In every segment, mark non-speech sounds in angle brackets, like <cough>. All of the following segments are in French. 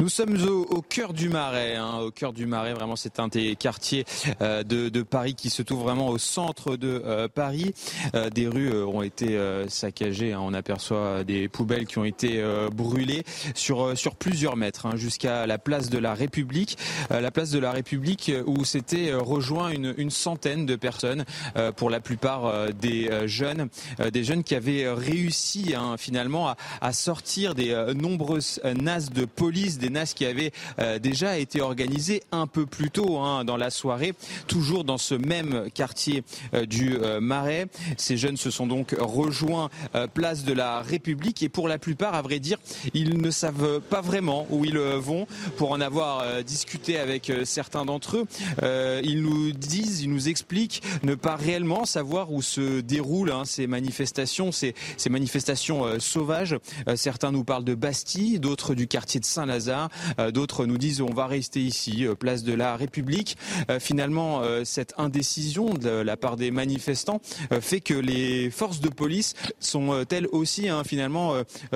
Nous sommes au, au cœur du Marais, hein, au cœur du Marais. Vraiment, c'est un des quartiers euh, de, de Paris qui se trouve vraiment au centre de euh, Paris. Euh, des rues euh, ont été euh, saccagées. hein. On aperçoit des poubelles qui ont été euh, brûlées sur euh, sur plusieurs mètres, hein, jusqu'à la place de la République. Euh, la place de la République euh, où s'étaient euh, rejoints une, une centaine de personnes, euh, pour la plupart euh, des euh, jeunes, euh, des jeunes qui avaient euh, réussi hein, finalement à, à sortir des euh, nombreuses euh, nasses de police, nasses qui avaient euh, déjà été organisées un peu plus tôt hein, dans la soirée, toujours dans ce même quartier euh, du euh, Marais. Ces jeunes se sont donc rejoints place de la République et pour la plupart, à vrai dire, ils ne savent pas vraiment où ils vont. Pour en avoir discuté avec certains d'entre eux, ils nous disent, ils nous expliquent ne pas réellement savoir où se déroulent hein, ces manifestations, ces, manifestations sauvages. Certains nous parlent de Bastille, d'autres du quartier de Saint-Lazare, euh, d'autres nous disent on va rester ici, euh, place de la République. Euh, finalement, cette indécision de la part des manifestants fait que les forces de police sont elles aussi hein, finalement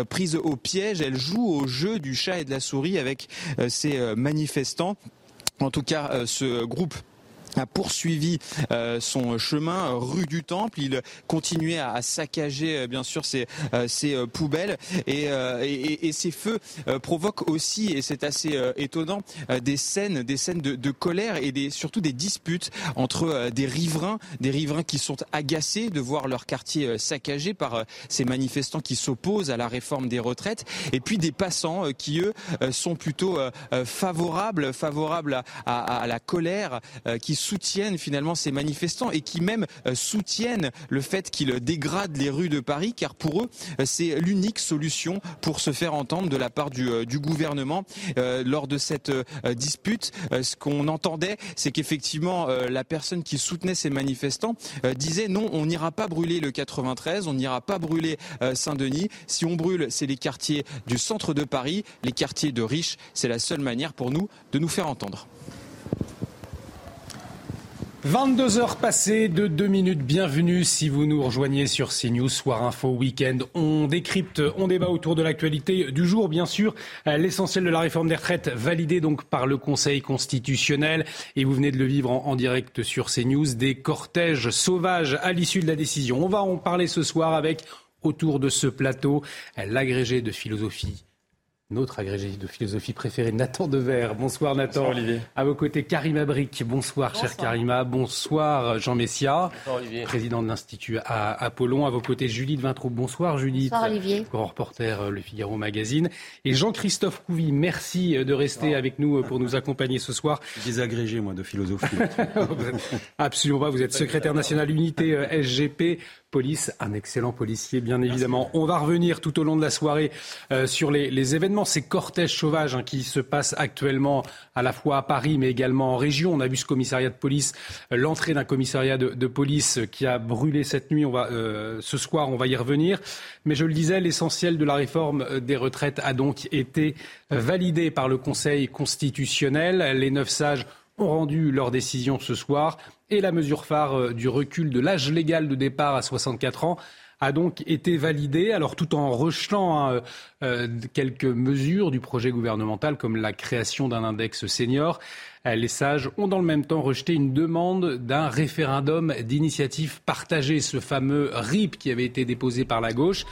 prises au piège. Elles jouent au jeu du chat et de la souris avec ces manifestants. En tout cas, ce groupe a poursuivi euh, son chemin rue du Temple. Il continuait à, saccager euh, bien sûr ces, euh, euh, poubelles et, et, et ces feux provoquent aussi, et c'est assez étonnant, des scènes, des scènes de, de colère et des, surtout des disputes entre des riverains, des riverains qui sont agacés de voir leur quartier saccagé par ces manifestants qui s'opposent à la réforme des retraites, et puis des passants qui eux sont plutôt favorables, favorables à, à- la colère, qui soutiennent finalement ces manifestants et qui même euh, soutiennent le fait qu'ils dégradent les rues de Paris, car pour eux, euh, c'est l'unique solution pour se faire entendre de la part du, euh, gouvernement. Lors de cette dispute, ce qu'on entendait, c'est qu'effectivement, la personne qui soutenait ces manifestants disait non, on n'ira pas brûler le 93, on n'ira pas brûler Saint-Denis. Si on brûle, c'est les quartiers du centre de Paris, les quartiers de riches. C'est la seule manière pour nous de nous faire entendre. 22 heures passées de 2 minutes. Bienvenue si vous nous rejoignez sur CNews, Soir Info Week-end. On décrypte, on débat autour de l'actualité du jour, bien sûr. Euh, L'essentiel de la réforme des retraites validée donc par le Conseil constitutionnel. Et vous venez de le vivre en, en direct sur CNews. Des cortèges sauvages à l'issue de la décision. On va en parler ce soir avec, autour de ce plateau, l'agrégé de philosophie notre agrégé de philosophie préféré, Nathan Dever. Bonsoir Nathan. Bonsoir, Olivier. À vos côtés, Karima Brick. Bonsoir, chère Karima. Bonsoir Jean Messia, Bonsoir, Olivier. président de l'Institut à Apollon. À vos côtés, Judith Vintraud. Bonsoir Judith. Bonsoir, Olivier. Grand reporter euh, Le Figaro Magazine. Et Jean-Christophe Couvi, merci euh, de rester avec nous euh, pour nous accompagner ce soir. Désagrégé, moi, de philosophie. <laughs> Absolument pas. Vous êtes secrétaire national unité SGP. Police, un excellent policier, bien évidemment. On va revenir tout au long de la soirée euh, sur les, les événements, ces cortèges sauvages hein, qui se passent actuellement à la fois à Paris, mais également en région. On a vu ce commissariat de police, euh, l'entrée d'un commissariat de, de police qui a brûlé cette nuit. On va, euh, ce soir, on va y revenir. Mais je le disais, l'essentiel de la réforme euh, des retraites a donc été euh, validé par le Conseil constitutionnel. Les neuf sages ont rendu leur décision ce soir et la mesure phare euh, du recul de l'âge légal de départ à 64 ans a donc été validée, alors tout en rejetant hein, euh, quelques mesures du projet gouvernemental comme la création d'un index senior. Euh, Les sages ont dans le même temps rejeté une demande d'un référendum d'initiative partagée, ce fameux RIP qui avait été déposé par la gauche.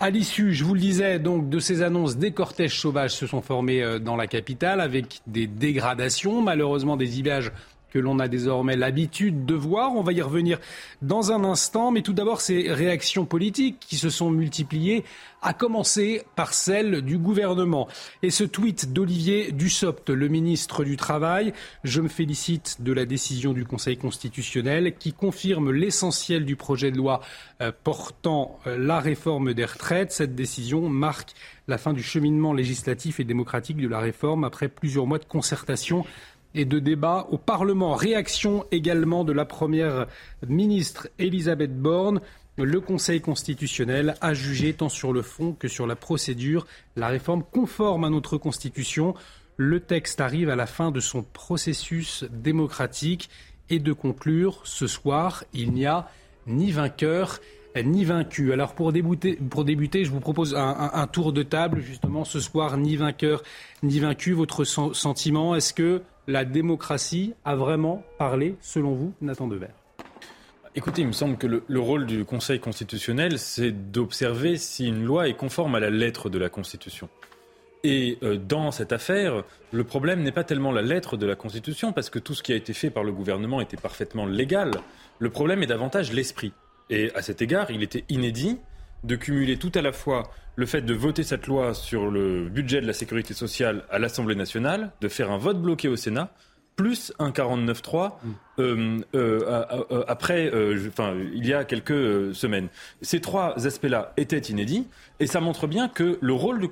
À l'issue, je vous le disais, donc de ces annonces, des cortèges sauvages se sont formés euh, dans la capitale avec des dégradations, malheureusement des images que l'on a désormais l'habitude de voir. On va y revenir dans un instant, mais tout d'abord ces réactions politiques qui se sont multipliées, à commencer par celle du gouvernement. Et ce tweet d'Olivier Dussopt, le ministre du Travail, je me félicite de la décision du Conseil constitutionnel qui confirme l'essentiel du projet de loi euh, portant euh, la réforme des retraites. Cette décision marque la fin du cheminement législatif et démocratique de la réforme après plusieurs mois de concertation et de débat au Parlement. Réaction également de la Première ministre Elisabeth Borne. Le Conseil constitutionnel a jugé tant sur le fond que sur la procédure la réforme conforme à notre Constitution. Le texte arrive à la fin de son processus démocratique et de conclure ce soir, il n'y a ni vainqueur ni vaincu. Alors pour débuter, je vous propose un, tour de table justement ce soir, ni vainqueur ni vaincu. Votre sentiment, est-ce que la démocratie a vraiment parlé, selon vous, Nathan Dever Écoutez, il me semble que le, rôle du Conseil constitutionnel, c'est d'observer si une loi est conforme à la lettre de la Constitution. Et euh, dans cette affaire, le problème n'est pas tellement la lettre de la Constitution, parce que tout ce qui a été fait par le gouvernement était parfaitement légal. Le problème est davantage l'esprit. Et à cet égard, il était inédit de cumuler tout à la fois le fait de voter cette loi sur le budget de la sécurité sociale à l'Assemblée nationale, de faire un vote bloqué au Sénat, plus un 49-3 mm. euh, euh, euh, après, enfin, il y a quelques semaines. Ces trois aspects-là étaient inédits et ça montre bien que le rôle du,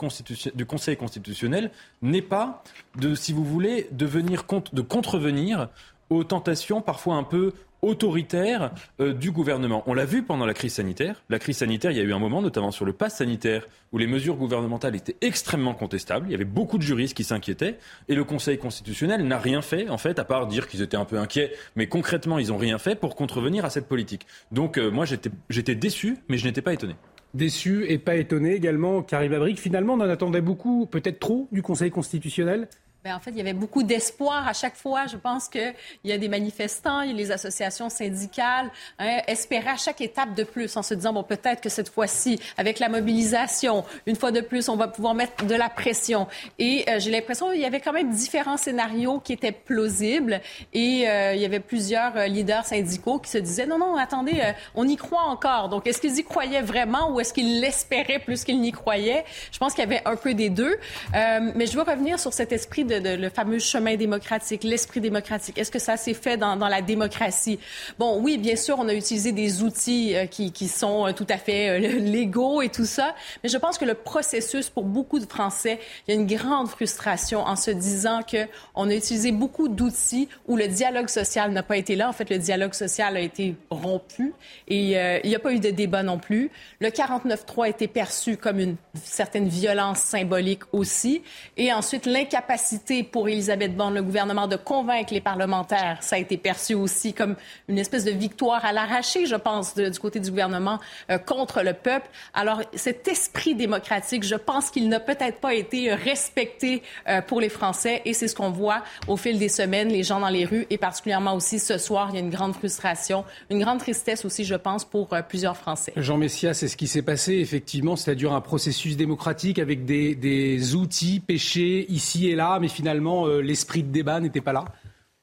du Conseil constitutionnel n'est pas de, si vous voulez, de, venir de contrevenir aux tentations parfois un peu autoritaire euh, du gouvernement. On l'a vu pendant la crise sanitaire. La crise sanitaire, il y a eu un moment, notamment sur le pass sanitaire, où les mesures gouvernementales étaient extrêmement contestables. Il y avait beaucoup de juristes qui s'inquiétaient. Et le Conseil constitutionnel n'a rien fait, en fait, à part dire qu'ils étaient un peu inquiets. Mais concrètement, ils n'ont rien fait pour contrevenir à cette politique. Donc, euh, moi, j'étais déçu, mais je n'étais pas étonné déçu et pas étonné également, Karim Abric. Finalement, on en attendait beaucoup, peut-être trop, du Conseil constitutionnel? Bien, en fait, il y avait beaucoup d'espoir à chaque fois. Je pense qu'il y a des manifestants, il y a les associations syndicales, hein, espéraient à chaque étape de plus en se disant, bon, peut-être que cette fois-ci, avec la mobilisation, une fois de plus, on va pouvoir mettre de la pression. Et euh, j'ai l'impression qu'il y avait quand même différents scénarios qui étaient plausibles et euh, il y avait plusieurs euh, leaders syndicaux qui se disaient, non, non, attendez, on y croit encore. Donc, est-ce qu'ils y croyaient vraiment ou est-ce qu'ils l'espéraient plus qu'ils n'y croyaient? Je pense qu'il y avait un peu des deux. mais je veux revenir sur cet esprit de le fameux chemin démocratique, l'esprit démocratique. Est-ce que ça s'est fait dans, la démocratie? Bon, oui, bien sûr, on a utilisé des outils euh, qui, qui, sont euh, tout à fait euh, <laughs> légaux et tout ça, mais je pense que le processus, pour beaucoup de Français, il y a une grande frustration en se disant qu'on a utilisé beaucoup d'outils où le dialogue social n'a pas été là. En fait, le dialogue social a été rompu et il n'y a pas eu de débat non plus. Le 49-3 a été perçu comme une certaine violence symbolique aussi. Et ensuite, l'incapacité pour Elisabeth Borne, le gouvernement, de convaincre les parlementaires. Ça a été perçu aussi comme une espèce de victoire à l'arraché, je pense, du côté du gouvernement euh, contre le peuple. Alors, cet esprit démocratique, je pense qu'il n'a peut-être pas été respecté euh, pour les Français et c'est ce qu'on voit au fil des semaines, les gens dans les rues et particulièrement aussi ce soir, il y a une grande frustration, une grande tristesse aussi, je pense, pour euh, plusieurs Français. Jean Messia, c'est ce qui s'est passé, effectivement, c'est-à-dire un processus démocratique avec des, des outils pêchés ici et là, mais finalement, euh, l'esprit de débat n'était pas là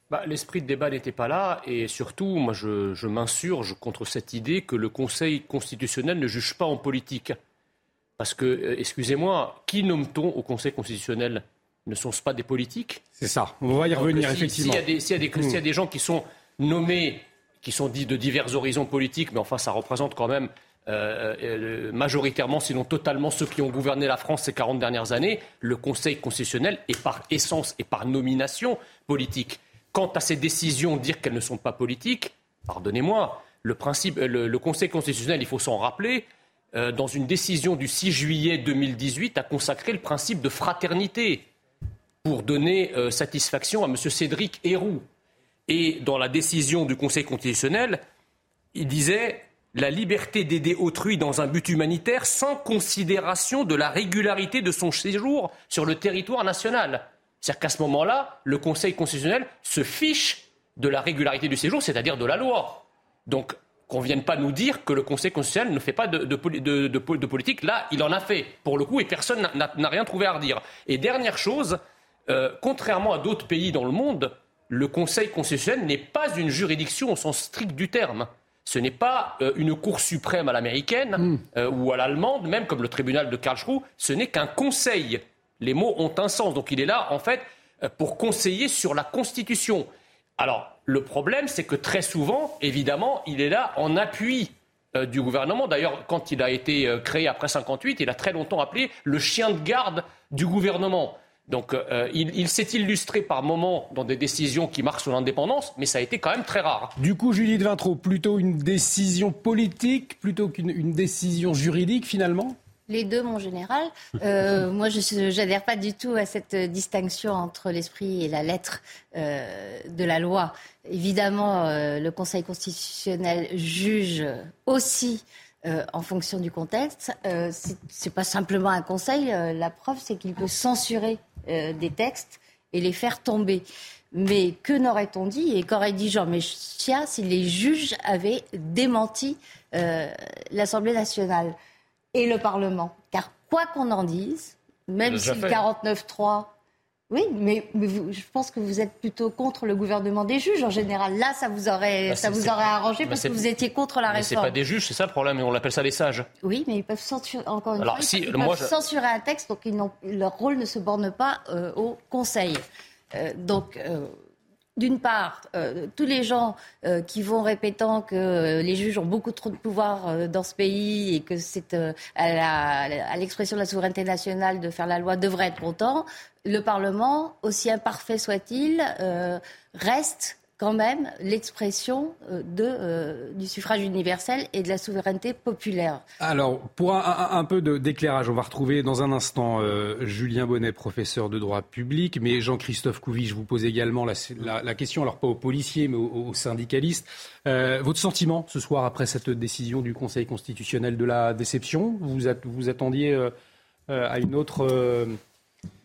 bah, L'esprit de débat n'était pas là et surtout, moi, je, je m'insurge contre cette idée que le Conseil constitutionnel ne juge pas en politique. Parce que, euh, excusez-moi, qui nomme-t-on au Conseil constitutionnel? Ne sont-ce pas des politiques? C'est ça, on va y revenir, effectivement. S'il y, y, a des gens qui sont nommés, qui sont dits de divers horizons politiques, mais enfin, ça représente quand même euh, euh, majoritairement, sinon totalement, ceux qui ont gouverné la France ces 40 dernières années, le Conseil constitutionnel est par essence et par nomination politique. Quant à ces décisions, dire qu'elles ne sont pas politiques, pardonnez-moi, le, euh, le, Conseil constitutionnel, il faut s'en rappeler, dans une décision du 6 juillet 2018, a consacré le principe de fraternité pour donner satisfaction à M. Cédric Héroux. Et dans la décision du Conseil constitutionnel, il disait la liberté d'aider autrui dans un but humanitaire sans considération de la régularité de son séjour sur le territoire national. C'est-à-dire qu'à ce moment-là, le Conseil constitutionnel se fiche de la régularité du séjour, c'est-à-dire de la loi. Donc, qu'on ne vienne pas nous dire que le Conseil constitutionnel ne fait pas de, politique. Là, il en a fait, pour le coup, et personne n'a rien trouvé à redire. Et dernière chose, euh, contrairement à d'autres pays dans le monde, le Conseil constitutionnel n'est pas une juridiction au sens strict du terme. Ce n'est pas euh, une Cour suprême à l'américaine hmm. euh, ou à l'allemande, même comme le tribunal de Karlsruhe. Ce n'est qu'un conseil. Les mots ont un sens. Donc il est là, en fait, euh, pour conseiller sur la Constitution. Alors, le problème, c'est que très souvent, évidemment, il est là en appui du gouvernement. D'ailleurs, quand il a été créé après 58, il a très longtemps appelé le chien de garde du gouvernement. Donc euh, il, s'est illustré par moments dans des décisions qui marquent son indépendance, mais ça a été quand même très rare. Du coup, Julie de Vintraud, plutôt une décision politique plutôt qu'une décision juridique finalement? Les deux, mon général. Euh, <laughs> moi, je n'adhère pas du tout à cette distinction entre l'esprit et la lettre euh, de la loi. Évidemment, le Conseil constitutionnel juge aussi en fonction du contexte. Euh, c'est pas simplement un conseil. la preuve, c'est qu'il peut censurer euh, des textes et les faire tomber. Mais que n'aurait-on dit et qu'aurait dit Jean Messia si les juges avaient démenti euh, l'Assemblée nationale et le Parlement? Car quoi qu'on en dise, même si le 49-3 oui, mais, je pense que vous êtes plutôt contre le gouvernement des juges en général. Là, ça vous aurait, bah, ça vous aurait arrangé parce que vous étiez contre la réforme. C'est pas des juges, c'est ça le problème, on l'appelle ça des sages. Oui, mais ils peuvent censurer, encore une fois, ils peuvent censurer un texte, donc leur rôle ne se borne pas euh, au Conseil. Euh, donc, euh, d'une part, euh, tous les gens euh, qui vont répétant que euh, les juges ont beaucoup trop de pouvoir dans ce pays et que c'est à l'expression de la souveraineté nationale de faire la loi devraient être contents. Le Parlement, aussi imparfait soit-il, reste quand même l'expression euh, euh, du suffrage universel et de la souveraineté populaire. Alors, pour un, peu d'éclairage, on va retrouver dans un instant euh, Julien Bonnet, professeur de droit public, mais Jean-Christophe Couvi, je vous pose également la, la, question, alors pas aux policiers, mais aux, syndicalistes. votre sentiment ce soir après cette décision du Conseil constitutionnel de la déception? Vous vous attendiez à une autre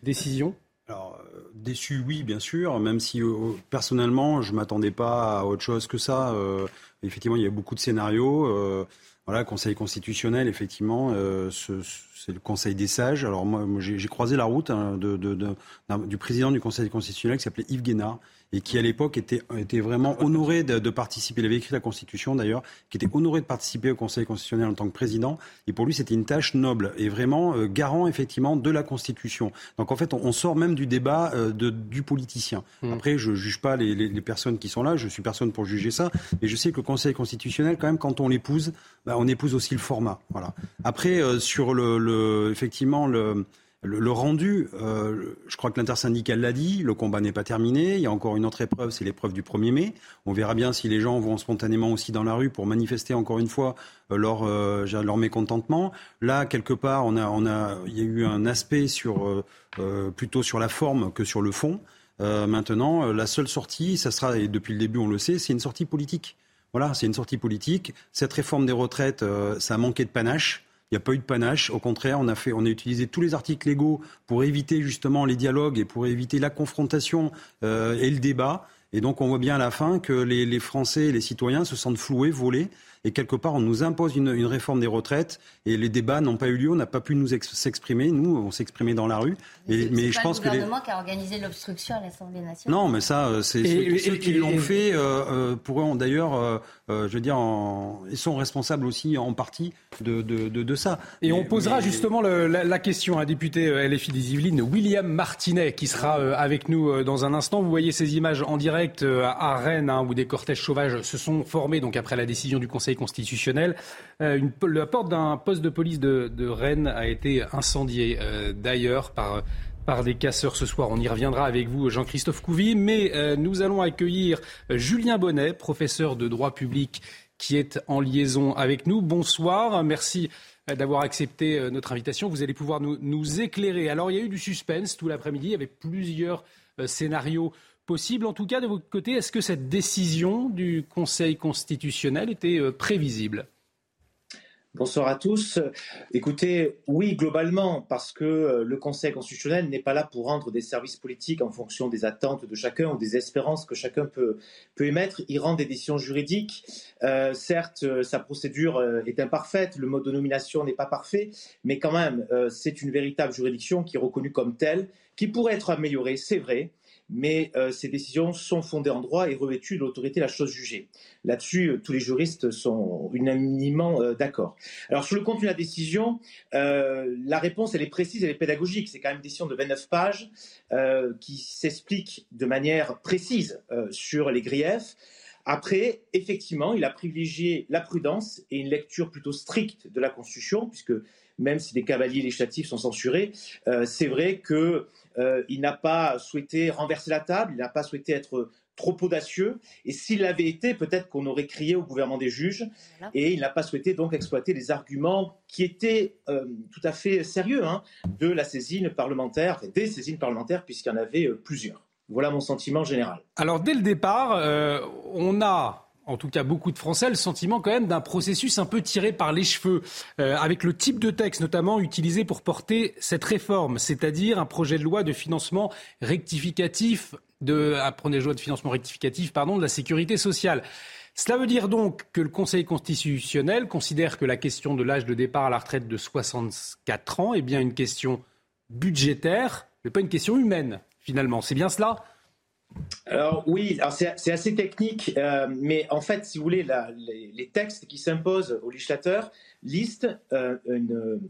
décision alors, déçu, oui, bien sûr, même si euh, personnellement, je ne m'attendais pas à autre chose que ça. Euh, effectivement, il y a beaucoup de scénarios. Euh, voilà, Conseil constitutionnel, effectivement, c'est le Conseil des sages. Alors moi, j'ai croisé la route hein, du président du Conseil constitutionnel qui s'appelait Yves Guénard et qui à l'époque était, était vraiment honoré de, participer. Il avait écrit la Constitution d'ailleurs, qui était honoré de participer au Conseil constitutionnel en tant que président. Et pour lui, c'était une tâche noble et vraiment euh, garant effectivement de la Constitution. Donc en fait, on, sort même du débat euh, de, du politicien. Mmh. Après, je juge pas les, les, personnes qui sont là, je suis personne pour juger ça, mais je sais que le Conseil constitutionnel, quand même, quand on l'épouse, bah, on épouse aussi le format. Voilà. Après, euh, sur le, le effectivement le le, rendu, euh, je crois que l'intersyndicale l'a dit, le combat n'est pas terminé. Il y a encore une autre épreuve, c'est l'épreuve du 1er mai. On verra bien si les gens vont spontanément aussi dans la rue pour manifester encore une fois euh, leur, euh, leur mécontentement. Là, quelque part, on a, on a, il y a eu un aspect sur, plutôt sur la forme que sur le fond. maintenant, la seule sortie, ça sera, et depuis le début on le sait, c'est une sortie politique. Voilà, c'est une sortie politique. Cette réforme des retraites, ça a manqué de panache. Il n'y a pas eu de panache. Au contraire, on a, fait, on a utilisé tous les articles légaux pour éviter justement les dialogues et pour éviter la confrontation euh, et le débat. Et donc, on voit bien à la fin que les, les Français et les citoyens se sentent floués, volés et quelque part on nous impose une, réforme des retraites et les débats n'ont pas eu lieu, on n'a pas pu nous s'exprimer, nous on s'exprimait dans la rue. Mais, mais je pense que le gouvernement qui a organisé l'obstruction à l'Assemblée nationale. Non, mais ça, euh, c'est ceux, qui l'ont fait euh, euh, pourront d'ailleurs, je veux dire, ils sont responsables aussi en partie de, de, de, ça. Et on posera justement la, question à un député LFI des Yvelines, William Martinet, qui sera avec nous dans un instant. Vous voyez ces images en direct à Rennes, hein, où des cortèges sauvages se sont formés donc après la décision du Conseil constitutionnel. Euh, la porte d'un poste de police de, Rennes a été incendiée euh, d'ailleurs par par des casseurs ce soir. On y reviendra avec vous, Jean-Christophe Couvi. Mais euh, nous allons accueillir Julien Bonnet, professeur de droit public, qui est en liaison avec nous. Bonsoir, merci d'avoir accepté notre invitation. Vous allez pouvoir nous, nous, éclairer. Alors, il y a eu du suspense tout l'après-midi. Il y avait plusieurs scénarios possible. En tout cas, de votre côté, est-ce que cette décision du Conseil constitutionnel était euh, prévisible? Bonsoir à tous. Écoutez, oui, globalement, parce que euh, le Conseil constitutionnel n'est pas là pour rendre des services politiques en fonction des attentes de chacun ou des espérances que chacun peut, émettre. Il rend des décisions juridiques. Euh, certes, sa procédure est imparfaite, le mode de nomination n'est pas parfait, mais quand même, c'est une véritable juridiction qui est reconnue comme telle, qui pourrait être améliorée, c'est vrai. Mais euh, ces décisions sont fondées en droit et revêtues de l'autorité la chose jugée. Là-dessus, euh, tous les juristes sont unanimement euh, d'accord. Alors sur le contenu de la décision, la réponse elle est précise, elle est pédagogique. C'est quand même une décision de 29 pages qui s'explique de manière précise sur les griefs. Après, effectivement, il a privilégié la prudence et une lecture plutôt stricte de la Constitution, puisque même si des cavaliers législatifs sont censurés, c'est vrai que euh, il n'a pas souhaité renverser la table, il n'a pas souhaité être trop audacieux. Et s'il l'avait été, peut-être qu'on aurait crié au gouvernement des juges. Et il n'a pas souhaité donc exploiter les arguments qui étaient euh, tout à fait sérieux hein, de la saisine parlementaire, des saisines parlementaires, puisqu'il y en avait euh, plusieurs. Voilà mon sentiment général. Alors dès le départ, on a en tout cas beaucoup de Français, le sentiment quand même d'un processus un peu tiré par les cheveux, euh, avec le type de texte notamment utilisé pour porter cette réforme, c'est-à-dire un projet de loi de financement rectificatif de, un loi de financement rectificatif, pardon, de la sécurité sociale. Cela veut dire donc que le Conseil constitutionnel considère que la question de l'âge de départ à la retraite de 64 ans est bien une question budgétaire, mais pas une question humaine, finalement. C'est bien cela alors oui, c'est assez technique, euh, mais en fait, si vous voulez, les, textes qui s'imposent aux législateurs listent euh,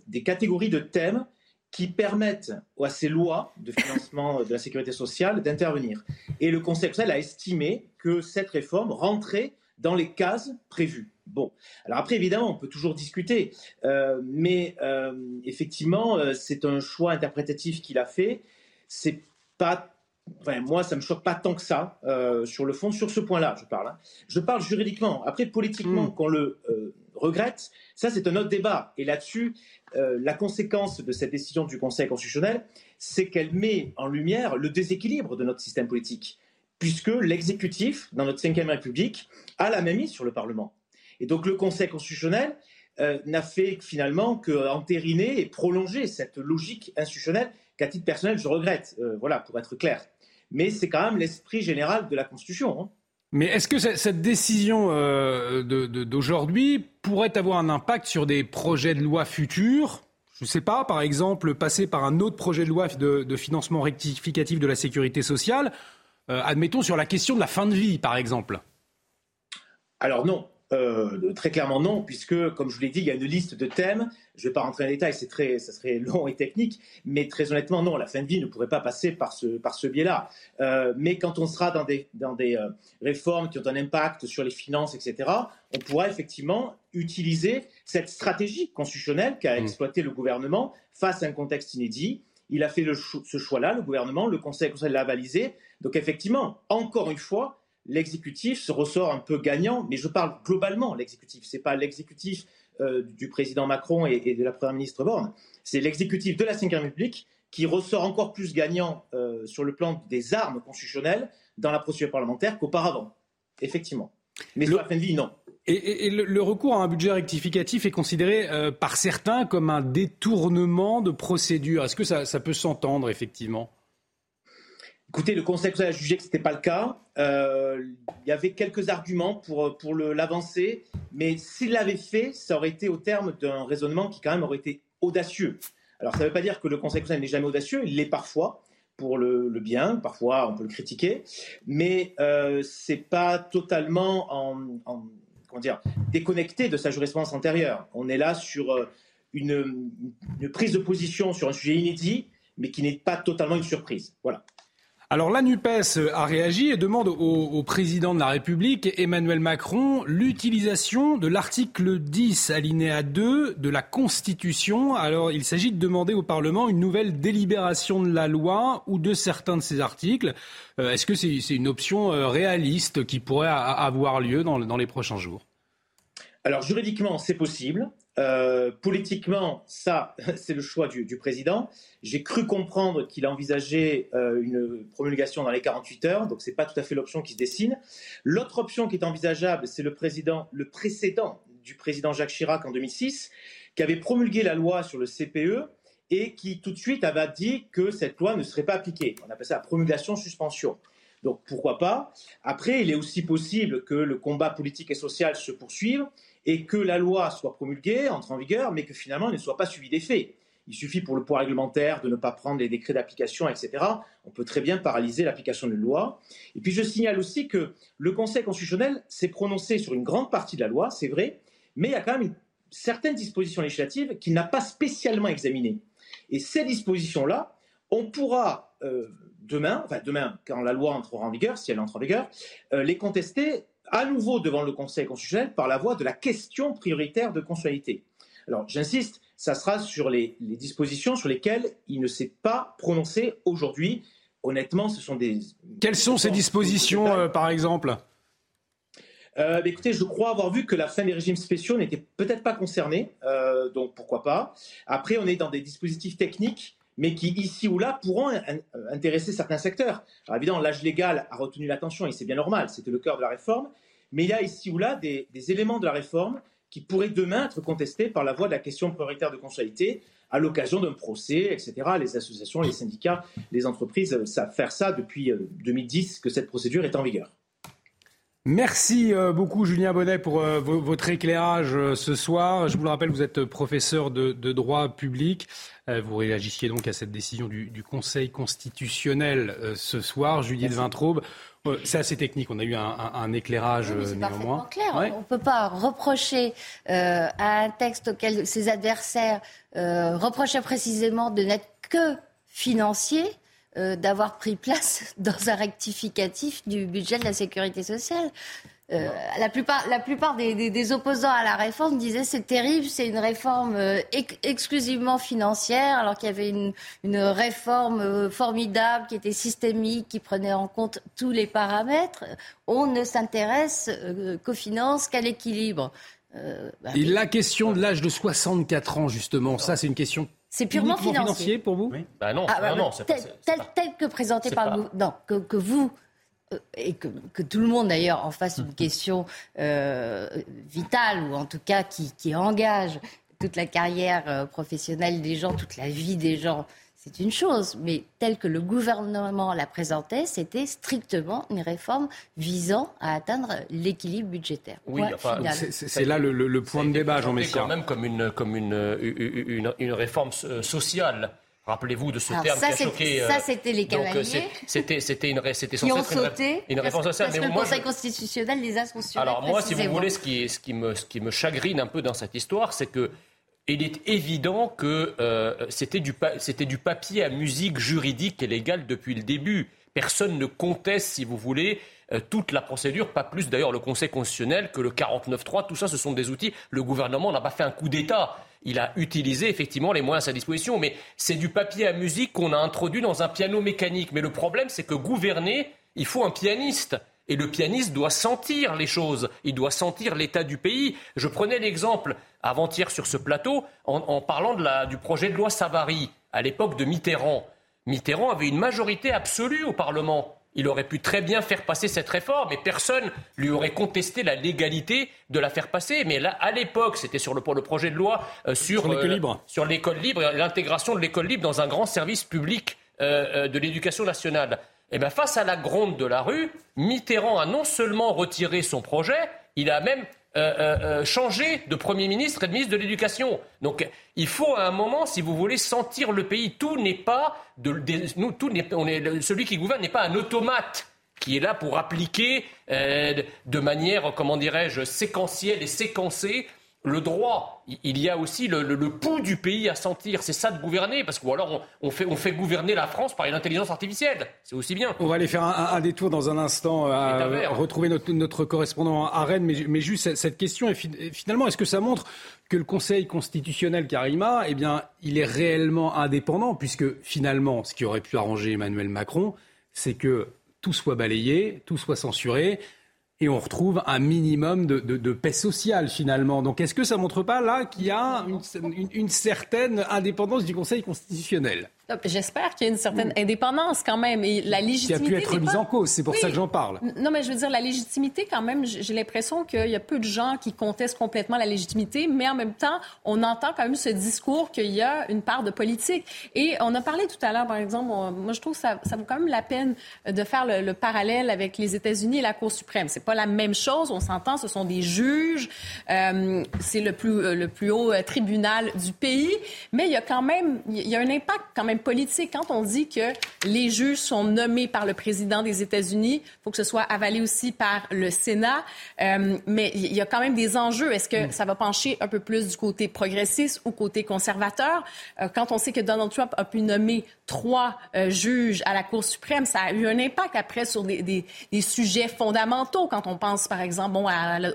des catégories de thèmes qui permettent à ces lois de financement de la sécurité sociale d'intervenir. Et le Conseil a estimé que cette réforme rentrait dans les cases prévues. Bon, alors après, évidemment, on peut toujours discuter, euh, mais effectivement, c'est un choix interprétatif qu'il a fait. C'est pas moi, ça me choque pas tant que ça euh, sur le fond, sur ce point-là, je parle. Hein. Je parle juridiquement. Après, politiquement, hmm. qu'on le euh, regrette, ça, c'est un autre débat. Et là-dessus, euh, la conséquence de cette décision du Conseil constitutionnel, c'est qu'elle met en lumière le déséquilibre de notre système politique, puisque l'exécutif, dans notre Ve République, a la même mise sur le Parlement. Et donc, le Conseil constitutionnel n'a fait finalement qu'entériner et prolonger cette logique institutionnelle qu'à titre personnel, je regrette. voilà, pour être clair mais c'est quand même l'esprit général de la Constitution. Hein. Mais est-ce que cette décision euh, d'aujourd'hui pourrait avoir un impact sur des projets de loi futurs? Je ne sais pas, par exemple, passer par un autre projet de loi de, financement rectificatif de la sécurité sociale, euh, admettons sur la question de la fin de vie, par exemple Alors non, euh, très clairement non, puisque, comme je vous l'ai dit, il y a une liste de thèmes. Je ne vais pas rentrer en détail, c'est très, ça serait <laughs> long et technique, mais très honnêtement, non, la fin de vie ne pourrait pas passer par ce, par ce biais-là. Euh, mais quand on sera dans des, dans des euh, réformes qui ont un impact sur les finances, etc., on pourra effectivement utiliser cette stratégie constitutionnelle qu'a mmh. exploité le gouvernement face à un contexte inédit. Il a fait le ce choix-là, le gouvernement, le Conseil constitutionnel l'a avalisé. Donc effectivement, encore une fois, l'exécutif se ressort un peu gagnant, mais je parle globalement l'exécutif. C'est pas l'exécutif euh, du président Macron et, de la première ministre Borne. C'est l'exécutif de la Ve République qui ressort encore plus gagnant euh, sur le plan des armes constitutionnelles dans la procédure parlementaire qu'auparavant. Effectivement. Mais sur la fin de vie, non. Et, le, recours à un budget rectificatif est considéré euh, par certains comme un détournement de procédure. Est-ce que ça peut s'entendre, effectivement? Écoutez, le Conseil a jugé que ce n'était pas le cas. Euh, il y avait quelques arguments pour, pour l'avancer, mais s'il l'avait fait, ça aurait été au terme d'un raisonnement qui quand même aurait été audacieux. Alors ça ne veut pas dire que le Conseil constitutionnel n'est jamais audacieux, il l'est parfois pour le, bien, parfois on peut le critiquer, mais euh, c'est pas totalement en, comment dire, déconnecté de sa jurisprudence antérieure. On est là sur euh, une, une prise de position sur un sujet inédit, mais qui n'est pas totalement une surprise. Voilà. Alors la NUPES a réagi et demande au, président de la République, Emmanuel Macron, l'utilisation de l'article 10, alinéa 2 de la Constitution. Alors il s'agit de demander au Parlement une nouvelle délibération de la loi ou de certains de ces articles. Euh, est-ce que c'est une option euh, réaliste qui pourrait avoir lieu dans les prochains jours? Alors juridiquement, c'est possible. Euh, politiquement, ça, <laughs> c'est le choix du, président. J'ai cru comprendre qu'il envisageait euh, une promulgation dans les 48 heures, donc ce n'est pas tout à fait l'option qui se dessine. L'autre option qui est envisageable, c'est le, président, le précédent du président Jacques Chirac en 2006, qui avait promulgué la loi sur le CPE et qui tout de suite avait dit que cette loi ne serait pas appliquée. On appelle ça la promulgation-suspension. Donc pourquoi pas? Après, il est aussi possible que le combat politique et social se poursuive et que la loi soit promulguée, entre en vigueur, mais que finalement elle ne soit pas suivie des faits. Il suffit pour le pouvoir réglementaire de ne pas prendre les décrets d'application, etc. On peut très bien paralyser l'application d'une loi. Et puis je signale aussi que le Conseil constitutionnel s'est prononcé sur une grande partie de la loi, c'est vrai, mais il y a quand même certaines dispositions législatives qu'il n'a pas spécialement examinées. Et ces dispositions-là, on pourra euh, demain, enfin demain, quand la loi entrera en vigueur, si elle entre en vigueur, euh, les contester à nouveau devant le Conseil constitutionnel par la voie de la question prioritaire de constitutionnalité. Alors j'insiste, ça sera sur les, dispositions sur lesquelles il ne s'est pas prononcé aujourd'hui. Honnêtement, ce sont des... Quelles sont ces dispositions, euh, par exemple? Euh, écoutez, je crois avoir vu que la fin des régimes spéciaux n'était peut-être pas concernée, euh, donc pourquoi pas. Après, on est dans des dispositifs techniques, mais qui ici ou là pourront intéresser certains secteurs. Alors évidemment, l'âge légal a retenu l'attention et c'est bien normal, c'était le cœur de la réforme, mais il y a ici ou là des, éléments de la réforme qui pourraient demain être contestés par la voie de la question prioritaire de consualité à l'occasion d'un procès, etc. Les associations, les syndicats, les entreprises savent faire ça depuis 2010 euh, que cette procédure est en vigueur. Merci euh, beaucoup Julien Bonnet pour euh, votre éclairage euh, ce soir. Je vous le rappelle, vous êtes professeur de, droit public. Vous réagissiez donc à cette décision du, Conseil constitutionnel ce soir, Judith Vintraube. C'est assez technique, on a eu un, éclairage oui, néanmoins. Clair. On ne peut pas reprocher à un texte auquel ses adversaires reprochaient précisément de n'être que financier euh, d'avoir pris place <laughs> dans un rectificatif du budget de la sécurité sociale. Euh, la plupart, la plupart des, opposants à la réforme disaient c'est terrible, c'est une réforme euh, exclusivement financière, alors qu'il y avait une, une réforme formidable qui était systémique, qui prenait en compte tous les paramètres. On ne s'intéresse qu'aux finances, qu'à l'équilibre. Bah Et la question de l'âge de 64 ans, justement, ça c'est une question c'est purement financier. pour vous bah non, ah, bah, non, tel, tel, que présenté par vous, non, que, que vous euh, et que, que, tout le monde d'ailleurs en fasse une <laughs> question euh, vitale ou en tout cas qui, qui engage toute la carrière euh, professionnelle des gens, toute la vie des gens c'est une chose, mais tel que le gouvernement la présentait, c'était strictement une réforme visant à atteindre l'équilibre budgétaire. Oui, c'est là le, point de débat, Jean Messia. quand même comme une, comme une, une, réforme euh, sociale. Rappelez-vous de ce terme ça, qui a choqué. Euh, ça, c'était les euh, cavaliers. C'était, c'était une, c'était qui ont sauté, une, réforme sociale. Parce que le Conseil constitutionnel les a censurés. Alors moi, si vous voulez, ce qui, ce qui me, ce qui me chagrine un peu dans cette histoire, c'est que il est évident que euh, c'était du, papier à musique juridique et légale depuis le début. Personne ne conteste, si vous voulez, euh, toute la procédure, pas plus d'ailleurs le Conseil constitutionnel que le 49.3. Tout ça, ce sont des outils. Le gouvernement n'a pas fait un coup d'État. Il a utilisé effectivement les moyens à sa disposition, mais c'est du papier à musique qu'on a introduit dans un piano mécanique. Mais le problème, c'est que gouverner, il faut un pianiste. Et le pianiste doit sentir les choses, il doit sentir l'état du pays. Je prenais l'exemple avant-hier sur ce plateau en, parlant du projet de loi Savary à l'époque de Mitterrand. Mitterrand avait une majorité absolue au Parlement. Il aurait pu très bien faire passer cette réforme et personne lui aurait contesté la légalité de la faire passer. Mais là, à l'époque, c'était sur le, projet de loi euh, sur, sur l'école libre, et l'intégration de l'école libre dans un grand service public euh, euh, de l'éducation nationale. Eh bien, face à la gronde de la rue, Mitterrand a non seulement retiré son projet, il a même euh, euh, euh, changé de Premier ministre et de ministre de l'Éducation. Donc il faut à un moment, si vous voulez, sentir le pays. Tout n'est pas de, nous, tout on est, celui qui gouverne n'est pas un automate qui est là pour appliquer de manière, comment dirais-je, séquentielle et séquencée le droit, il y a aussi le, pouls du pays à sentir. C'est ça de gouverner, parce que alors on, fait, on fait gouverner la France par une intelligence artificielle. C'est aussi bien. On va aller faire un, détour dans un instant, à retrouver notre, correspondant à Rennes, mais, juste cette question, finalement, est-ce que ça montre que le Conseil constitutionnel Karima, eh bien, il est réellement indépendant, puisque finalement, ce qui aurait pu arranger Emmanuel Macron, c'est que tout soit balayé, tout soit censuré, et on retrouve un minimum de, paix sociale finalement. Donc est-ce que ça montre pas là qu'il y a une, certaine indépendance du Conseil constitutionnel? J'espère qu'il y a une certaine indépendance quand même et la légitimité. Qui a pu être remise en cause, c'est pour ça que j'en parle. Non, mais je veux dire, la légitimité quand même, j'ai l'impression qu'il y a peu de gens qui contestent complètement la légitimité, mais en même temps, on entend quand même ce discours qu'il y a une part de politique. Et on a parlé tout à l'heure, par exemple, moi je trouve que ça, ça vaut quand même la peine de faire le, parallèle avec les États-Unis et la Cour suprême. C'est pas la même chose, on s'entend, ce sont des juges, euh, c'est le plus, euh, le plus haut euh, tribunal du pays, mais il y a quand même, il y a un impact quand même politique. Quand on dit que les juges sont nommés par le président des États-Unis, il faut que ce soit avalé aussi par le Sénat. Euh, mais il y a quand même des enjeux. Est-ce que ça va pencher un peu plus du côté progressiste ou côté conservateur? Euh, quand on sait que Donald Trump a pu nommer trois euh, juges à la Cour suprême, ça a eu un impact après sur des, des, sujets fondamentaux. Quand on pense, par exemple, bon,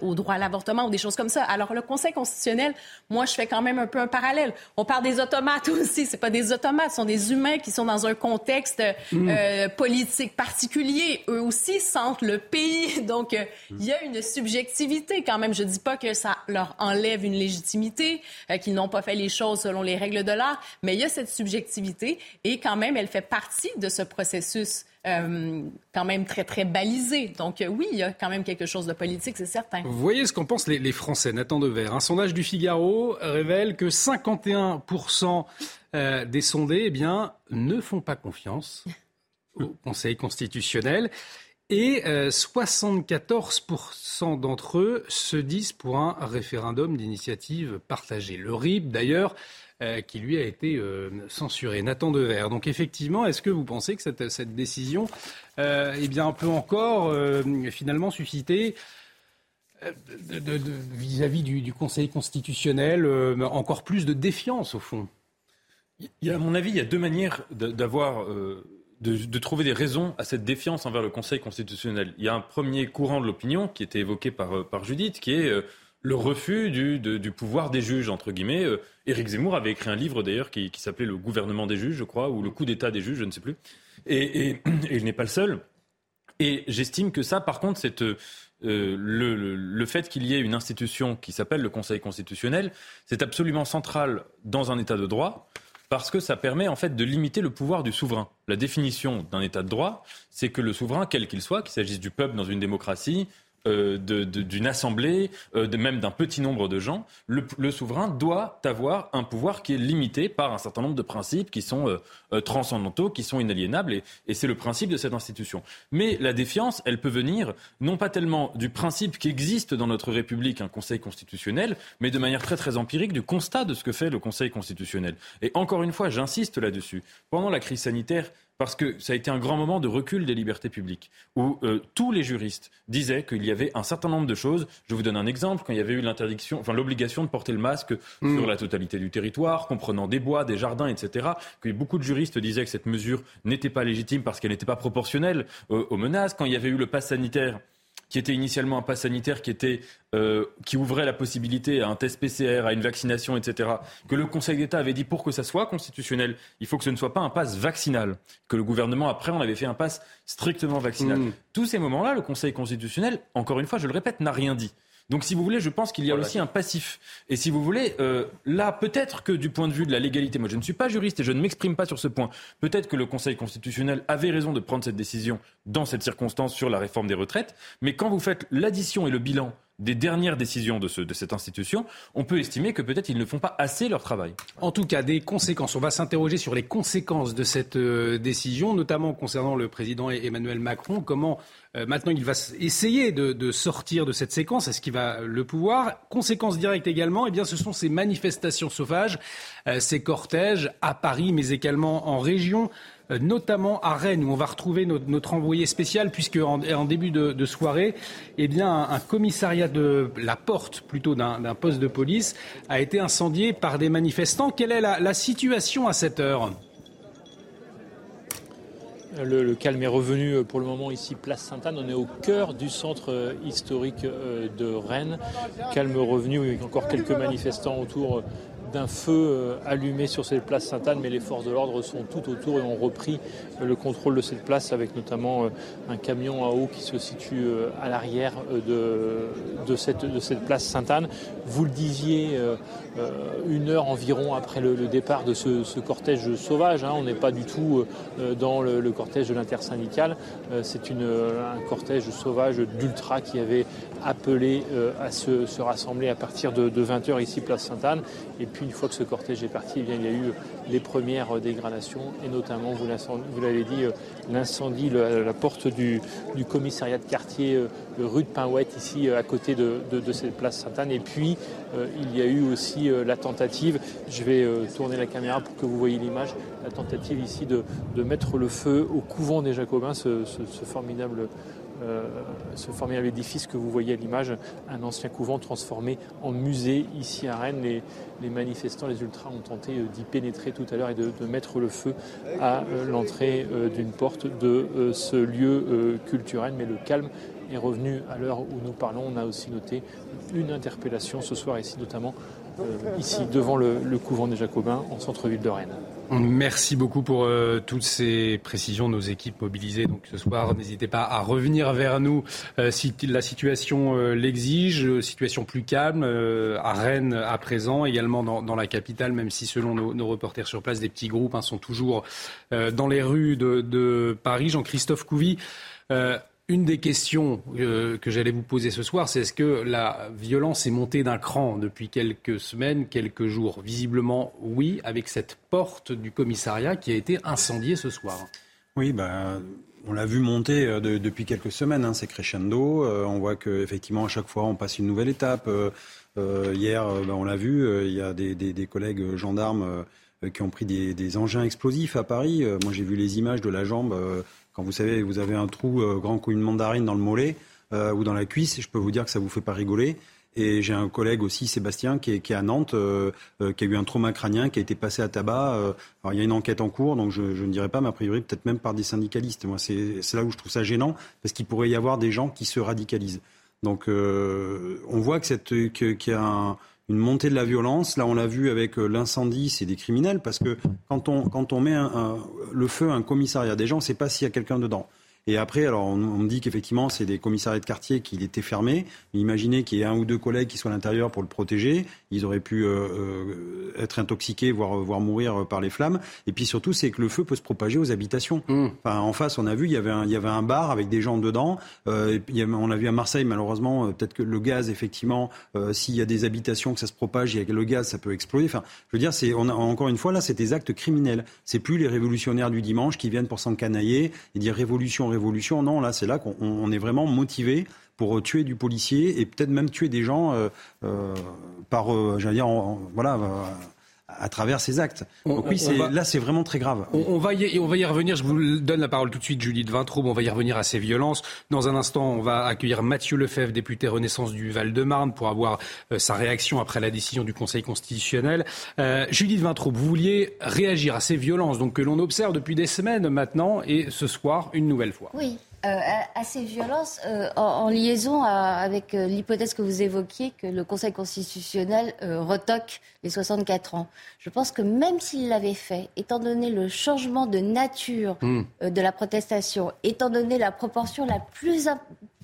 au droit à l'avortement ou des choses comme ça. Alors, le Conseil constitutionnel, moi, je fais quand même un peu un parallèle. On parle des automates <laughs> aussi. C'est pas des automates, ce sont humains qui sont dans un contexte mm. euh, politique particulier. Eux aussi sentent le pays. <laughs> Donc, euh, il y a une subjectivité quand même. Je dis pas que ça leur enlève une légitimité, qu'ils n'ont pas fait les choses selon les règles de l'art, mais il y a cette subjectivité et quand même, elle fait partie de ce processus euh, quand même très, très balisé. Donc euh, oui, il y a quand même quelque chose de politique, c'est certain. Vous voyez ce qu'en pensent les, Français, Nathan Dever. Un sondage du Figaro révèle que 51% euh, des sondés eh bien, ne font pas confiance au <laughs> Conseil constitutionnel. Et 74% d'entre eux se disent pour un référendum d'initiative partagée. Le RIB, d'ailleurs, euh, qui lui a été euh, censuré. Nathan Dever. Donc effectivement, est-ce que vous pensez que cette, cette décision euh, eh bien, peut encore finalement susciter vis-à-vis du, du, Conseil constitutionnel encore plus de défiance au fond? Il y a, À mon avis, il y a deux manières d'avoir... De, de, trouver des raisons à cette défiance envers le Conseil constitutionnel. Il y a un premier courant de l'opinion qui était évoqué par, par Judith, qui est le refus du, du, pouvoir des juges, entre guillemets. Euh, Éric Zemmour avait écrit un livre d'ailleurs qui, qui s'appelait Le gouvernement des juges, je crois, ou Le coup d'état des juges, je ne sais plus. Et, et, il n'est pas le seul. Et j'estime que ça, par contre, c'est euh, le, le, le, fait qu'il y ait une institution qui s'appelle le Conseil constitutionnel, c'est absolument central dans un État de droit parce que ça permet en fait de limiter le pouvoir du souverain. La définition d'un État de droit, c'est que le souverain, quel qu'il soit, qu'il s'agisse du peuple dans une démocratie, euh, d'une assemblée, euh, de, même d'un petit nombre de gens, le, souverain doit avoir un pouvoir qui est limité par un certain nombre de principes qui sont euh, transcendantaux, qui sont inaliénables, et, et c'est le principe de cette institution. Mais la défiance, elle peut venir non pas tellement du principe qui existe dans notre République, un Conseil constitutionnel, mais de manière très très empirique du constat de ce que fait le Conseil constitutionnel. Et encore une fois, j'insiste là-dessus. Pendant la crise sanitaire, parce que ça a été un grand moment de recul des libertés publiques, où euh, tous les juristes disaient qu'il y avait un certain nombre de choses. Je vous donne un exemple, quand il y avait eu l'interdiction, enfin l'obligation de porter le masque mm. sur la totalité du territoire, comprenant des bois, des jardins, etc., que beaucoup de juristes disaient que cette mesure n'était pas légitime parce qu'elle n'était pas proportionnelle euh, aux menaces. Quand il y avait eu le pass sanitaire qui était initialement un pass sanitaire qui, était, euh, qui ouvrait la possibilité à un test PCR, à une vaccination, etc., que le Conseil d'État avait dit pour que ça soit constitutionnel, il faut que ce ne soit pas un pass vaccinal, que le gouvernement, après, on avait fait un pass strictement vaccinal. Mmh. Tous ces moments-là, le Conseil constitutionnel, encore une fois, je le répète, n'a rien dit. Donc, si vous voulez, je pense qu'il y a aussi un passif. Et si vous voulez, euh, là, peut-être que du point de vue de la légalité, moi je ne suis pas juriste et je ne m'exprime pas sur ce point, peut-être que le Conseil constitutionnel avait raison de prendre cette décision dans cette circonstance sur la réforme des retraites, mais quand vous faites l'addition et le bilan des dernières décisions de, ce, cette institution, on peut estimer que peut-être ils ne font pas assez leur travail. En tout cas, des conséquences. On va s'interroger sur les conséquences de cette euh, décision, notamment concernant le président Emmanuel Macron. Comment euh, maintenant il va essayer de, sortir de cette séquence? Est-ce qu'il va le pouvoir? Conséquence directe également, eh bien, ce sont ces manifestations sauvages, euh, ces cortèges à Paris, mais également en région. Euh, notamment à Rennes, où on va retrouver notre, envoyé spécial, puisque en, début de, soirée, eh bien, un, commissariat de la porte, plutôt d'un poste de police, a été incendié par des manifestants. Quelle est la, situation à cette heure? Le, calme est revenu euh, pour le moment ici, place Sainte-Anne. On est au cœur du centre euh, historique de Rennes. Calme revenu, avec encore quelques manifestants autour d'un feu euh, allumé sur cette place Sainte-Anne, mais les forces de l'ordre sont tout autour et ont repris euh, le contrôle de cette place avec notamment un camion à eau qui se situe à l'arrière de, cette, place Sainte-Anne. Vous le disiez, une heure environ après le, départ de ce, cortège sauvage, hein, on n'est pas du tout dans le, cortège de l'intersyndicale, c'est un cortège sauvage d'ultra qui avait appelé à se, rassembler à partir de, de 20h ici, place Sainte-Anne. Et puis une fois que ce cortège est parti, eh il y a eu les premières dégradations, et notamment, vous l'avez dit, euh, l'incendie, la porte du, commissariat de quartier euh, rue de Pinouette, ici euh, à côté de, cette place Sainte-Anne. Et puis, il y a eu aussi la tentative, je vais tourner la caméra pour que vous voyez l'image, la tentative ici de, mettre le feu au couvent des Jacobins, ce formidable euh, ce formidable édifice que vous voyez à l'image, un ancien couvent transformé en musée ici à Rennes. Les, manifestants, les ultras ont tenté euh, d'y pénétrer tout à l'heure et de, mettre le feu à euh, l'entrée d'une porte de ce lieu culturel. Mais le calme est revenu à l'heure où nous parlons. On a aussi noté une interpellation ce soir ici, notamment ici devant le couvent des Jacobins en centre-ville de Rennes. Merci beaucoup pour euh, toutes ces précisions. Nos équipes mobilisées donc ce soir, n'hésitez pas à revenir vers nous euh, si la situation euh, l'exige. Situation plus calme à Rennes à présent, également dans, la capitale, même si selon nos, reporters sur place, des petits groupes hein, sont toujours dans les rues de, de Paris. Jean-Christophe Couvi. Une des questions euh, que j'allais vous poser ce soir, c'est est-ce que la violence est montée d'un cran depuis quelques semaines, quelques jours? Visiblement, oui, avec cette porte du commissariat qui a été incendiée ce soir. Oui, ben, on l'a vu monter euh, depuis quelques semaines, hein, c'est crescendo. Euh, on voit qu'effectivement, à chaque fois, on passe une nouvelle étape. hier, ben, on l'a vu, il y a des, collègues gendarmes qui ont pris des, des, engins explosifs à Paris. moi, j'ai vu les images de la jambe quand vous savez, vous avez un trou euh, grand comme une mandarine dans le mollet euh, ou dans la cuisse, je peux vous dire que ça vous fait pas rigoler. Et j'ai un collègue aussi, Sébastien, qui est, à Nantes, euh, qui a eu un trauma crânien, qui a été passé à tabac. alors il y a une enquête en cours, donc je, ne dirais pas, mais a priori peut-être même par des syndicalistes. Moi, c'est là où je trouve ça gênant, parce qu'il pourrait y avoir des gens qui se radicalisent. Donc on voit que qu'il y a un, une montée de la violence. Là, on l'a vu avec euh, l'incendie, c'est des criminels parce que quand on, on met le feu à un commissariat des gens, on ne sait pas s'il y a quelqu'un dedans. Et après, alors on, me dit qu'effectivement, c'est des commissariats de quartier qui étaient fermés. imaginez qu'il y ait un ou deux collègues qui soient à l'intérieur pour le protéger. Ils auraient pu euh, euh, être intoxiqués, voire, voire mourir par les flammes. Et puis surtout, c'est que le feu peut se propager aux habitations. Mmh. Enfin, en face, on a vu, il y avait un, il y avait un bar avec des gens dedans. Euh, on a vu à Marseille, malheureusement, euh, peut-être que le gaz, effectivement, s'il y a des habitations, que ça se propage, il y a le gaz, ça peut exploser. Enfin, je veux dire, c'est on a, encore une fois là, c'est des actes criminels. C'est plus les révolutionnaires du dimanche qui viennent pour s'encanailler et dire révolution révolution. Non, là, c'est là qu'on est vraiment motivé pour tuer du policier et peut-être même tuer des gens euh, euh, par, euh, j'allais dire, voilà à travers ces actes. Donc oui, là, c'est vraiment très grave. On, va y, on va y revenir. Je vous donne la parole tout de suite, Julie de Vintraube. On va y revenir à ces violences. Dans un instant, on va accueillir Mathieu Lefebvre, député Renaissance du Val-de-Marne, pour avoir sa réaction après la décision du Conseil constitutionnel. Euh, Julie de Vintraube, vous vouliez réagir à ces violences donc, que l'on observe depuis des semaines maintenant et ce soir, une nouvelle fois. Oui. Euh, à ces violences, euh, en, liaison avec euh, l'hypothèse que vous évoquiez, que le Conseil constitutionnel retoque les 64 ans. Je pense que même s'il l'avait fait, étant donné le changement de nature hmm. de la protestation, étant donné la proportion la plus,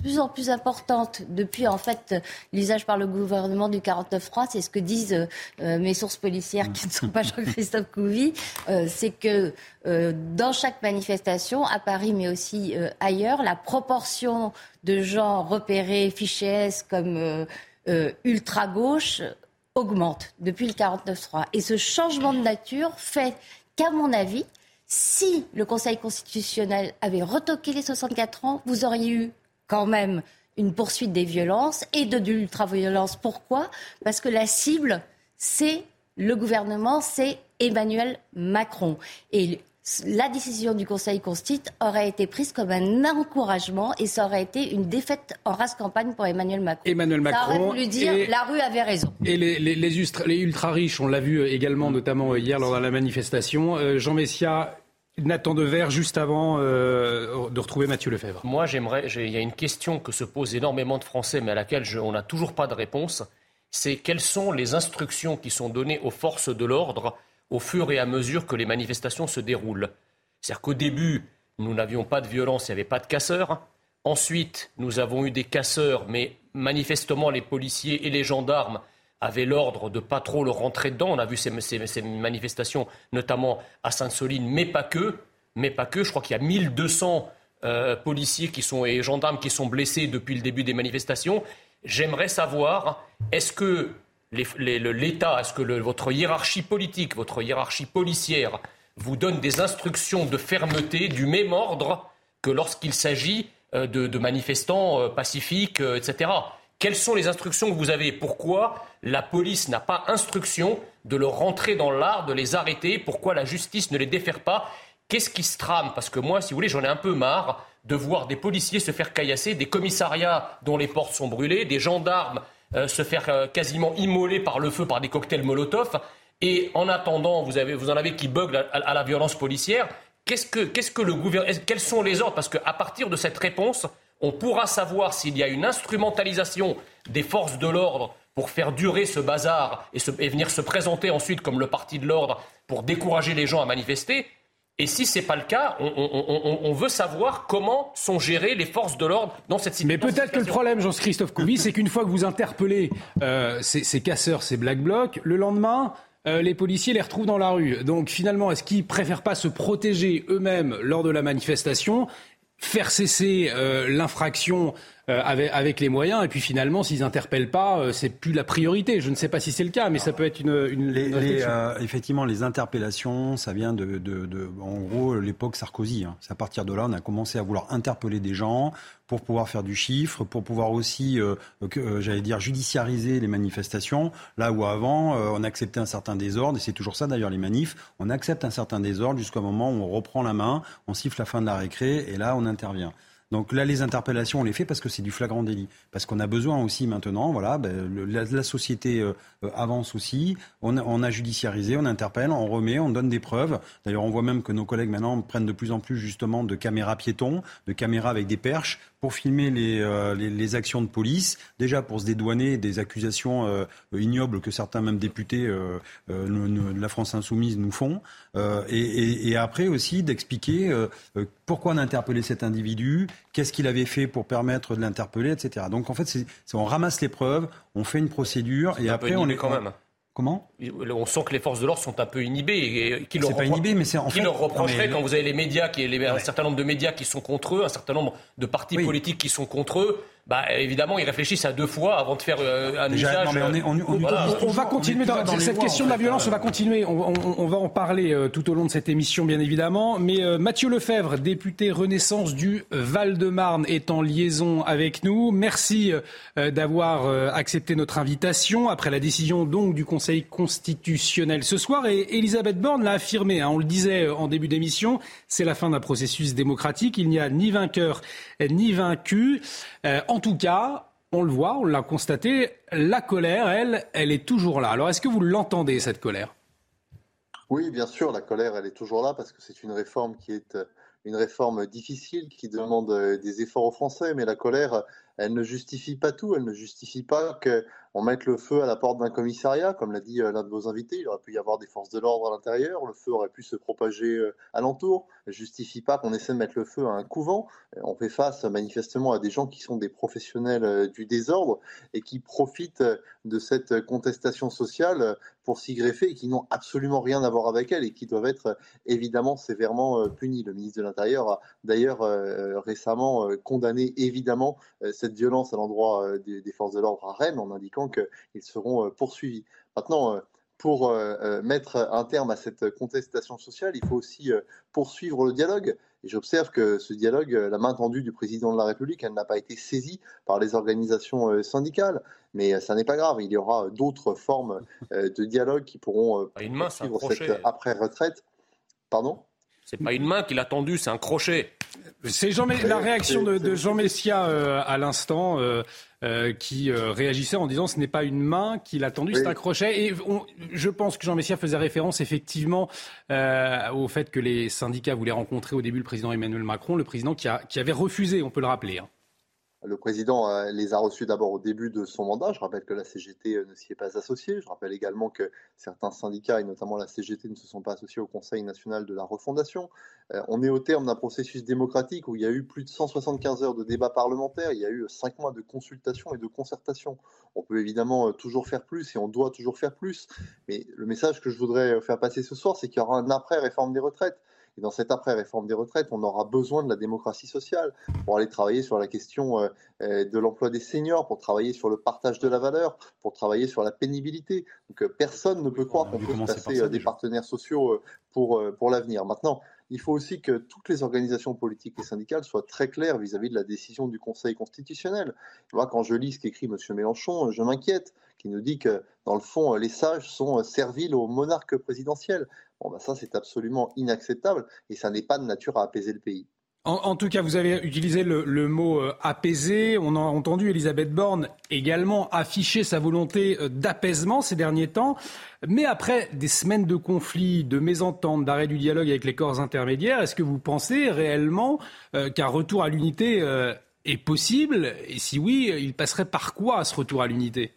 plus en plus importante depuis en fait l'usage par le gouvernement du 49.3, c'est ce que disent euh, mes sources policières qui ne sont pas Jean-Christophe Couvi, euh, c'est que euh, dans chaque manifestation, à Paris mais aussi ailleurs, la proportion de gens repérés, fichés comme ultra-gauche augmente depuis le 49.3. Et ce changement de nature fait qu'à mon avis, si le Conseil constitutionnel avait retoqué les 64 ans, vous auriez eu quand même une poursuite des violences et de l'ultra-violence. Pourquoi? Parce que la cible, c'est le gouvernement, c'est Emmanuel Macron. Et la décision du Conseil constitue aurait été prise comme un encouragement et ça aurait été une défaite en race campagne pour Emmanuel Macron. Emmanuel Macron. Ça aurait voulu dire la rue avait raison. Et les, les, ultra riches, on l'a vu également, notamment hier lors de la manifestation. Euh, Jean Messia, Nathan Dever, juste avant euh, de retrouver Mathieu Lefebvre. Moi, j'aimerais. Il y a une question que se posent énormément de Français, mais à laquelle on n'a toujours pas de réponse. c'est quelles sont les instructions qui sont données aux forces de l'ordre au fur et à mesure que les manifestations se déroulent? C'est-à-dire qu'au début, nous n'avions pas de violence, il n'y avait pas de casseurs. Ensuite, nous avons eu des casseurs, mais manifestement, les policiers et les gendarmes avaient l'ordre de pas trop le rentrer dedans. On a vu ces, manifestations, notamment à Sainte-Soline, mais pas que. Mais pas. Je crois qu'il y a 1200 euh, policiers qui sont, et gendarmes qui sont blessés depuis le début des manifestations. J'aimerais savoir, est-ce que l'État, est-ce que votre hiérarchie politique, votre hiérarchie policière vous donne des instructions de fermeté du même ordre que lorsqu'il s'agit euh, de, manifestants euh, pacifiques, euh, etc. Quelles sont les instructions que vous avez Pourquoi la police n'a pas instruction de leur rentrer dans l'art, de les arrêter? Pourquoi la justice ne les défère pas? Qu'est-ce qui se trame? Parce que moi, si vous voulez, j'en ai un peu marre de voir des policiers se faire caillasser, des commissariats dont les portes sont brûlées, des gendarmes se faire quasiment immoler par le feu par des cocktails Molotov. Et en attendant, vous, avez, vous en avez qui buglent à, la violence policière. Qu'est-ce que, qu'est-ce que le gouvernement, quels sont les ordres? Parce qu'à partir de cette réponse, on pourra savoir s'il y a une instrumentalisation des forces de l'ordre pour faire durer ce bazar et, venir se présenter ensuite comme le parti de l'ordre pour décourager les gens à manifester. Et si ce n'est pas le cas, on, veut savoir comment sont gérées les forces de l'ordre dans cette situation. Mais peut-être que le problème, Jean-Christophe Couvi, c'est qu'une fois que vous interpellez euh, ces, ces, casseurs, ces black blocs, le lendemain, euh, les policiers les retrouvent dans la rue. Donc finalement, est-ce qu'ils préfèrent pas se protéger eux-mêmes lors de la manifestation faire cesser euh, l'infraction euh, avec, les moyens. Et puis finalement, s'ils n'interpellent pas, euh, c'est plus la priorité. Je ne sais pas si c'est le cas, mais ça peut être une. une les, effectivement, les interpellations, ça vient de, de, de en gros, l'époque Sarkozy. Hein. C'est à partir de là, on a commencé à vouloir interpeller des gens pour pouvoir faire du chiffre, pour pouvoir aussi, j'allais dire, judiciariser les manifestations. Là où avant, on acceptait un certain désordre, et c'est toujours ça d'ailleurs les manifs, on accepte un certain désordre jusqu'au moment où on reprend la main, on siffle la fin de la récré, et là on intervient. Donc là, les interpellations, on les fait parce que c'est du flagrant délit. Parce qu'on a besoin aussi maintenant, voilà, ben, la, société euh, avance aussi. On a, judiciarisé, on interpelle, on remet, on donne des preuves. D'ailleurs, on voit même que nos collègues maintenant prennent de plus en plus justement de caméras piétons, de caméras avec des perches pour filmer les, euh, les, actions de police, déjà pour se dédouaner des accusations euh, ignobles que certains même députés euh, de la France insoumise nous font, et, et, après aussi d'expliquer pourquoi on a interpellé cet individu, qu'est-ce qu'il avait fait pour permettre de l'interpeller, etc. Donc en fait, c'est, on ramasse les preuves, on fait une procédure, et après on les quand même. Comment? On sent que les forces de l'ordre sont un peu inhibées. Et, qui leur pas inhibé, mais c'est en qui leur reprocherait quand vous avez les médias, qui, les, un certain nombre de médias qui sont contre eux, un certain nombre de partis politiques qui sont contre eux bah, évidemment, ils réfléchissent à deux fois avant de faire euh, un usage. on, va continuer dans, cette question de la violence. On va continuer. On, va en parler euh, tout au long de cette émission, bien évidemment. Mais euh, Mathieu Lefebvre, député Renaissance du Val-de-Marne, est en liaison avec nous. Merci d'avoir accepté notre invitation après la décision donc du Conseil constitutionnel ce soir. Et Elisabeth Borne l'a affirmé. Hein, on le disait en début d'émission, c'est la fin d'un processus démocratique. Il n'y a ni vainqueur ni vaincu. Euh, en tout cas, on le voit, on l'a constaté, la colère, elle, elle est toujours là. Alors est-ce que vous l'entendez, cette colère? Oui, bien sûr, la colère, elle est toujours là parce que c'est une réforme qui est euh, une réforme difficile, qui demande euh, des efforts aux Français, mais la colère, elle ne justifie pas tout, elle ne justifie pas que on mette le feu à la porte d'un commissariat, comme l'a dit euh, l'un de vos invités. Il aurait pu y avoir des forces de l'ordre à l'intérieur, le feu aurait pu se propager euh, alentour. Ne justifie pas qu'on essaie de mettre le feu à un couvent. Euh, on fait face manifestement à des gens qui sont des professionnels du désordre et qui profitent de cette contestation sociale pour s'y greffer et qui n'ont absolument rien à voir avec elle et qui doivent être évidemment sévèrement punis. Le ministre de l'Intérieur a d'ailleurs récemment condamné évidemment cette violence à l'endroit des forces de l'ordre à Rennes en indiquant qu'ils seront euh, poursuivis. Maintenant, euh, pour euh, mettre un terme à cette contestation sociale, il faut aussi poursuivre le dialogue. Et j'observe que ce dialogue, la main tendue du président de la République, elle n'a pas été saisie par les organisations syndicales. Mais ça n'est pas grave, il y aura d'autres formes de dialogue qui pourront poursuivre cette après-retraite. Pardon? C'est pas une main qui l'a tendue, c'est un crochet. C'est Jean, la réaction de, Jean Messia à l'instant. Euh, qui euh, réagissait en disant ce n'est pas une main qui l'a tendu, c'est un crochet. Et je pense que Jean Messia faisait référence effectivement euh, au fait que les syndicats voulaient rencontrer au début le président Emmanuel Macron, le président qui, a, qui avait refusé, on peut le rappeler. Hein. Le président euh, les a reçus d'abord au début de son mandat. Je rappelle que la CGT euh, ne s'y est pas associée. Je rappelle également que certains syndicats, et notamment la CGT, ne se sont pas associés au Conseil national de la refondation. Euh, on est au terme d'un processus démocratique où il y a eu plus de 175 heures de débat parlementaire, il y a eu 5 mois de consultation et de concertation. On peut évidemment toujours faire plus et on doit toujours faire plus. Mais le message que je voudrais faire passer ce soir, c'est qu'il y aura un après-réforme des retraites. Et dans cette après-réforme des retraites, on aura besoin de la démocratie sociale pour aller travailler sur la question euh, euh, de l'emploi des seniors, pour travailler sur le partage de la valeur, pour travailler sur la pénibilité. Donc euh, personne ne peut croire qu'on peut passer des partenaires sociaux pour, pour l'avenir. Maintenant, il faut aussi que toutes les organisations politiques et syndicales soient très claires vis-à-vis de la décision du Conseil constitutionnel. Moi, quand je lis ce qu'écrit M. Mélenchon, je m'inquiète, qui nous dit que, dans le fond, les sages sont serviles au monarque présidentiel. Bon, ben ça, c'est absolument inacceptable et ça n'est pas de nature à apaiser le pays. En, tout cas, vous avez utilisé le, mot euh, apaiser. On a entendu Elisabeth Borne également afficher sa volonté euh, d'apaisement ces derniers temps. Mais après des semaines de conflits, de mésententes, d'arrêt du dialogue avec les corps intermédiaires, est-ce que vous pensez réellement euh, qu'un retour à l'unité est possible? Et si oui, il passerait par quoi ce retour à l'unité?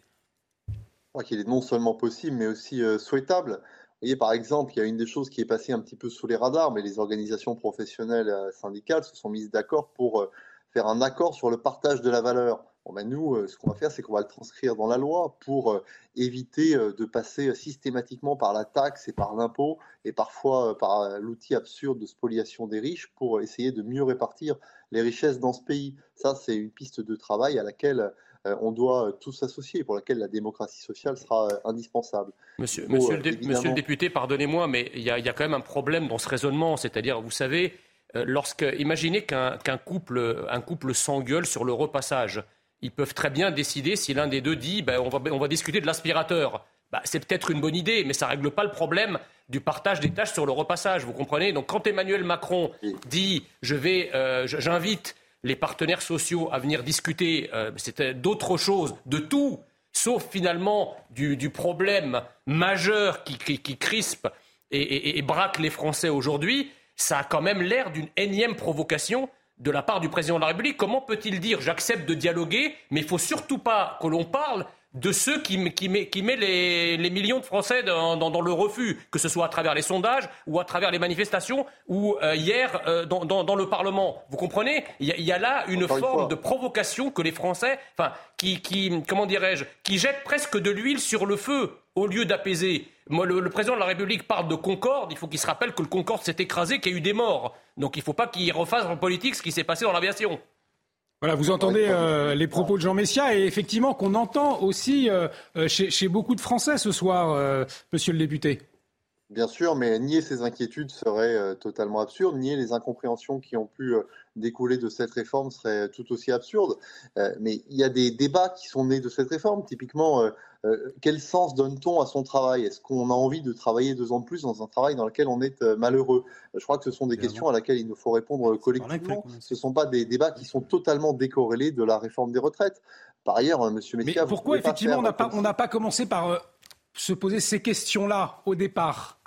Je crois qu'il est non seulement possible, mais aussi souhaitable voyez, par exemple, il y a une des choses qui est passée un petit peu sous les radars, mais les organisations professionnelles euh, syndicales se sont mises d'accord pour euh, faire un accord sur le partage de la valeur. Bon, ben nous, euh, ce qu'on va faire, c'est qu'on va le transcrire dans la loi pour éviter de passer systématiquement par la taxe et par l'impôt et parfois par l'outil absurde de spoliation des riches pour essayer de mieux répartir les richesses dans ce pays. Ça, c'est une piste de travail à laquelle on doit euh, tous s'associer, pour laquelle la démocratie sociale sera euh, indispensable. Monsieur, le, député, pardonnez-moi, mais il y, a quand même un problème dans ce raisonnement. C'est-à-dire, vous savez, lorsque, imaginez qu'un couple, un couple s'engueule sur le repassage. Ils peuvent très bien décider si l'un des deux dit ben, on, va, on va discuter de l'aspirateur. Bah, c'est peut-être une bonne idée, mais ça ne règle pas le problème du partage des tâches sur le repassage. Vous comprenez? Donc quand Emmanuel Macron dit je vais, j'invite les partenaires sociaux à venir discuter euh, c'était d'autres choses, de tout, sauf finalement du, problème majeur qui, crispe et, braque les Français aujourd'hui, ça a quand même l'air d'une énième provocation de la part du président de la République. Comment peut-il dire j'accepte de dialoguer, mais il faut surtout pas que l'on parle de ceux qui, qui, met, qui met les, millions de Français dans, le refus, que ce soit à travers les sondages ou à travers les manifestations ou euh, hier euh, dans, le Parlement. Vous comprenez? Il y, a, là une forme de provocation que les Français, enfin, qui, qui comment dirais-je, qui jettent presque de l'huile sur le feu au lieu d'apaiser. Moi, le, président de la République parle de concorde. Il faut qu'il se rappelle que le concorde s'est écrasé, qu'il y a eu des morts. Donc il ne faut pas qu'il refasse en politique ce qui s'est passé dans l'aviation. Voilà, vous entendez euh, les propos de Jean Messia et effectivement qu'on entend aussi euh, euh, chez, beaucoup de Français ce soir, monsieur le député. Bien sûr, mais nier ces inquiétudes serait totalement absurde. Nier les incompréhensions qui ont pu découler de cette réforme serait tout aussi absurde. mais il y a des débats qui sont nés de cette réforme. Typiquement, euh, quel sens donne-t-on à son travail? Est-ce qu'on a envie de travailler deux ans de plus dans un travail dans lequel on est euh, malheureux? Je crois que ce sont des questions à laquelle il nous faut répondre collectivement. Ce ne sont pas des débats qui sont totalement décorrélés de la réforme des retraites. Par ailleurs, euh, Monsieur Mais pourquoi effectivement on n'a pas, pas, commencé par se poser ces questions-là au départ?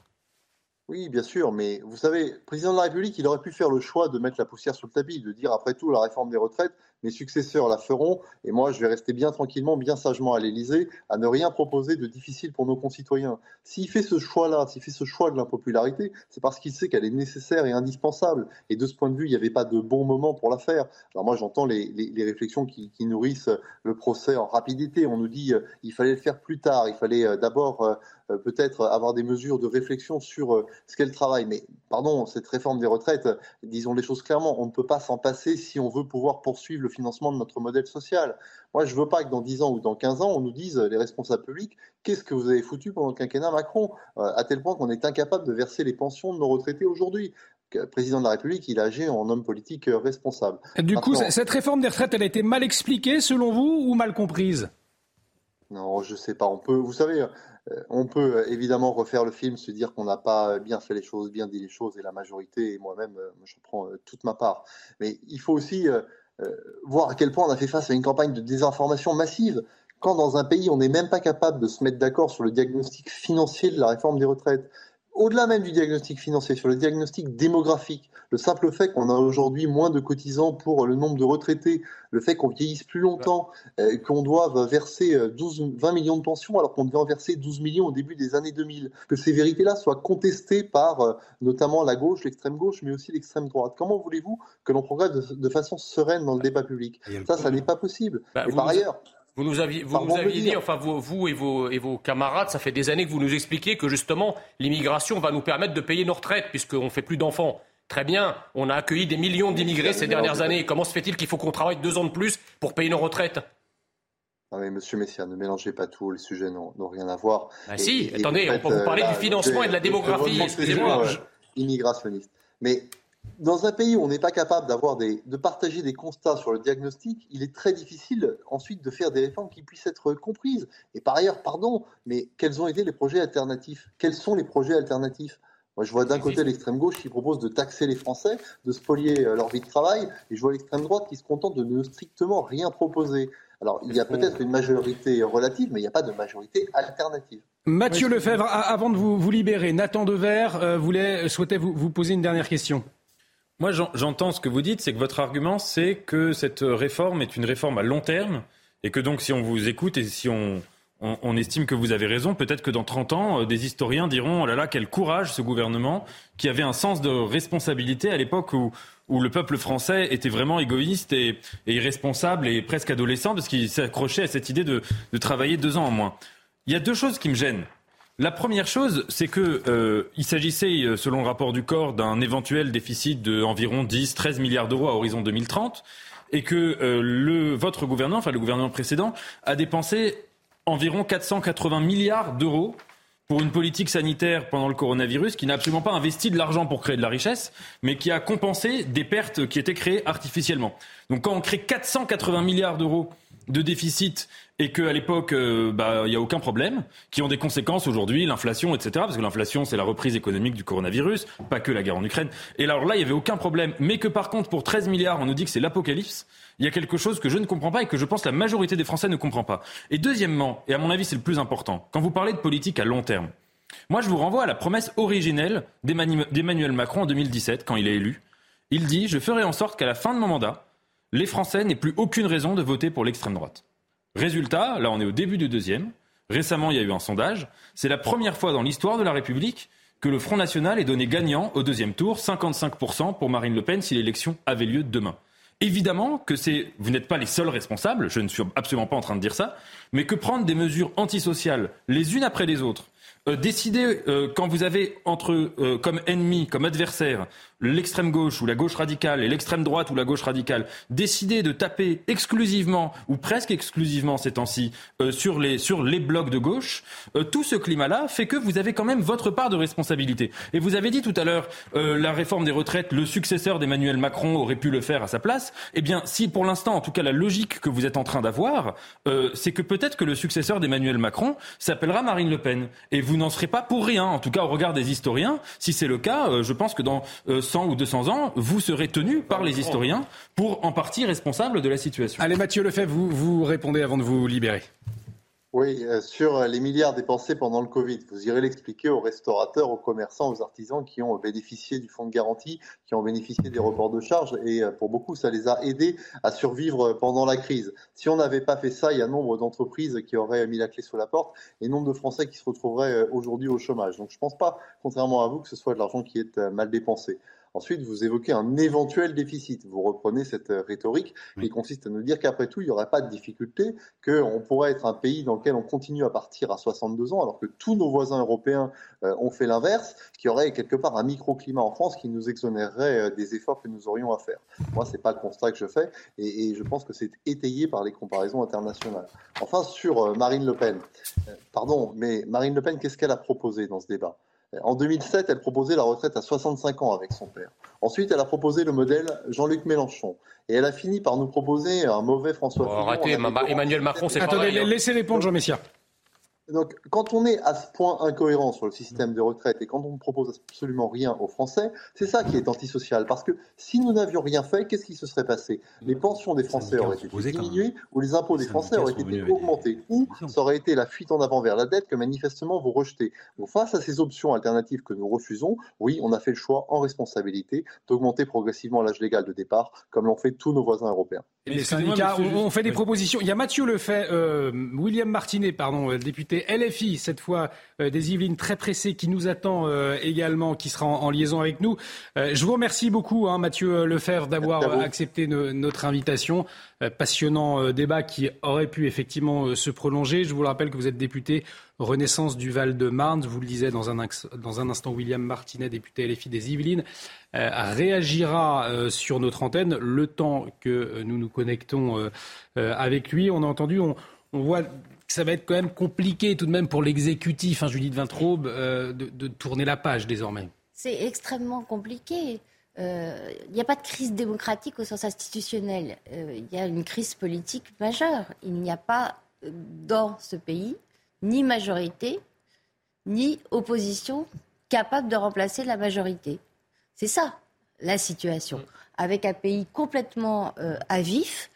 Oui, bien sûr, mais vous savez, le président de la République, il aurait pu faire le choix de mettre la poussière sur le tapis, de dire après tout, la réforme des retraites, mes successeurs la feront, et moi je vais rester bien tranquillement, bien sagement à l'Élysée, à ne rien proposer de difficile pour nos concitoyens. S'il fait ce choix-là, s'il fait ce choix de l'impopularité, c'est parce qu'il sait qu'elle est nécessaire et indispensable. Et de ce point de vue, il n'y avait pas de bon moment pour la faire. Alors moi j'entends les, réflexions qui, nourrissent le procès en rapidité. On nous dit euh, fallait le faire plus tard, il fallait euh, d'abord euh, peut-être avoir des mesures de réflexion sur ce qu'est le travail. Mais pardon, cette réforme des retraites, disons les choses clairement, on ne peut pas s'en passer si on veut pouvoir poursuivre le financement de notre modèle social. Moi, je ne veux pas que dans 10 ans ou dans 15 ans, on nous dise, les responsables publics, qu'est-ce que vous avez foutu pendant le quinquennat Macron euh, À tel point qu'on est incapable de verser les pensions de nos retraités aujourd'hui. Président de la République, il a agi en homme politique euh, responsable. Du coup, cette réforme des retraites, elle a été mal expliquée selon vous ou mal comprise? Non, je ne sais pas. On peut, vous savez, euh, on peut évidemment refaire le film, se dire qu'on n'a pas bien fait les choses, bien dit les choses, et la majorité, et moi-même, je prends toute ma part. Mais il faut aussi voir à quel point on a fait face à une campagne de désinformation massive. Quand dans un pays, on n'est même pas capable de se mettre d'accord sur le diagnostic financier de la réforme des retraites, au-delà même du diagnostic financier, sur le diagnostic démographique, le simple fait qu'on a aujourd'hui moins de cotisants pour le nombre de retraités, le fait qu'on vieillisse plus longtemps, euh, qu'on doive verser 12, euh, 20 millions de pensions alors qu'on devait en verser 12 millions au début des années 2000, que ces vérités-là soient contestées par euh, notamment la gauche, l'extrême gauche, mais aussi l'extrême droite. Comment voulez-vous que l'on progresse de, façon sereine dans le débat public? Ça, ça n'est pas possible. Bah, et par ailleurs, vous nous aviez, vous nous aviez dit, enfin vous, vous et, vos, et vos camarades, ça fait des années que vous nous expliquiez que justement l'immigration va nous permettre de payer nos retraites puisqu'on ne fait plus d'enfants. Très bien, on a accueilli des millions d'immigrés ces dernières années. Comment se fait-il qu'il faut qu'on travaille deux ans de plus pour payer nos retraites? Non mais Monsieur Messia, ne mélangez pas tout, les sujets n'ont rien à voir. Ah si, attendez, on peut vous parler du financement et de la démographie, excusez-moi. Immigrationniste. Mais dans un pays où on n'est pas capable d'avoir de partager des constats sur le diagnostic, il est très difficile ensuite de faire des réformes qui puissent être comprises. Et par ailleurs, pardon, mais quels ont été les projets alternatifs? Quels sont les projets alternatifs? Moi, je vois d'un côté l'extrême gauche qui propose de taxer les Français, de spolier euh, leur vie de travail, et je vois l'extrême droite qui se contente de ne strictement rien proposer. Alors, il y a peut-être une majorité relative, mais il n'y a pas de majorité alternative. Mathieu Lefebvre, avant de vous, vous libérer, Nathan Dever euh, voulait, souhaitait vous poser une dernière question. Moi, j'entends ce que vous dites, c'est que votre argument, c'est que cette réforme est une réforme à long terme, et que donc, si on vous écoute et si on, estime que vous avez raison, peut-être que dans 30 ans, euh, des historiens diront, oh là là, quel courage ce gouvernement, qui avait un sens de responsabilité à l'époque où, où le peuple français était vraiment égoïste et, irresponsable et presque adolescent, parce qu'il s'accrochait à cette idée de, de travailler deux ans en moins. Il y a deux choses qui me gênent. La première chose, c'est que euh, il s'agissait, euh, selon le rapport du corps, d'un éventuel déficit d'environ 10-13 milliards d'euros à horizon 2030, et que euh, le, votre gouvernement, enfin le gouvernement précédent, a dépensé environ 480 milliards d'euros pour une politique sanitaire pendant le coronavirus qui n'a absolument pas investi de l'argent pour créer de la richesse, mais qui a compensé des pertes qui étaient créées artificiellement. Donc quand on crée 480 milliards d'euros de déficit et qu'à l'époque, euh, bah, il n'y a aucun problème, qui ont des conséquences aujourd'hui, l'inflation, etc. Parce que l'inflation, c'est la reprise économique du coronavirus, pas que la guerre en Ukraine. Et alors là, il n'y avait aucun problème. Mais que par contre, pour 13 milliards, on nous dit que c'est l'apocalypse, il y a quelque chose que je ne comprends pas et que je pense la majorité des Français ne comprend pas. Et deuxièmement, et à mon avis c'est le plus important, quand vous parlez de politique à long terme, moi je vous renvoie à la promesse originelle d'Emmanuel Macron en 2017, quand il est élu. Il dit, je ferai en sorte qu'à la fin de mon mandat, les Français n'aient plus aucune raison de voter pour l'extrême droite. Résultat, là on est au début du deuxième. Récemment, il y a eu un sondage. C'est la première fois dans l'histoire de la République que le Front National est donné gagnant au deuxième tour, 55% pour Marine Le Pen si l'élection avait lieu demain. Évidemment que c'est, vous n'êtes pas les seuls responsables, je ne suis absolument pas en train de dire ça, mais que prendre des mesures antisociales les unes après les autres, euh, décider euh, quand vous avez entre euh, comme ennemi, comme adversaire, l'extrême gauche ou la gauche radicale et l'extrême droite ou la gauche radicale, décider de taper exclusivement ou presque exclusivement ces temps-ci sur les sur les blocs de gauche, tout ce climat-là fait que vous avez quand même votre part de responsabilité. Et vous avez dit tout à l'heure la réforme des retraites, le successeur d'Emmanuel Macron aurait pu le faire à sa place. Eh bien, si pour l'instant, en tout cas, la logique que vous êtes en train d'avoir, c'est que peut-être que le successeur d'Emmanuel Macron s'appellera Marine Le Pen et vous n'en serez pas pour rien, en tout cas au regard des historiens. Si c'est le cas, euh, je pense que dans 100 euh, ou 200 ans, vous serez tenu par les historiens pour en partie responsable de la situation. Allez Mathieu Lefebvre, vous, vous répondez avant de vous libérer. Oui, euh, sur les milliards dépensés pendant le Covid, vous irez l'expliquer aux restaurateurs, aux commerçants, aux artisans qui ont bénéficié du fonds de garantie, qui ont bénéficié des reports de charges, et euh, pour beaucoup, ça les a aidés à survivre pendant la crise. Si on n'avait pas fait ça, il y a nombre d'entreprises qui auraient mis la clé sous la porte, et nombre de Français qui se retrouveraient euh, aujourd'hui au chômage. Donc je ne pense pas, contrairement à vous, que ce soit de l'argent qui est mal dépensé. Ensuite, vous évoquez un éventuel déficit. Vous reprenez cette euh, rhétorique qui consiste à nous dire qu'après tout, il n'y aurait pas de difficulté, qu'on pourrait être un pays dans lequel on continue à partir à 62 ans, alors que tous nos voisins européens euh, ont fait l'inverse, qu'il y aurait quelque part un microclimat en France qui nous exonérerait euh, des efforts que nous aurions à faire. Moi, c'est pas le constat que je fais, et, et je pense que c'est étayé par les comparaisons internationales. Enfin, sur Marine Le Pen, pardon, mais Marine Le Pen, qu'est-ce qu'elle a proposé dans ce débat? En 2007, elle proposait la retraite à 65 ans avec son père. Ensuite, elle a proposé le modèle Jean-Luc Mélenchon. Et elle a fini par nous proposer un mauvais François Fillon. Arrêtez, Emmanuel Macron, c'est Attendez, hein. laissez répondre Jean Messia. Donc, quand on est à ce point incohérent sur le système de retraite et quand on ne propose absolument rien aux Français, c'est ça qui est antisocial. Parce que si nous n'avions rien fait, qu'est-ce qui se serait passé? Les pensions des Français auraient été diminuées ou les impôts des Français auraient été augmentés ou ça aurait été la fuite en avant vers la dette que manifestement vous rejetez. Donc, face à ces options alternatives que nous refusons, oui, on a fait le choix en responsabilité d'augmenter progressivement l'âge légal de départ, comme l'ont fait tous nos voisins européens. Les syndicats ont, fait des propositions. Il y a Mathieu Lefebvre, euh, William Martinet, pardon, euh, député LFI, cette fois euh, des Yvelines, très pressé, qui nous attend également, qui sera en, liaison avec nous. je vous remercie beaucoup, hein, Mathieu Lefebvre, d'avoir accepté notre invitation. passionnant débat qui aurait pu effectivement se prolonger. Je vous le rappelle que vous êtes député Renaissance du Val-de-Marne. Vous le disais dans un, instant, William Martinet, député LFI des Yvelines. Euh, réagira euh, sur notre antenne le temps que euh, nous nous connectons avec lui. On a entendu, on, voit que ça va être quand même compliqué tout de même pour l'exécutif, hein, Judith Vintraube, de, de, tourner la page désormais. C'est extrêmement compliqué. Il n'y a pas de crise démocratique au sens institutionnel. Il y a une crise politique majeure. Il n'y a pas dans ce pays ni majorité, ni opposition capable de remplacer la majorité. C'est ça la situation. Avec un pays complètement euh, à vif,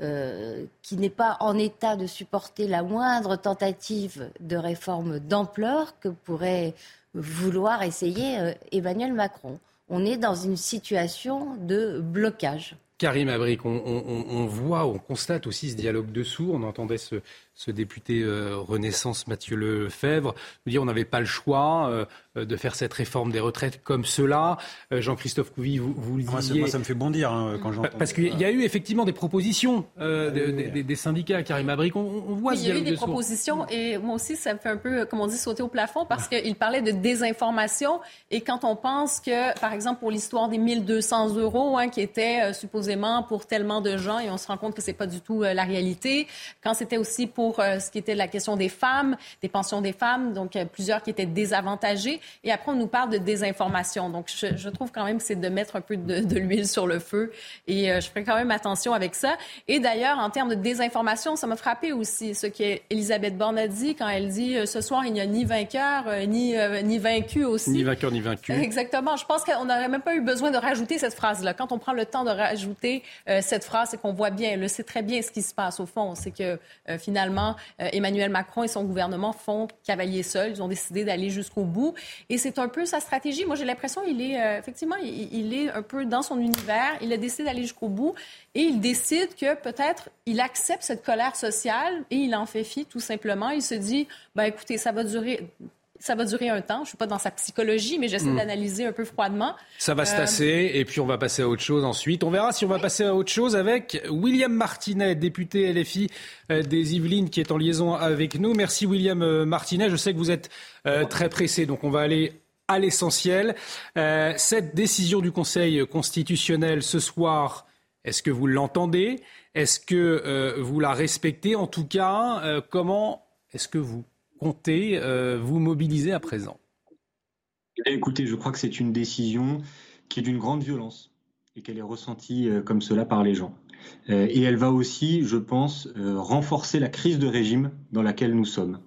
euh, qui n'est pas en état de supporter la moindre tentative de réforme d'ampleur que pourrait vouloir essayer euh, Emmanuel Macron. On est dans une situation de blocage. Karim Abric, on, voit, on constate aussi ce dialogue dessous. On entendait ce, ce député euh, Renaissance Mathieu Lefebvre nous dire on n'avait pas le choix euh, de faire cette réforme des retraites comme cela. Euh, Jean-Christophe Couvi, vous, vous le disiez. Moi, ça me fait bondir hein, quand j'entends. Parce qu'il y a eu effectivement des propositions des, syndicats, Karim Abric. On, voit Il y a eu des propositions et moi aussi, ça me fait un peu, comme on dit, sauter au plafond parce qu'il parlait de désinformation. Et quand on pense que, par exemple, pour l'histoire des 1200 euros hein, qui étaient supposément pour tellement de gens, et on se rend compte que c'est pas du tout la réalité, quand c'était aussi pour pour euh, ce qui était la question des femmes, des pensions des femmes, donc euh, plusieurs qui étaient désavantagés. Et après, on nous parle de désinformation. Donc, je, trouve quand même que c'est de mettre un peu de, l'huile sur le feu. Et euh, je ferai quand même attention avec ça. Et d'ailleurs, en termes de désinformation, ça m'a frappé aussi ce qu'Elisabeth Borne a dit quand elle dit ce soir, il n'y a ni vainqueur, ni, ni vaincu aussi. Ni vainqueur, ni vaincu. <laughs> Exactement. Je pense qu'on n'aurait même pas eu besoin de rajouter cette phrase-là. Quand on prend le temps de rajouter cette phrase, c'est qu'on voit bien, elle sait très bien ce qui se passe au fond. C'est que finalement, euh, Emmanuel Macron et son gouvernement font cavalier seul. Ils ont décidé d'aller jusqu'au bout. Et c'est un peu sa stratégie. Moi, j'ai l'impression qu'il est, euh, effectivement, il, est un peu dans son univers. Il a décidé d'aller jusqu'au bout. Et il décide que peut-être il accepte cette colère sociale et il en fait fi, tout simplement. Il se dit, ben, écoutez, ça va durer ça va durer un temps. Je ne suis pas dans sa psychologie, mais j'essaie hmm. d'analyser un peu froidement. Ça va se euh, tasser et puis on va passer à autre chose ensuite. On verra si on va passer à autre chose avec William Martinet, député LFI euh, des Yvelines, qui est en liaison avec nous. Merci William euh, Martinet. Je sais que vous êtes très pressé, donc on va aller à l'essentiel. cette décision du Conseil constitutionnel ce soir, est-ce que vous l'entendez? Est-ce que vous la respectez? En tout cas, comment est-ce que vous comptez euh, vous mobiliser à présent? Écoutez, je crois que c'est une décision qui est d'une grande violence et qu'elle est ressentie euh, comme cela par les gens. Euh, et elle va aussi, je pense, renforcer la crise de régime dans laquelle nous sommes.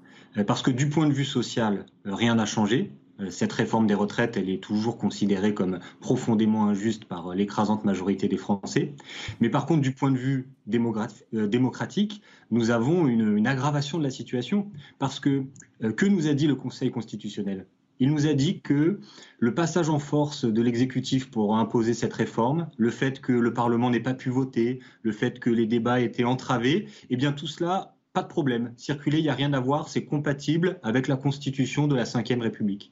Parce que du point de vue social, rien n'a changé. Euh, cette réforme des retraites, elle est toujours considérée comme profondément injuste par euh, l'écrasante majorité des Français. Mais par contre, du point de vue euh, démocratique, nous avons une, aggravation de la situation parce que que nous a dit le Conseil constitutionnel? Il nous a dit que le passage en force de l'exécutif pour imposer cette réforme, le fait que le Parlement n'ait pas pu voter, le fait que les débats étaient entravés, eh bien tout cela, pas de problème. Circuler, il n'y a rien à voir, c'est compatible avec la Constitution de la Ve République.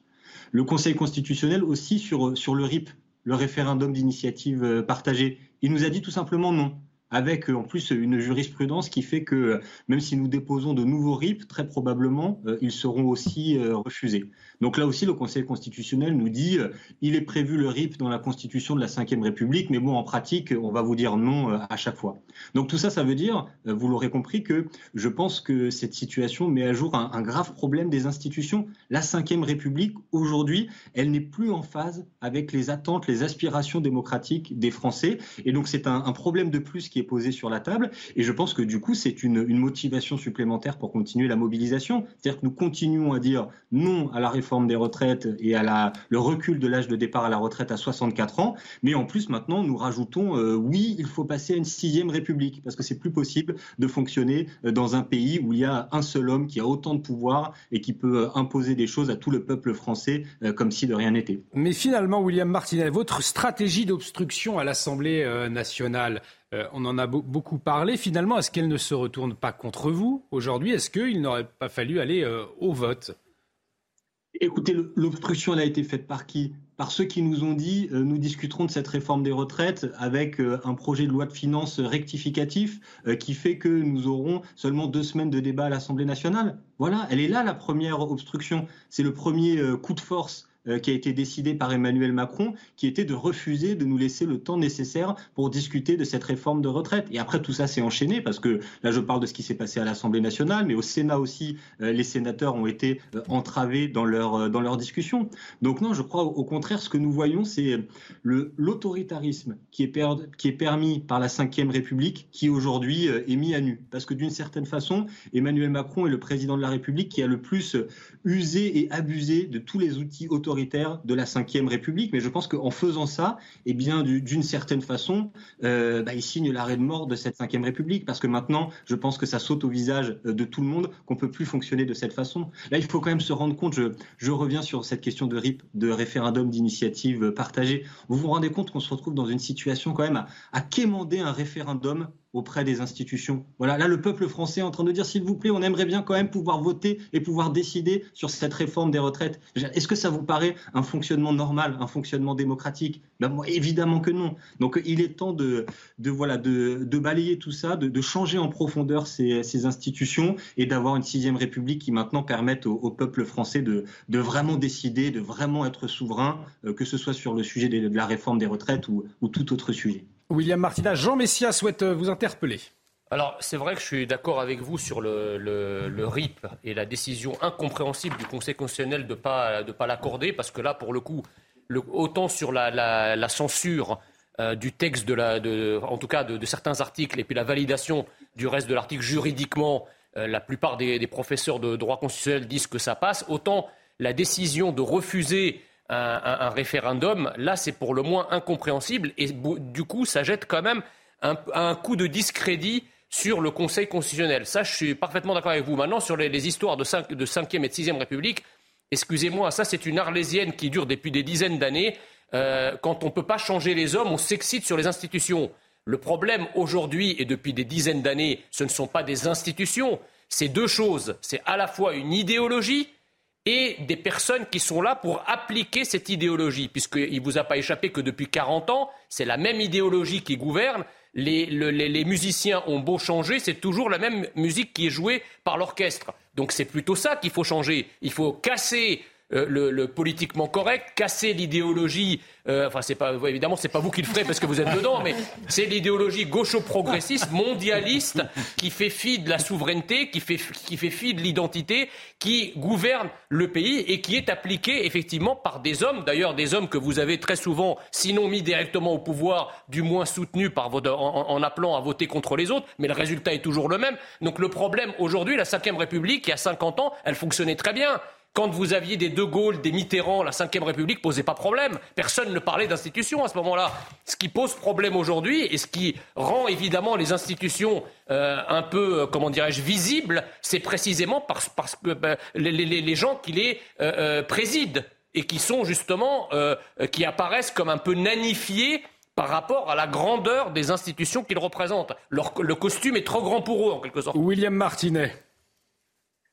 Le Conseil constitutionnel aussi sur, le RIP, le référendum d'initiative euh, partagée. Il nous a dit tout simplement non avec en plus une jurisprudence qui fait que même si nous déposons de nouveaux RIP, très probablement, euh, ils seront aussi euh, refusés. Donc là aussi, le Conseil constitutionnel nous dit euh, il est prévu le RIP dans la Constitution de la Ve République, mais bon, en pratique, on va vous dire non à chaque fois. Donc tout ça, ça veut dire, vous l'aurez compris, que je pense que cette situation met à jour un, grave problème des institutions. La Ve République, aujourd'hui, elle n'est plus en phase avec les attentes, les aspirations démocratiques des Français. Et donc c'est un, un problème de plus qui est posé sur la table. Et je pense que du coup, c'est une, motivation supplémentaire pour continuer la mobilisation. C'est-à-dire que nous continuons à dire non à la réforme des retraites et à la, le recul de l'âge de départ à la retraite à 64 ans. Mais en plus, maintenant, nous rajoutons euh, oui, il faut passer à une sixième république parce que c'est plus possible de fonctionner euh, dans un pays où il y a un seul homme qui a autant de pouvoir et qui peut euh, imposer des choses à tout le peuple français comme si de rien n'était. Mais finalement, William Martinet, votre stratégie d'obstruction à l'Assemblée nationale, on en a beaucoup parlé. Finalement, est-ce qu'elle ne se retourne pas contre vous aujourd'hui? Est-ce qu'il n'aurait pas fallu aller au vote? Écoutez, l'obstruction, a été faite par qui? Par ceux qui nous ont dit euh, nous discuterons de cette réforme des retraites avec euh, un projet de loi de finances rectificatif euh, qui fait que nous aurons seulement deux semaines de débat à l'Assemblée nationale. Voilà, elle est là la première obstruction. C'est le premier coup de force euh, qui a été décidé par Emmanuel Macron, qui était de refuser de nous laisser le temps nécessaire pour discuter de cette réforme de retraite. Et après, tout ça s'est enchaîné, parce que là, je parle de ce qui s'est passé à l'Assemblée nationale, mais au Sénat aussi, euh, les sénateurs ont été euh, entravés dans leur, dans discussion. Donc non, je crois au contraire, ce que nous voyons, c'est l'autoritarisme qui, est qui est permis par la Ve République, qui aujourd'hui est mis à nu. Parce que d'une certaine façon, Emmanuel Macron est le président de la République qui a le plus usé et abusé de tous les outils autoritaires de la Ve République. Mais je pense qu'en faisant ça, eh bien, d'une certaine façon, euh, bah, il signe l'arrêt de mort de cette Ve République. Parce que maintenant, je pense que ça saute au visage euh, de tout le monde qu'on peut plus fonctionner de cette façon. Là, il faut quand même se rendre compte, je, reviens sur cette question de RIP, de référendum d'initiative partagée. Vous vous rendez compte qu'on se retrouve dans une situation quand même à quémander un référendum auprès des institutions. Voilà, là, le peuple français est en train de dire, s'il vous plaît, on aimerait bien quand même pouvoir voter et pouvoir décider sur cette réforme des retraites. Est-ce que ça vous paraît un fonctionnement normal, un fonctionnement démocratique? Ben, Évidemment que non. Donc, il est temps de, voilà, de, balayer tout ça, de, changer en profondeur ces, institutions et d'avoir une sixième république qui maintenant permette au, peuple français de, vraiment décider, de vraiment être souverain, euh, que ce soit sur le sujet de, la réforme des retraites ou tout autre sujet. William Martina, Jean Messia souhaite euh, vous interpeller. Alors, c'est vrai que je suis d'accord avec vous sur le, RIP et la décision incompréhensible du Conseil constitutionnel de ne pas, de pas l'accorder, parce que là, pour le coup, autant sur la, censure euh, du texte, de la, de, en tout cas de, certains articles, et puis la validation du reste de l'article juridiquement, euh, la plupart des, des, professeurs de droit constitutionnel disent que ça passe, autant la décision de refuser un, référendum, là c'est pour le moins incompréhensible et du coup ça jette quand même un, coup de discrédit sur le Conseil constitutionnel. Ça, je suis parfaitement d'accord avec vous. Maintenant, sur les, histoires de, 5, de 5e et de 6e République, excusez-moi, ça c'est une arlésienne qui dure depuis des dizaines d'années. Euh, quand on ne peut pas changer les hommes, on s'excite sur les institutions. Le problème aujourd'hui et depuis des dizaines d'années, ce ne sont pas des institutions, c'est deux choses. C'est à la fois une idéologie et des personnes qui sont là pour appliquer cette idéologie, puisqu'il ne vous a pas échappé que depuis 40 ans, c'est la même idéologie qui gouverne. Les, les, musiciens ont beau changer, c'est toujours la même musique qui est jouée par l'orchestre. Donc c'est plutôt ça qu'il faut changer. Il faut casser euh, le, politiquement correct, casser l'idéologie. Euh, enfin, c'est pas évidemment, c'est pas vous qui le ferez parce que vous êtes dedans, mais c'est l'idéologie gaucho-progressiste, mondialiste, qui fait fi de la souveraineté, qui fait qui fait fi de l'identité, qui gouverne le pays et qui est appliquée effectivement par des hommes, d'ailleurs des hommes que vous avez très souvent, sinon mis directement au pouvoir, du moins soutenus par en, en, appelant à voter contre les autres, mais le résultat est toujours le même. Donc le problème aujourd'hui, la Ve République, il y a 50 ans, elle fonctionnait très bien. Quand vous aviez des De Gaulle, des Mitterrand, la Ve République posait pas problème. Personne ne parlait d'institutions à ce moment-là. Ce qui pose problème aujourd'hui et ce qui rend évidemment les institutions euh, un peu, euh, comment dirais-je, visibles, c'est précisément parce, que ben, les, gens qui les euh, président et qui sont justement, qui apparaissent comme un peu nanifiés par rapport à la grandeur des institutions qu'ils représentent. le costume est trop grand pour eux, en quelque sorte. William Martinet.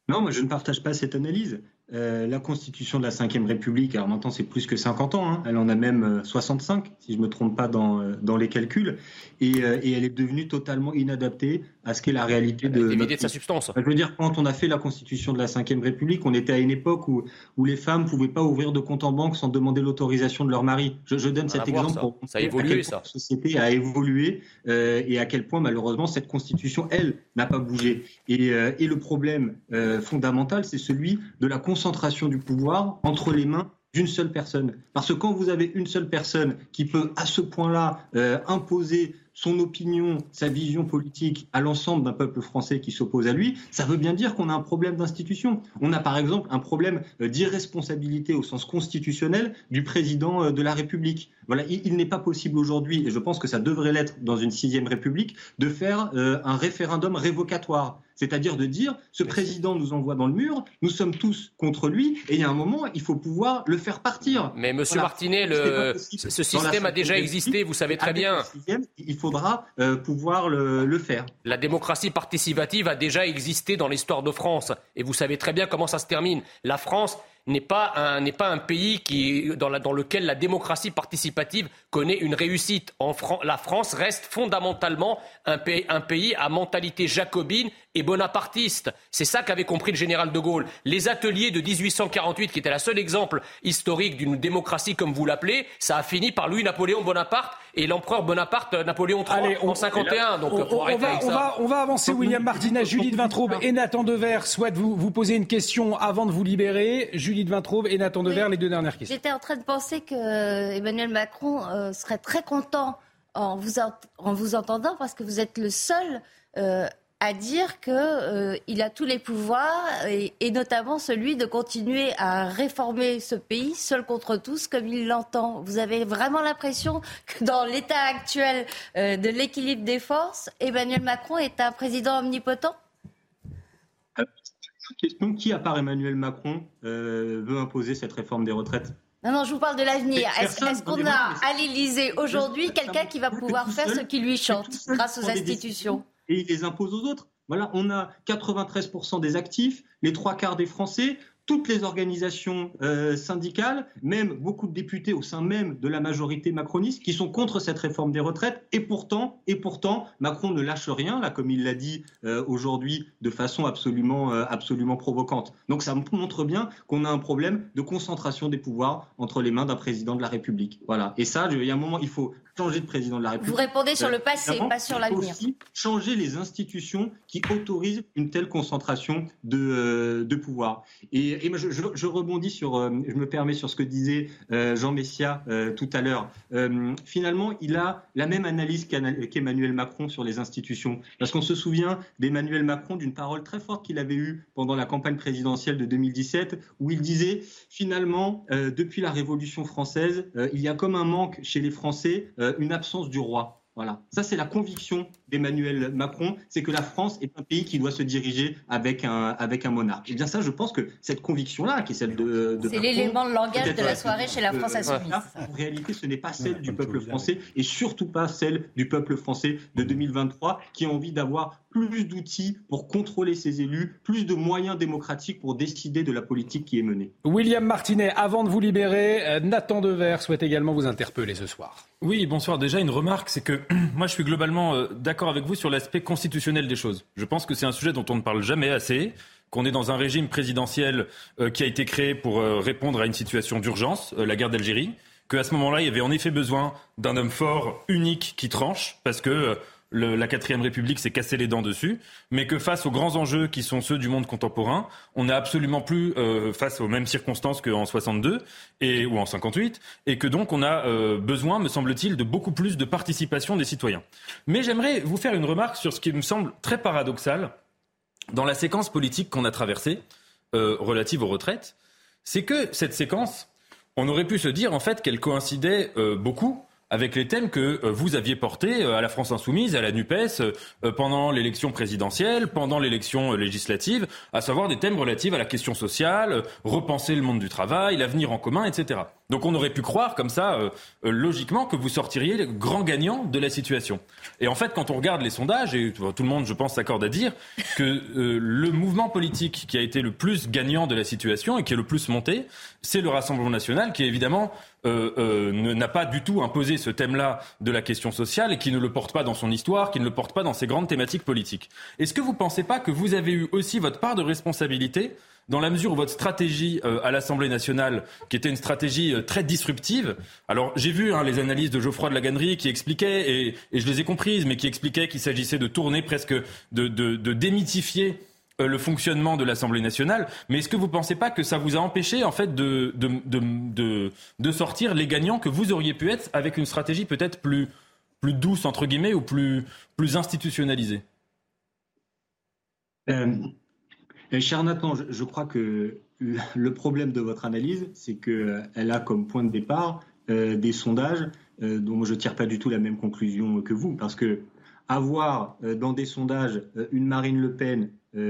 Non, moi je ne partage pas cette analyse. Euh, la constitution de la Ve République, alors maintenant c'est plus que 50 ans, hein. elle en a même 65, euh, si je ne me trompe pas dans, euh, dans les calculs, et, et, elle est devenue totalement inadaptée à ce qu'est la réalité de, de sa substance. Je veux dire, quand on a fait la constitution de la Ve République, on était à une époque où, où les femmes ne pouvaient pas ouvrir de compte en banque sans demander l'autorisation de leur mari. Je, je donne cet exemple pour ça a évolué, ça. la société a évolué et à quel point malheureusement cette constitution, elle, n'a pas bougé. Et, et le problème fondamental, c'est celui de la concentration du pouvoir entre les mains d'une seule personne. Parce que quand vous avez une seule personne qui peut à ce point-là euh, imposer son opinion, sa vision politique à l'ensemble d'un peuple français qui s'oppose à lui, ça veut bien dire qu'on a un problème d'institution. On a par exemple un problème euh, d'irresponsabilité au sens constitutionnel du président euh, de la République. Voilà, il, n'est pas possible aujourd'hui, et je pense que ça devrait l'être dans une sixième République, de faire un référendum révocatoire. C'est-à-dire de dire, ce président nous envoie dans le mur, nous sommes tous contre lui, et il y a un moment, il faut pouvoir le faire partir. Mais Monsieur Martinet, le... ce système a déjà existé, vous savez très bien. il faudra euh, pouvoir le, le, faire. La démocratie participative a déjà existé dans l'histoire de France, et vous savez très bien comment ça se termine. La France n'est pas un, n'est pas un pays qui, dans, la, dans, lequel la démocratie participative connaît une réussite. En la France reste fondamentalement un pays, un pays à mentalité jacobine et bonapartiste. C'est ça qu'avait compris le général de Gaulle. Les ateliers de 1848, qui étaient la seul exemple historique d'une démocratie comme vous l'appelez, ça a fini par Louis-Napoléon Bonaparte et l'empereur Bonaparte Napoléon III en 51. Donc, on, on, va, on, va, on, va, avancer. William Martinez, Judith Vintraube et Nathan Dever souhaitent vous, vous poser une question avant de vous libérer. Judith Vintraube et Nathan Dever, les deux dernières questions. J'étais en train de penser que Emmanuel Macron euh, serait très content en vous, en vous entendant parce que vous êtes le seul euh, à dire qu'il euh, a tous les pouvoirs et, notamment celui de continuer à réformer ce pays seul contre tous comme il l'entend. Vous avez vraiment l'impression que dans l'état actuel euh, de l'équilibre des forces, Emmanuel Macron est un président omnipotent? Question qui, à part Emmanuel Macron, euh, veut imposer cette réforme des retraites? Non, non, je vous parle de l'avenir. Est-ce qu'on a à l'Élysée aujourd'hui quelqu'un qui va pouvoir faire ce qui lui chante grâce aux institutions? Et il les impose aux autres. Voilà, on a 93% des actifs, les trois quarts des Français, toutes les organisations euh, syndicales, même beaucoup de députés au sein même de la majorité macroniste qui sont contre cette réforme des retraites. Et pourtant, et pourtant, Macron ne lâche rien, là, comme il l'a dit euh, aujourd'hui, de façon absolument, euh, absolument provocante. Donc ça montre bien qu'on a un problème de concentration des pouvoirs entre les mains d'un président de la République. Voilà. Et ça, il y a un moment, il faut changer de président de la République. Vous répondez sur le passé, pas sur l'avenir. aussi changer les institutions qui autorisent une telle concentration de, euh, de pouvoir. Et, et je, je, je, rebondis sur, euh, je me permets sur ce que disait euh, Jean Messia tout à l'heure. finalement, il a la même analyse qu'Emmanuel Macron sur les institutions. Parce qu'on se souvient d'Emmanuel Macron d'une parole très forte qu'il avait eue pendant la campagne présidentielle de 2017, où il disait finalement, depuis la Révolution française, il y a comme un manque chez les Français euh, une absence du roi. Voilà. Ça, c'est la conviction d'Emmanuel Macron, c'est que la France est un pays qui doit se diriger avec un, avec un monarque. Et bien ça, je pense que cette conviction-là, qui est celle de... c'est l'élément de langage de la soirée chez la France Insoumise. En réalité, ce n'est pas celle du peuple français, et surtout pas celle du peuple français de 2023, qui a envie d'avoir plus d'outils pour contrôler ses élus, plus de moyens démocratiques pour décider de la politique qui est menée. William Martinet, avant de vous libérer, euh, Nathan Dever souhaite également vous interpeller ce soir. Oui, bonsoir. Déjà, une remarque, c'est que <clears throat> moi, je suis globalement euh, avec vous sur l'aspect constitutionnel des choses. Je pense que c'est un sujet dont on ne parle jamais assez qu'on est dans un régime présidentiel euh, qui a été créé pour répondre à une situation d'urgence, la guerre d'Algérie, qu'à ce moment-là, il y avait en effet besoin d'un homme fort, unique, qui tranche, parce que la quatrième République s'est cassé les dents dessus, mais que face aux grands enjeux qui sont ceux du monde contemporain, on n'est absolument plus euh, face aux mêmes circonstances qu'en 62 et, ou en 58, et que donc on a euh, besoin, me semble-t-il, de beaucoup plus de participation des citoyens. Mais j'aimerais vous faire une remarque sur ce qui me semble très paradoxal dans la séquence politique qu'on a traversée euh, relative aux retraites, c'est que cette séquence, on aurait pu se dire en fait qu'elle coïncidait beaucoup avec les thèmes que euh, vous aviez portés euh, à la France insoumise, à la NUPES, euh, pendant l'élection présidentielle, pendant l'élection législative, à savoir des thèmes relatifs à la question sociale, repenser le monde du travail, l'avenir en commun, etc. Donc on aurait pu croire comme ça, logiquement, que vous sortiriez grand gagnant de la situation. Et en fait, quand on regarde les sondages, et tout le monde, je pense, s'accorde à dire que le mouvement politique qui a été le plus gagnant de la situation et qui est le plus monté, c'est le Rassemblement national, qui évidemment euh, euh, n'a pas du tout imposé ce thème-là de la question sociale et qui ne le porte pas dans son histoire, qui ne le porte pas dans ses grandes thématiques politiques. Est-ce que vous ne pensez pas que vous avez eu aussi votre part de responsabilité dans la mesure où votre stratégie euh, à l'Assemblée nationale, qui était une stratégie très disruptive, alors j'ai vu hein, les analyses de Geoffroy de Laganerie qui expliquaient, et, je les ai comprises, mais qui expliquaient qu'il s'agissait de tourner presque, de, de, démythifier euh, le fonctionnement de l'Assemblée nationale, mais est-ce que vous ne pensez pas que ça vous a empêché en fait de, sortir les gagnants que vous auriez pu être avec une stratégie peut-être plus, douce, entre guillemets, ou plus, institutionnalisée? Euh, Cher Nathan, je, crois que le problème de votre analyse, c'est qu'elle a comme point de départ des sondages dont je ne tire pas du tout la même conclusion que vous, parce que avoir dans des sondages une Marine Le Pen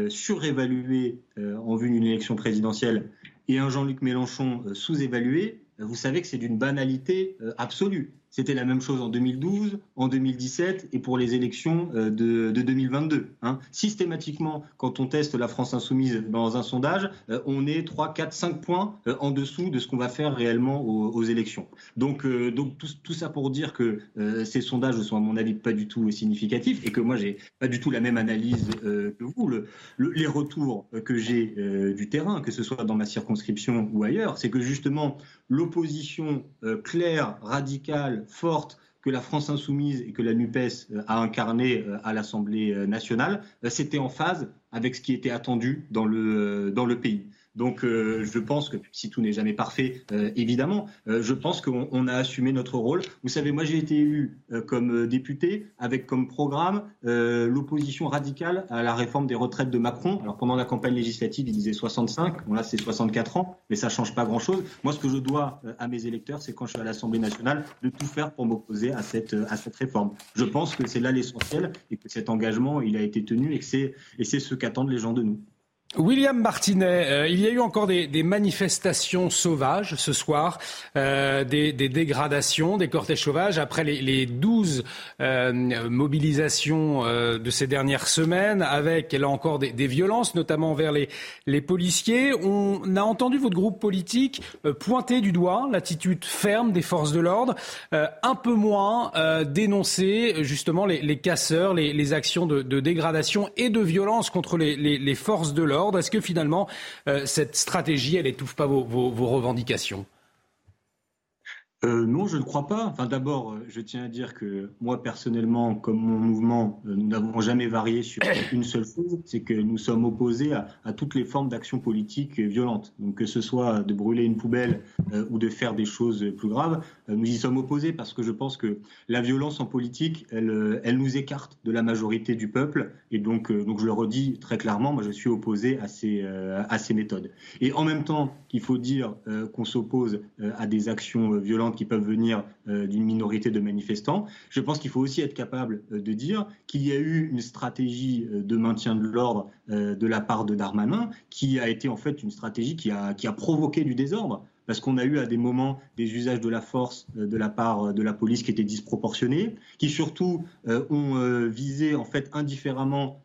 surévaluée en vue d'une élection présidentielle et un Jean-Luc Mélenchon sous-évalué, vous savez que c'est d'une banalité absolue. C'était la même chose en 2012, en 2017 et pour les élections euh, de, 2022. Hein. Systématiquement, quand on teste la France insoumise dans un sondage, euh, on est 3, 4, 5 points euh, en dessous de ce qu'on va faire réellement aux, élections. Donc, donc tout, ça pour dire que ces sondages ne sont à mon avis pas du tout significatifs et que moi j'ai pas du tout la même analyse que vous. les retours que j'ai du terrain, que ce soit dans ma circonscription ou ailleurs, c'est que justement l'opposition claire, radicale, forte que la France insoumise et que la NUPES euh, a incarné euh, à l'Assemblée euh, nationale, c'était en phase avec ce qui était attendu dans le, dans le pays. Donc euh, je pense que si tout n'est jamais parfait, euh, évidemment, euh, je pense qu'on a assumé notre rôle. Vous savez, moi j'ai été élu comme député avec comme programme l'opposition radicale à la réforme des retraites de Macron. Alors pendant la campagne législative, il disait 65, bon là c'est 64 ans, mais ça change pas grand-chose. Moi ce que je dois à mes électeurs, c'est quand je suis à l'Assemblée nationale, de tout faire pour m'opposer à cette, à cette réforme. Je pense que c'est là l'essentiel et que cet engagement, il a été tenu et c'est ce qu'attendent les gens de nous. William Martinet, euh, il y a eu encore des, manifestations sauvages ce soir, euh, des, dégradations, des cortèges sauvages après les, les 12 euh, mobilisations de ces dernières semaines, avec là encore des, violences, notamment envers les, les policiers. On a entendu votre groupe politique pointer du doigt l'attitude ferme des forces de l'ordre, un peu moins dénoncer justement les, casseurs, les, actions de, dégradation et de violence contre les forces de l'ordre. Est-ce que finalement, euh, cette stratégie, elle étouffe pas vos revendications? Euh, non, je ne crois pas. Enfin, d'abord, euh, je tiens à dire que moi, personnellement, comme mon mouvement, euh, nous n'avons jamais varié sur <coughs> une seule chose, c'est que nous sommes opposés à, toutes les formes d'action politique violente. Donc, que ce soit de brûler une poubelle ou de faire des choses plus graves, nous y sommes opposés parce que je pense que la violence en politique, elle, elle nous écarte de la majorité du peuple. Et donc, donc, je le redis très clairement, moi, je suis opposé à ces, à ces méthodes. Et en même temps qu'il faut dire qu'on s'oppose à des actions violentes qui peuvent venir euh, d'une minorité de manifestants. Je pense qu'il faut aussi être capable euh, de dire qu'il y a eu une stratégie euh, de maintien de l'ordre de la part de Darmanin qui a été en fait une stratégie qui a, qui a provoqué du désordre parce qu'on a eu à des moments des usages de la force de la part de la police qui étaient disproportionnés, qui surtout ont visé en fait indifféremment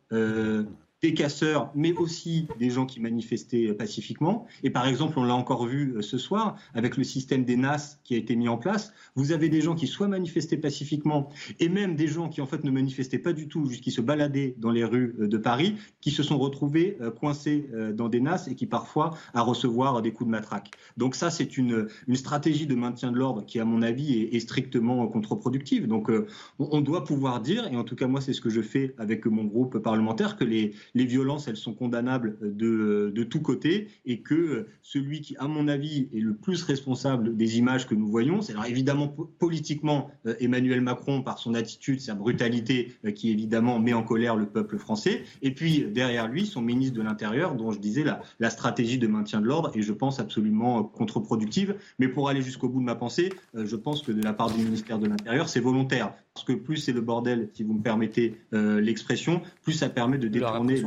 des casseurs, mais aussi des gens qui manifestaient pacifiquement. Et par exemple, on l'a encore vu euh, ce soir avec le système des NAS qui a été mis en place. Vous avez des gens qui soit manifestaient pacifiquement, et même des gens qui en fait ne manifestaient pas du tout, qui se baladaient dans les rues euh, de Paris, qui se sont retrouvés euh, coincés dans des NAS et qui parfois à recevoir des coups de matraque. Donc ça, c'est une, une stratégie de maintien de l'ordre qui, à mon avis, est, strictement contre-productive. Donc on doit pouvoir dire, et en tout cas moi c'est ce que je fais avec mon groupe parlementaire, que les les violences, elles sont condamnables de, de tous côtés et que celui qui, à mon avis, est le plus responsable des images que nous voyons, c'est alors évidemment politiquement euh, Emmanuel Macron par son attitude, sa brutalité euh, qui évidemment met en colère le peuple français, et puis derrière lui son ministre de l'Intérieur dont je disais la, la stratégie de maintien de l'ordre est je pense absolument contre-productive. Mais pour aller jusqu'au bout de ma pensée, euh, je pense que de la part du ministère de l'Intérieur, c'est volontaire parce que plus c'est le bordel, si vous me permettez euh, l'expression, plus ça permet de détourner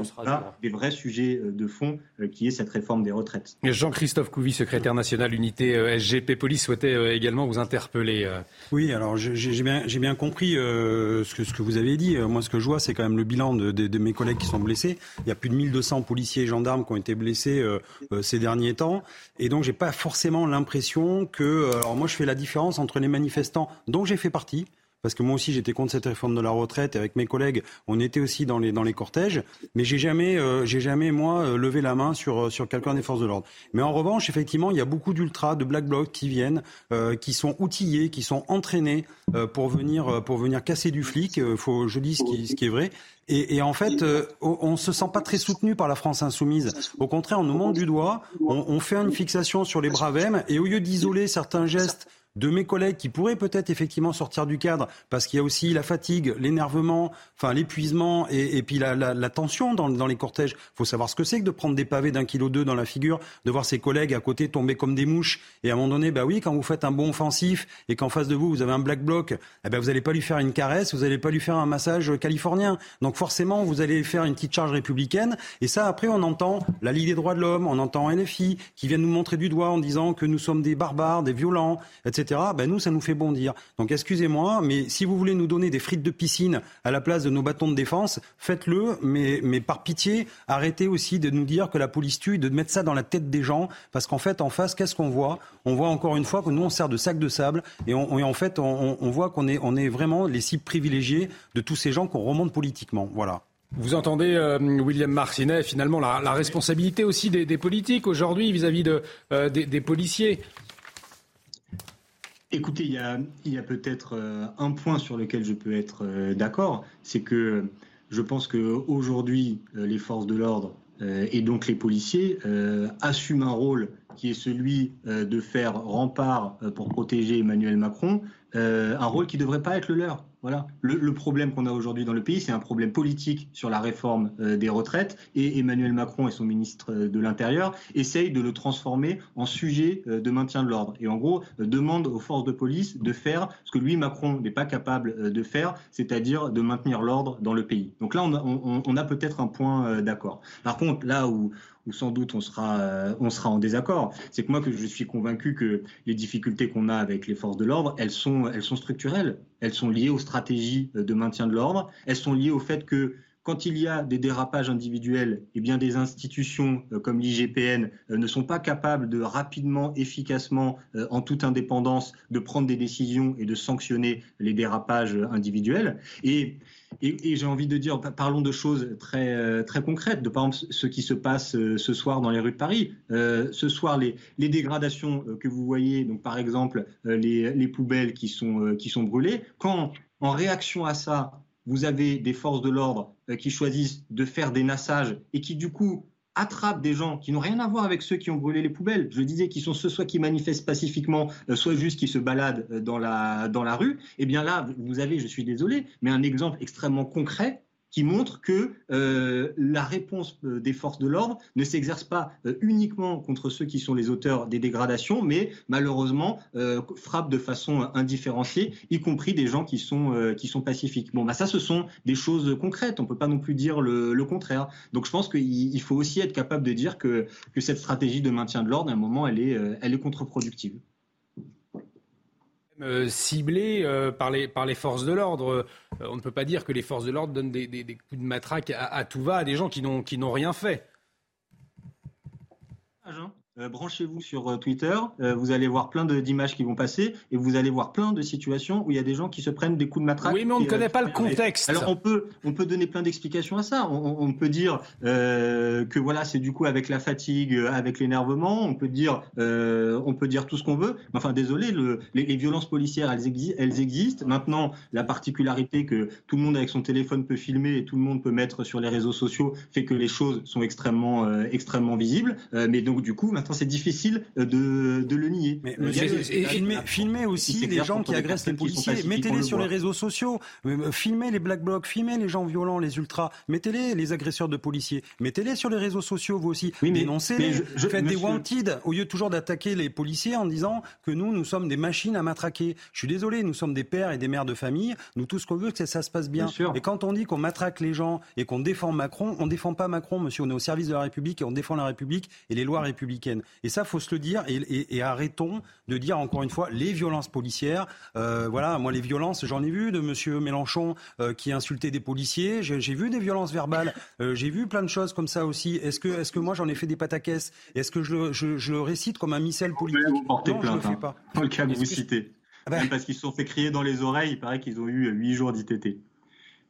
des vrais sujets euh, de fond euh, qui est cette réforme des retraites. Jean-Christophe Couvi, secrétaire national unité SGP Police, souhaitait également vous interpeller. Oui, alors j'ai bien, bien, compris ce, que, ce, que, vous avez dit. Moi, ce que je vois, c'est quand même le bilan de, de, mes collègues qui sont blessés. Il y a plus de 1200 policiers et gendarmes qui ont été blessés ces derniers temps. Et donc, j'ai pas forcément l'impression que... alors moi, je fais la différence entre les manifestants dont j'ai fait partie, parce que moi aussi j'étais contre cette réforme de la retraite et avec mes collègues on était aussi dans les dans les cortèges. Mais j'ai jamais euh, j'ai jamais moi euh, levé la main sur euh, sur quelqu'un des forces de l'ordre. Mais en revanche effectivement il y a beaucoup d'ultras de black blocs qui viennent qui sont outillés qui sont entraînés pour venir pour venir casser du flic faut je dis ce qui ce qui est vrai. Et, et, en fait, on ne se sent pas très soutenu par la France insoumise. Au contraire, on nous montre du doigt, on, on fait une fixation sur les bravèmes, et au lieu d'isoler certains gestes de mes collègues qui pourraient peut-être effectivement sortir du cadre parce qu'il y a aussi la fatigue, l'énervement, enfin l'épuisement et, puis la, tension dans, les cortèges. Il faut savoir ce que c'est que de prendre des pavés d'un kilo deux dans la figure, de voir ses collègues à côté tomber comme des mouches et à un moment donné, bah oui, quand vous faites un bon offensif et qu'en face de vous vous avez un black bloc, eh ben vous n'allez pas lui faire une caresse, vous n'allez pas lui faire un massage californien. Donc forcément, vous allez faire une petite charge républicaine et ça après on entend la Ligue des droits de l'homme, on entend NFI qui vient nous montrer du doigt en disant que nous sommes des barbares, des violents, etc. Ben nous, ça nous fait bondir. Donc excusez-moi, mais si vous voulez nous donner des frites de piscine à la place de nos bâtons de défense, faites-le, mais, mais par pitié, arrêtez aussi de nous dire que la police tue, de mettre ça dans la tête des gens, parce qu'en fait, en face, qu'est-ce qu'on voit? On voit encore une fois que nous, on sert de sac de sable, et, en fait, on, voit qu'on est, on vraiment les cibles privilégiées de tous ces gens qu'on remonte politiquement. Voilà. Vous entendez, euh, William Marcinet, finalement, la, responsabilité aussi des, politiques aujourd'hui vis-à-vis euh, des, policiers. Écoutez, il y a, peut-être euh, un point sur lequel je peux être d'accord, c'est que je pense qu'aujourd'hui, les forces de l'ordre et donc les policiers assument un rôle qui est celui de faire rempart pour protéger Emmanuel Macron, un rôle qui ne devrait pas être le leur. Voilà. Le, problème qu'on a aujourd'hui dans le pays, c'est un problème politique sur la réforme euh, des retraites. Et Emmanuel Macron et son ministre euh, de l'Intérieur essayent de le transformer en sujet euh, de maintien de l'ordre. Et en gros, demande aux forces de police de faire ce que lui, Macron, n'est pas capable de faire, c'est-à-dire de maintenir l'ordre dans le pays. Donc là, on a, peut-être un point d'accord. Par contre, là où, où sans doute on sera, on sera en désaccord, c'est que moi que je suis convaincu que les difficultés qu'on a avec les forces de l'ordre, elles sont, elles sont structurelles. Elles sont liées aux stratégies de maintien de l'ordre. Elles sont liées au fait que quand il y a des dérapages individuels, eh bien des institutions euh, comme l'IGPN euh, ne sont pas capables de rapidement, efficacement, euh, en toute indépendance, de prendre des décisions et de sanctionner les dérapages individuels. Et, j'ai envie de dire, parlons de choses très, très concrètes, de par exemple ce qui se passe ce soir dans les rues de Paris. ce soir, les, les dégradations que vous voyez, donc par exemple les, les poubelles qui sont, qui sont brûlées, quand en réaction à ça, vous avez des forces de l'ordre euh, qui choisissent de faire des nassages et qui du coup attrapent des gens qui n'ont rien à voir avec ceux qui ont brûlé les poubelles. Je disais qu'ils sont ceux soit qui manifestent pacifiquement, euh, soit juste qui se baladent euh, dans la, dans la rue. Eh bien là, vous avez, je suis désolé, mais un exemple extrêmement concret qui montre que euh, la réponse euh, des forces de l'ordre ne s'exerce pas euh, uniquement contre ceux qui sont les auteurs des dégradations, mais malheureusement frappe de façon indifférenciée, y compris des gens qui sont, qui sont pacifiques. Bon, bah ça, ce sont des choses concrètes. On ne peut pas non plus dire le, contraire. Donc, je pense qu'il faut aussi être capable de dire que, que cette stratégie de maintien de l'ordre, à un moment, elle est, elle est contre-productive. Euh, ciblés euh, par, les, forces de l'ordre. Euh, on ne peut pas dire que les forces de l'ordre donnent des, coups de matraque à, à, tout va à des gens qui n'ont rien fait. Euh, branchez-vous sur euh, Twitter, euh, vous allez voir plein d'images qui vont passer et vous allez voir plein de situations où il y a des gens qui se prennent des coups de matraque. Oui, mais on ne connaît pas le contexte. Alors on peut, on peut donner plein d'explications à ça. On, peut dire que voilà, c'est du coup avec la fatigue, avec l'énervement. On peut dire, on peut dire tout ce qu'on veut. Enfin, désolé, le, les, violences policières, elles, elles existent. Maintenant, la particularité que tout le monde avec son téléphone peut filmer et tout le monde peut mettre sur les réseaux sociaux fait que les choses sont extrêmement, extrêmement visibles. mais donc du coup, c'est difficile euh, de, le nier. Mais, euh, filmer, aussi les gens qui agressent les policiers. Mettez-les sur les réseaux sociaux. Euh, filmez les black blocs, filmez les gens violents, les ultras. Mettez-les, les agresseurs de policiers. Mettez-les sur les réseaux sociaux, vous aussi. Dénoncez-les. Faites des wanted au lieu toujours d'attaquer les policiers en disant que nous, nous sommes des machines à matraquer. Je suis désolé, nous sommes des pères et des mères de famille. Nous, tout ce qu'on veut, c'est que ça se passe bien. et quand on dit qu'on matraque les gens et qu'on défend Macron, on défend pas Macron, monsieur. On est au service de la République et on défend la République et les lois républicaines. Et ça, faut se le dire. Et, arrêtons de dire encore une fois les violences policières. Euh, voilà, moi les violences, j'en ai vu de Monsieur Mélenchon euh, qui insultait des policiers. J'ai vu des violences verbales. Euh, j'ai vu plein de choses comme ça aussi. Est-ce que, est-ce que moi j'en ai fait des pataquès Est-ce que je le, je, le, récite comme un missel politique? Non, je ne le fais hein. pas. Dans le cas que vous citez. Ah ben. parce qu'ils se sont fait crier dans les oreilles, il paraît qu'ils ont eu huit jours d'ITT.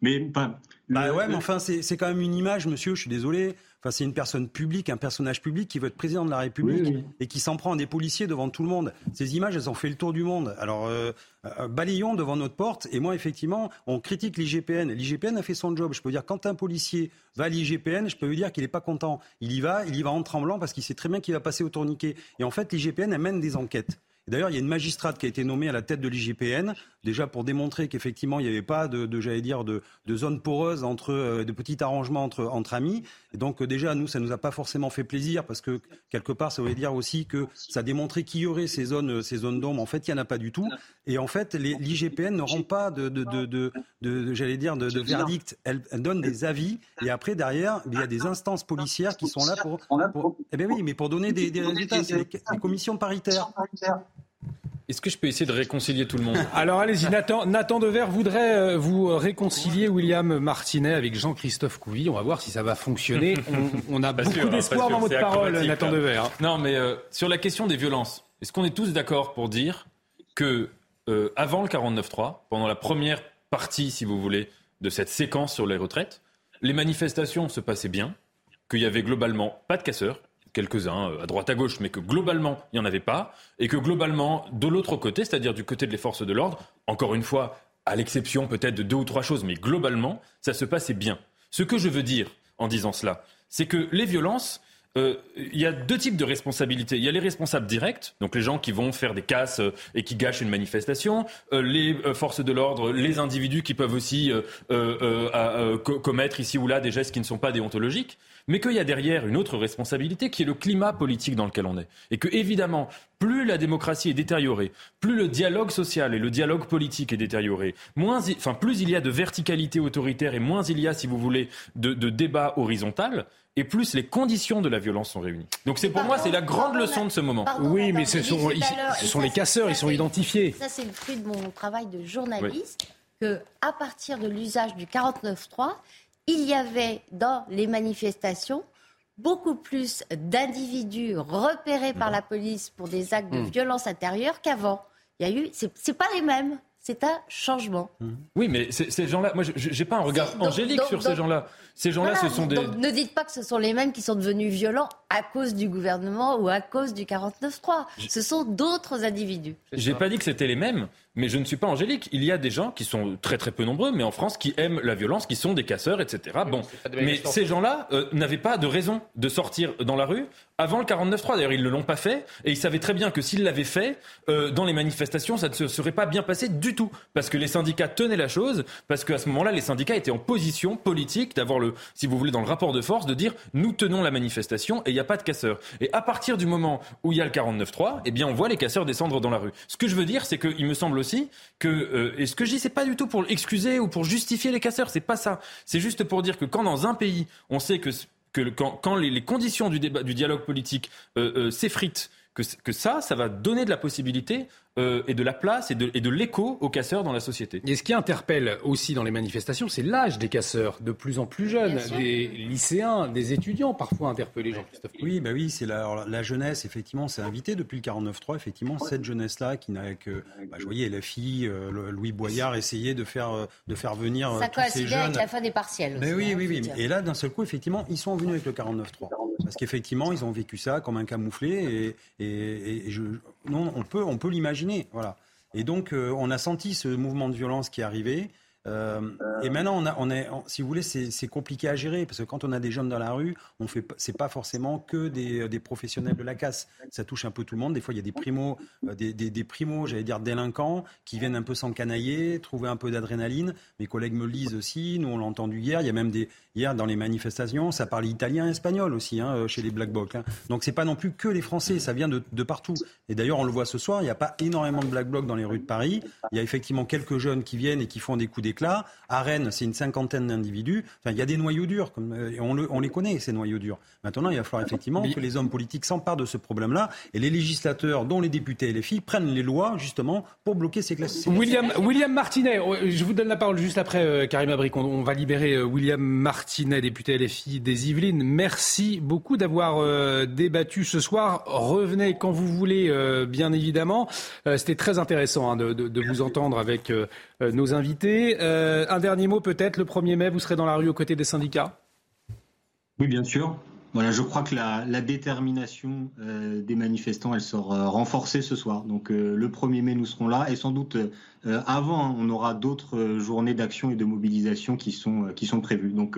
Mais, enfin, bah ouais, mais enfin, c'est quand même une image, monsieur, je suis désolé. Enfin, c'est une personne publique, un personnage public qui veut être président de la République et qui s'en prend à des policiers devant tout le monde. Ces images, elles ont fait le tour du monde. Alors, euh, euh, balayons devant notre porte. Et moi, effectivement, on critique l'IGPN. L'IGPN a fait son job. Je peux dire, quand un policier va à l'IGPN, je peux lui dire qu'il n'est pas content. Il y va, il y va en tremblant parce qu'il sait très bien qu'il va passer au tourniquet. Et en fait, l'IGPN, elle mène des enquêtes. D'ailleurs, il y a une magistrate qui a été nommée à la tête de l'IGPN, déjà pour démontrer qu'effectivement, il n'y avait pas de, j'allais dire, de, zone poreuse entre, euh, de petits arrangements entre, amis. Et donc, déjà, nous, ça nous a pas forcément fait plaisir parce que, quelque part, ça voulait dire aussi que ça démontrait qu'il y aurait ces zones, ces zones d'ombre. En fait, il n'y en a pas du tout. Et en fait, l'IGPN ne rend pas de, de, de, de j'allais dire, de, verdict. Elle, donne des avis. Et après, derrière, il y a des instances policières qui sont là pour. pour eh bien oui, mais pour donner des, des résultats. C'est les commissions paritaires. Est-ce que je peux essayer de réconcilier tout le monde? Alors allez-y, Nathan, Nathan Dever voudrait euh, vous réconcilier William Martinet avec Jean-Christophe Couvi. On va voir si ça va fonctionner. <laughs> On, a beaucoup d'espoir dans votre parole, Nathan Dever. Non, mais euh, sur la question des violences, est-ce qu'on est tous d'accord pour dire que euh, avant le 49-3, pendant la première partie, si vous voulez, de cette séquence sur les retraites, les manifestations se passaient bien, qu'il y avait globalement pas de casseurs, quelques-uns euh, à droite à gauche, mais que globalement, il n'y en avait pas, et que globalement, de l'autre côté, c'est-à-dire du côté des forces de l'ordre, encore une fois, à l'exception peut-être de deux ou trois choses, mais globalement, ça se passait bien. Ce que je veux dire en disant cela, c'est que les violences, euh, il y a deux types de responsabilités. Il y a les responsables directs, donc les gens qui vont faire des casses euh, et qui gâchent une manifestation, les forces de l'ordre, les individus qui peuvent aussi commettre ici ou là des gestes qui ne sont pas déontologiques mais qu'il y a derrière une autre responsabilité qui est le climat politique dans lequel on est. Et que, évidemment, plus la démocratie est détériorée, plus le dialogue social et le dialogue politique est détérioré, moins, enfin, plus il y a de verticalité autoritaire et moins il y a, si vous voulez, de, de débat horizontal, et plus les conditions de la violence sont réunies. Donc c'est pour moi c'est la grande leçon de ce moment. oui, mais ce sont, ce sont les casseurs, ils sont identifiés. Ça c'est le fruit de mon travail de journaliste que à partir de l'usage du 49.3, il y avait dans les manifestations beaucoup plus d'individus repérés par la police pour des actes de hmm. violence intérieure qu'avant. Il y a eu, c'est pas les mêmes. C'est un changement. Oui, mais ces gens-là, moi, j'ai pas un regard angélique sur ces gens-là. Ces gens-là, ce sont des. ne dites pas que ce sont les mêmes qui sont devenus violents à cause du gouvernement ou à cause du 49-3. Ce sont d'autres individus. J'ai pas dit que c'était les mêmes. Mais je ne suis pas angélique. Il y a des gens qui sont très très peu nombreux, mais en France, qui aiment la violence, qui sont des casseurs, etc. Bon, mais ces gens-là euh, n'avaient pas de raison de sortir dans la rue avant le 49-3. D'ailleurs, ils ne l'ont pas fait, et ils savaient très bien que s'ils l'avaient fait, euh, dans les manifestations, ça ne se serait pas bien passé du tout, parce que les syndicats tenaient la chose, parce qu'à ce moment-là, les syndicats étaient en position politique d'avoir le, si vous voulez, dans le rapport de force, de dire nous tenons la manifestation et il n'y a pas de casseurs. Et à partir du moment où il y a le 49-3, eh bien, on voit les casseurs descendre dans la rue. Ce que je veux dire, c'est qu'il me semble aussi que euh, et ce que je dis c'est pas du tout pour excuser ou pour justifier les casseurs, c'est pas ça. C'est juste pour dire que quand dans un pays on sait que que quand, quand les, conditions du débat du dialogue politique euh, euh, s'effritent que, que, ça, ça va donner de la possibilité euh, et de la place et de, et de l'écho aux casseurs dans la société. Et ce qui interpelle aussi dans les manifestations, c'est l'âge des casseurs, de plus en plus jeunes, des lycéens, des étudiants parfois interpellés, Jean-Christophe. Oui, bah oui, c'est la, la, jeunesse, effectivement, c'est invité depuis le 49-3, effectivement, cette jeunesse-là qui n'a que, bah, je voyais la fille, euh, Louis Boyard essayer de faire, euh, de faire venir Ça tous ces jeunes. avec la fin des partiels. Mais oui, hein, oui, oui. Et là, d'un seul coup, effectivement, ils sont venus avec le 49-3. Parce qu'effectivement, ils ont vécu ça comme un camouflé et, et, et je, non, on peut, on peut l'imaginer. Voilà. Et donc, euh, on a senti ce mouvement de violence qui arrivait. Euh, et maintenant, on, est, si vous voulez, c'est compliqué à gérer parce que quand on a des jeunes dans la rue, on fait, c'est pas forcément que des, des, professionnels de la casse. Ça touche un peu tout le monde. Des fois, il y a des primos, euh, des, des, j'allais dire délinquants, qui viennent un peu s'encanailler, trouver un peu d'adrénaline. Mes collègues me le disent aussi. Nous, on l'a entendu hier. Il y a même des, hier dans les manifestations, ça parle italien, espagnol aussi hein, chez les Black Blocs. Hein. Donc c'est pas non plus que les Français, ça vient de, de partout. Et d'ailleurs, on le voit ce soir, il n'y a pas énormément de Black Blocs dans les rues de Paris. Il y a effectivement quelques jeunes qui viennent et qui font des coups d'éclat. À Rennes, c'est une cinquantaine d'individus. Enfin, il y a des noyaux durs, comme, euh, on, le, on, les connaît, ces noyaux durs. Maintenant, il va falloir effectivement que les hommes politiques s'emparent de ce problème-là et les législateurs, dont les députés et les filles, prennent les lois justement pour bloquer ces classes. William, William Martinet, oh, je vous donne la parole juste après, euh, Karim Abrik. On, on, va libérer euh, William Martinet, député LFI des Yvelines. Merci beaucoup d'avoir euh, débattu ce soir. Revenez quand vous voulez, bien évidemment. C'était très intéressant hein, de, de, de, vous entendre avec nos invités. Un dernier mot peut-être. Le 1er mai, vous serez dans la rue aux côtés des syndicats? Oui, bien sûr. Voilà, je crois que la, détermination euh, des manifestants, elle sera renforcée ce soir. Donc euh, le 1er mai, nous serons là et sans doute euh, avant, hein, on aura d'autres journées d'action et de mobilisation qui sont, qui sont prévues. Donc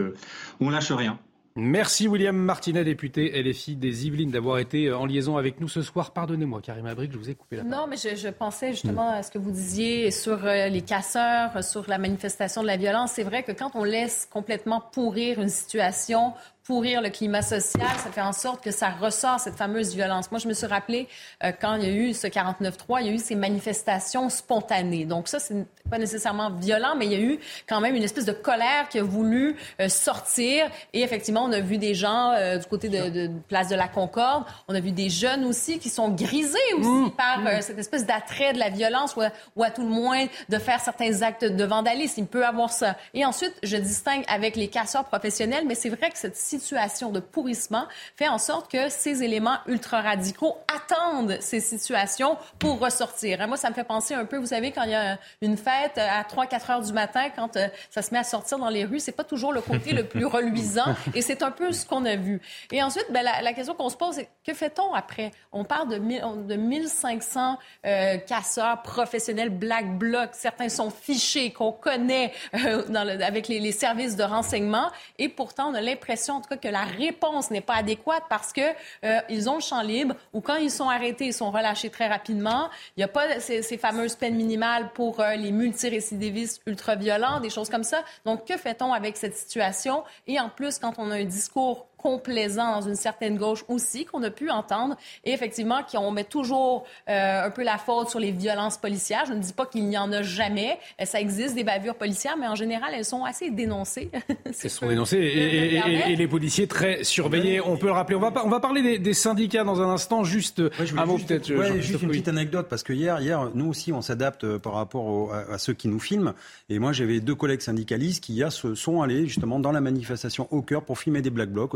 on lâche rien. Merci William Martinet, député LFI des Yvelines, d'avoir été en liaison avec nous ce soir. Pardonnez-moi, Karim Abrik, je vous ai coupé la parole. Non, mais je, je pensais justement à ce que vous disiez sur euh, les casseurs, sur la manifestation de la violence. C'est vrai que quand on laisse complètement pourrir une situation pourrir le climat social, ça fait en sorte que ça ressort cette fameuse violence. Moi, je me suis rappelé euh, quand il y a eu ce 49-3, il y a eu ces manifestations spontanées. Donc ça, c'est pas nécessairement violent, mais il y a eu quand même une espèce de colère qui a voulu euh, sortir. Et effectivement, on a vu des gens euh, du côté de, de, Place de la Concorde. On a vu des jeunes aussi qui sont grisés aussi mmh. par mmh. cette espèce d'attrait de la violence ou à, ou à, tout le moins de faire certains actes de vandalisme. Il peut avoir ça. Et ensuite, je distingue avec les casseurs professionnels, mais c'est vrai que cette situation de pourrissement fait en sorte que ces éléments ultra-radicaux attendent ces situations pour ressortir. moi, ça me fait penser un peu, vous savez, quand il y a une fête à 3-4 heures du matin, quand euh, ça se met à sortir dans les rues, c'est pas toujours le côté le plus <laughs> reluisant et c'est un peu ce qu'on a vu. Et ensuite, ben, la, la, question qu'on se pose, c'est que fait-on après? On parle de, de 1500 euh, casseurs professionnels Black Bloc. Certains sont fichés, qu'on connaît euh, dans le, avec les, les services de renseignement et pourtant, on a l'impression, tout cas, que la réponse n'est pas adéquate parce que euh, ils ont le champ libre ou quand ils sont arrêtés, ils sont relâchés très rapidement. Il n'y a pas ces, fameuses peines minimales pour euh, les multirécidivistes ultra-violents, des choses comme ça. Donc, que fait-on avec cette situation? Et en plus, quand on a un discours complaisant dans une certaine gauche aussi qu'on a pu entendre et effectivement qu'on met toujours euh, un peu la faute sur les violences policières. Je ne dis pas qu'il n'y en a jamais. Ça existe des bavures policières, mais en général, elles sont assez dénoncées. <laughs> elles sont dénoncées et, et, et, les policiers très surveillés. On peut le rappeler. On va, on va parler des, des syndicats dans un instant. Juste ouais, un mot peut-être. Ouais, juste une petite anecdote parce que hier, hier, nous aussi, on s'adapte euh, par rapport au, à, à, ceux qui nous filment. Et moi, j'avais deux collègues syndicalistes qui hier se sont allés justement dans la manifestation au cœur pour filmer des black blocs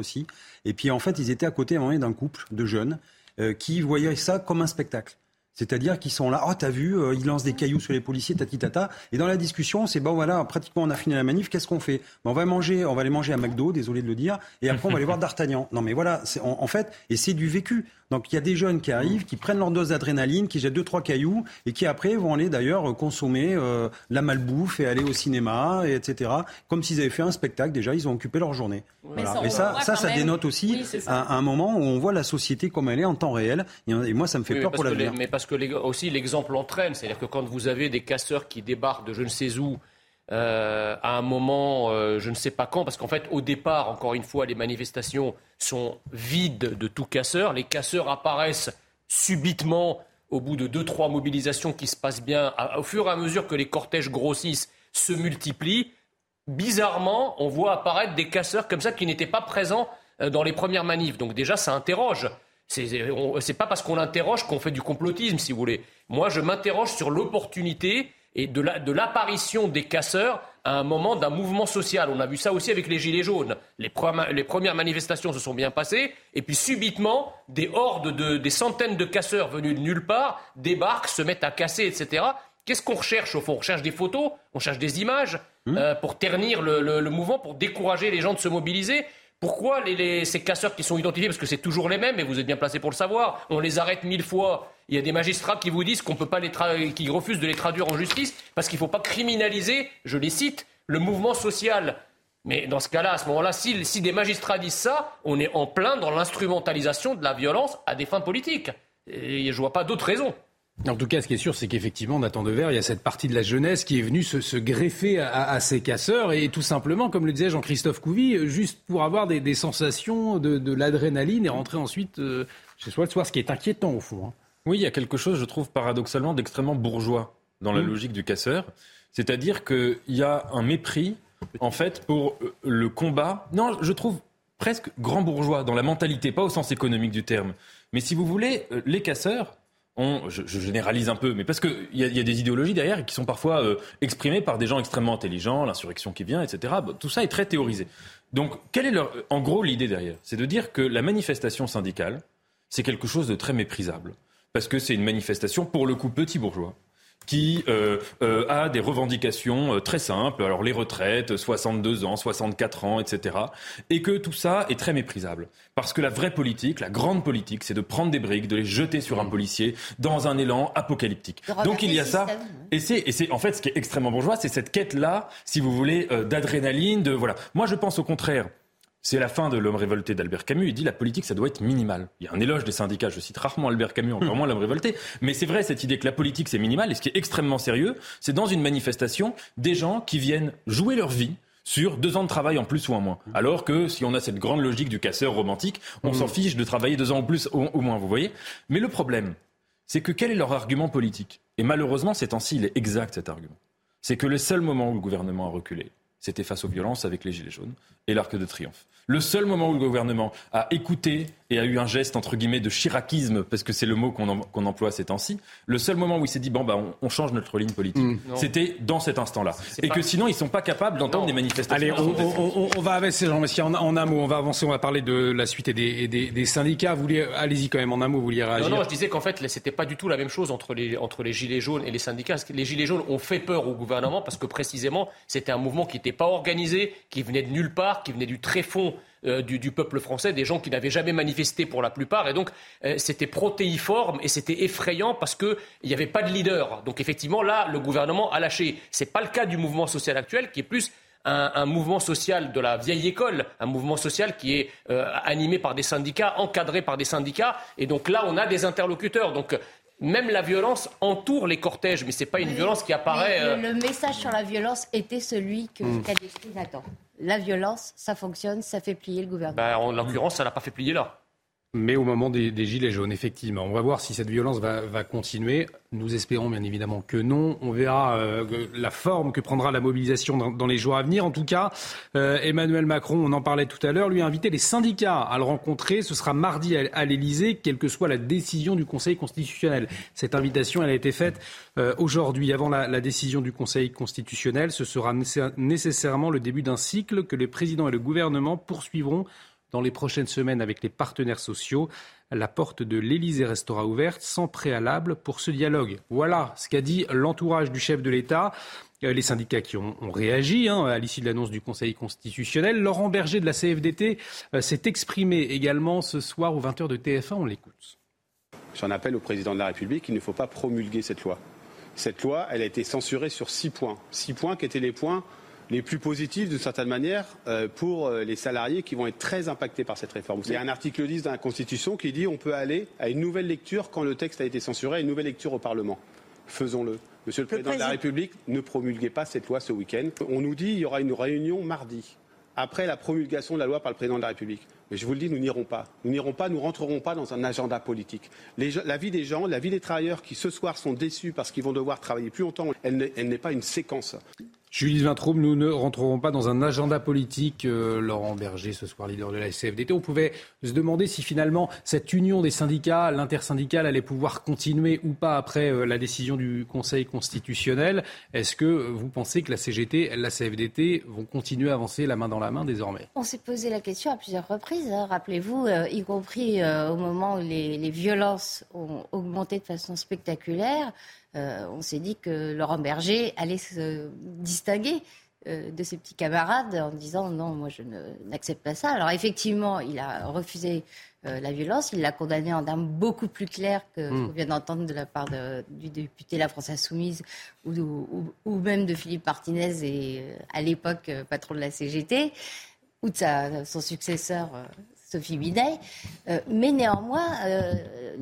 Et puis en fait, ils étaient à côté à d'un couple de jeunes euh, qui voyaient ça comme un spectacle. C'est-à-dire qu'ils sont là, oh t'as vu, euh, ils lancent des cailloux sur les policiers, tati tata. Et dans la discussion, c'est bon voilà, pratiquement on a fini la manif, qu'est-ce qu'on fait? Ben, On va manger, on va aller manger à McDo, désolé de le dire, et après on va aller voir D'Artagnan. Non mais voilà, en, fait, et c'est du vécu. Donc il y a des jeunes qui arrivent, qui prennent leur dose d'adrénaline, qui jettent deux trois cailloux et qui après vont aller d'ailleurs consommer euh, la malbouffe et aller au cinéma, et etc. Comme s'ils avaient fait un spectacle. Déjà, ils ont occupé leur journée. Voilà. Et ça, ça, ça dénote aussi oui, un, un, moment où on voit la société comme elle est en temps réel. Et, et moi, ça me fait oui, peur pour l'avenir. Mais parce que les, aussi l'exemple entraîne, c'est-à-dire que quand vous avez des casseurs qui débarquent de je ne sais où. Euh, à un moment, euh, je ne sais pas quand, parce qu'en fait, au départ, encore une fois, les manifestations sont vides de tout casseur. Les casseurs apparaissent subitement au bout de deux, trois mobilisations qui se passent bien, au fur et à mesure que les cortèges grossissent, se multiplient. Bizarrement, on voit apparaître des casseurs comme ça qui n'étaient pas présents euh, dans les premières manifs. Donc déjà, ça interroge. C'est pas parce qu'on l'interroge qu'on fait du complotisme, si vous voulez. Moi, je m'interroge sur l'opportunité et de l'apparition la, des casseurs à un moment d'un mouvement social. On a vu ça aussi avec les Gilets jaunes. Les, les, premières manifestations se sont bien passées, et puis subitement, des hordes, de, des centaines de casseurs venus de nulle part débarquent, se mettent à casser, etc. Qu'est-ce qu'on recherche au fond? On recherche des photos, on cherche des images mmh. euh, pour ternir le, le, le, mouvement, pour décourager les gens de se mobiliser? Pourquoi ces casseurs qui sont identifiés, parce que c'est toujours les mêmes, et vous êtes bien placé pour le savoir, on les arrête mille fois. Il y a des magistrats qui vous disent qu'on peut pas les qui refusent de les traduire en justice parce qu'il ne faut pas criminaliser, je les cite, le mouvement social. Mais dans ce cas-là, à ce moment-là, si, si des magistrats disent ça, on est en plein dans l'instrumentalisation de la violence à des fins politiques. Et je vois pas d'autre raison. En tout cas, ce qui est sûr, c'est qu'effectivement, Nathan Devers, il y a cette partie de la jeunesse qui est venue se, se greffer à, à, ces casseurs et tout simplement, comme le disait Jean-Christophe Couvi, juste pour avoir des, des sensations de, de l'adrénaline et rentrer ensuite euh, chez soi le soir, ce qui est inquiétant au fond. Hein. Oui, il y a quelque chose, je trouve, paradoxalement, d'extrêmement bourgeois dans la mmh. logique du casseur. C'est-à-dire qu'il y a un mépris, en fait, pour le combat. Non, je trouve presque grand bourgeois dans la mentalité, pas au sens économique du terme. Mais si vous voulez, les casseurs, je, généralise un peu, mais parce qu'il y, a des idéologies derrière qui sont parfois euh, exprimées par des gens extrêmement intelligents, l'insurrection qui vient, etc. Tout ça est très théorisé. Donc, quelle est leur, en gros l'idée derrière? C'est de dire que la manifestation syndicale, c'est quelque chose de très méprisable parce que c'est une manifestation, pour le coup, petit bourgeois qui euh, euh, a des revendications euh, très simples, alors les retraites, 62 ans, 64 ans, etc. Et que tout ça est très méprisable. Parce que la vraie politique, la grande politique, c'est de prendre des briques, de les jeter sur un policier dans un élan apocalyptique. Donc il y a ça. Et c'est, et c'est en fait ce qui est extrêmement bourgeois, c'est cette quête-là, si vous voulez, euh, d'adrénaline, de voilà. Moi je pense au contraire C'est la fin de L'homme révolté d'Albert Camus. Il dit la politique, ça doit être minimal. Il y a un éloge des syndicats. Je cite rarement Albert Camus, encore moins L'homme révolté. Mais c'est vrai, cette idée que la politique, c'est minimal. Et ce qui est extrêmement sérieux, c'est dans une manifestation, des gens qui viennent jouer leur vie sur deux ans de travail en plus ou en moins. Alors que si on a cette grande logique du casseur romantique, on s'en fiche de travailler deux ans en plus ou au moins, vous voyez. Mais le problème, c'est que quel est leur argument politique? Et malheureusement, ces temps-ci, il est exact cet argument. C'est que le seul moment où le gouvernement a reculé, c'était face aux violences avec les Gilets jaunes et l'Arc de Triomphe. Le seul moment où le gouvernement a écouté et a eu un geste entre guillemets de chiracisme, parce que c'est le mot qu'on emploie ces temps-ci, le seul moment où il s'est dit bon bah on, change notre ligne politique, mm. c'était dans cet instant-là. Et que sinon ils sont pas capables d'entendre des manifestations. Allez, on, va avancer, Jean-Messia, en, en, un mot, on va avancer, on va parler de la suite et des, des, syndicats. Vous allez-y quand même en un mot, vous vouliez réagir Non, non, je disais qu'en fait c'était pas du tout la même chose entre les entre les gilets jaunes et les syndicats. Les gilets jaunes ont fait peur au gouvernement parce que précisément c'était un mouvement qui n'était pas organisé, qui venait de nulle part, qui venait du tréfonds euh, du, peuple français, des gens qui n'avaient jamais manifesté pour la plupart. Et donc, euh, c'était protéiforme et c'était effrayant parce qu'il n'y avait pas de leader. Donc, effectivement, là, le gouvernement a lâché. Ce n'est pas le cas du mouvement social actuel qui est plus un, mouvement social de la vieille école, un mouvement social qui est euh, animé par des syndicats, encadré par des syndicats. Et donc là, on a des interlocuteurs. Donc même la violence entoure les cortèges, mais ce n'est pas une violence qui apparaît. Le, message sur la violence était celui que mmh. décrit Nathan la violence, ça fonctionne, ça fait plier le gouvernement. Bah, en l'occurrence, ça n'a pas fait plier là. Mais au moment des, Gilets jaunes, effectivement. On va voir si cette violence va, continuer. Nous espérons bien évidemment que non. On verra euh, la forme que prendra la mobilisation dans, les jours à venir. En tout cas, euh, Emmanuel Macron, on en parlait tout à l'heure, lui a invité les syndicats à le rencontrer. Ce sera mardi à, l'Elysée, quelle que soit la décision du Conseil constitutionnel. Cette invitation, elle a été faite euh, aujourd'hui, avant la, la, décision du Conseil constitutionnel. Ce sera nécessairement le début d'un cycle que les présidents et le gouvernement poursuivront dans les prochaines semaines avec les partenaires sociaux. La porte de l'Élysée restera ouverte sans préalable pour ce dialogue. Voilà ce qu'a dit l'entourage du chef de l'État. Euh, les syndicats qui ont, réagi hein, à l'issue de l'annonce du Conseil constitutionnel. Laurent Berger de la CFDT euh, s'est exprimé également ce soir aux 20h de TF1. On l'écoute. J'en appelle au président de la République, il ne faut pas promulguer cette loi. Cette loi, elle a été censurée sur six points. Six points qui étaient les points les plus positifs d'une certaine manière euh, pour euh, les salariés qui vont être très impactés par cette réforme. Il y a un article 10 de la Constitution qui dit qu'on peut aller à une nouvelle lecture quand le texte a été censuré, à une nouvelle lecture au Parlement. Faisons-le. Monsieur le, Président, de la République, ne promulguez pas cette loi ce week-end. On nous dit qu'il y aura une réunion mardi, après la promulgation de la loi par le Président de la République. Mais je vous le dis, nous n'irons pas. Nous n'irons pas, nous rentrerons pas dans un agenda politique. la vie des gens, la vie des travailleurs qui ce soir sont déçus parce qu'ils vont devoir travailler plus longtemps, elle n'est pas une séquence. Julie Vintraube, nous ne rentrerons pas dans un agenda politique. Euh, Laurent Berger, ce soir leader de la CFDT, on pouvait se demander si finalement cette union des syndicats, l'intersyndicale, allait pouvoir continuer ou pas après euh, la décision du Conseil constitutionnel. Est-ce que vous pensez que la CGT, la CFDT vont continuer à avancer la main dans la main désormais? On s'est posé la question à plusieurs reprises, hein. rappelez-vous, euh, y compris au moment où les violences ont augmenté de façon spectaculaire. Euh, on s'est dit que Laurent Berger allait se distinguer euh, de ses petits camarades en disant non, moi je n'accepte pas ça. Alors effectivement, il a refusé euh, la violence, il l'a condamné en termes beaucoup plus clairs que ce hmm. qu'on vient d'entendre de la part du député La France Insoumise ou, ou, même de Philippe Martinez et à l'époque patron de la CGT ou de son successeur Sophie Binet. Euh, mais néanmoins, euh,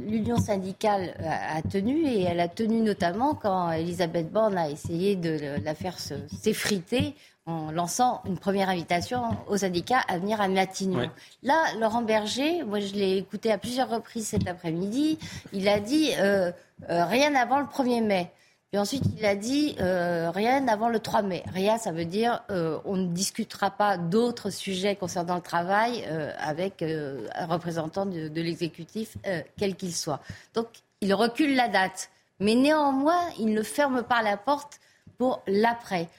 l'union syndicale a, tenu et elle a tenu notamment quand Elisabeth Borne a essayé de la faire s'effriter en lançant une première invitation aux syndicats à venir à Matignon. Là, Laurent Berger, moi je l'ai écouté à plusieurs reprises cet après-midi, il a dit euh, rien avant le 1er mai. Et ensuite, il a dit euh, rien avant le 3 mai. Rien, ça veut dire euh, on ne discutera pas d'autres sujets concernant le travail euh, avec un représentant de l'exécutif, quel qu'il soit. Donc, il recule la date. Mais néanmoins, il ne ferme pas la porte pour l'après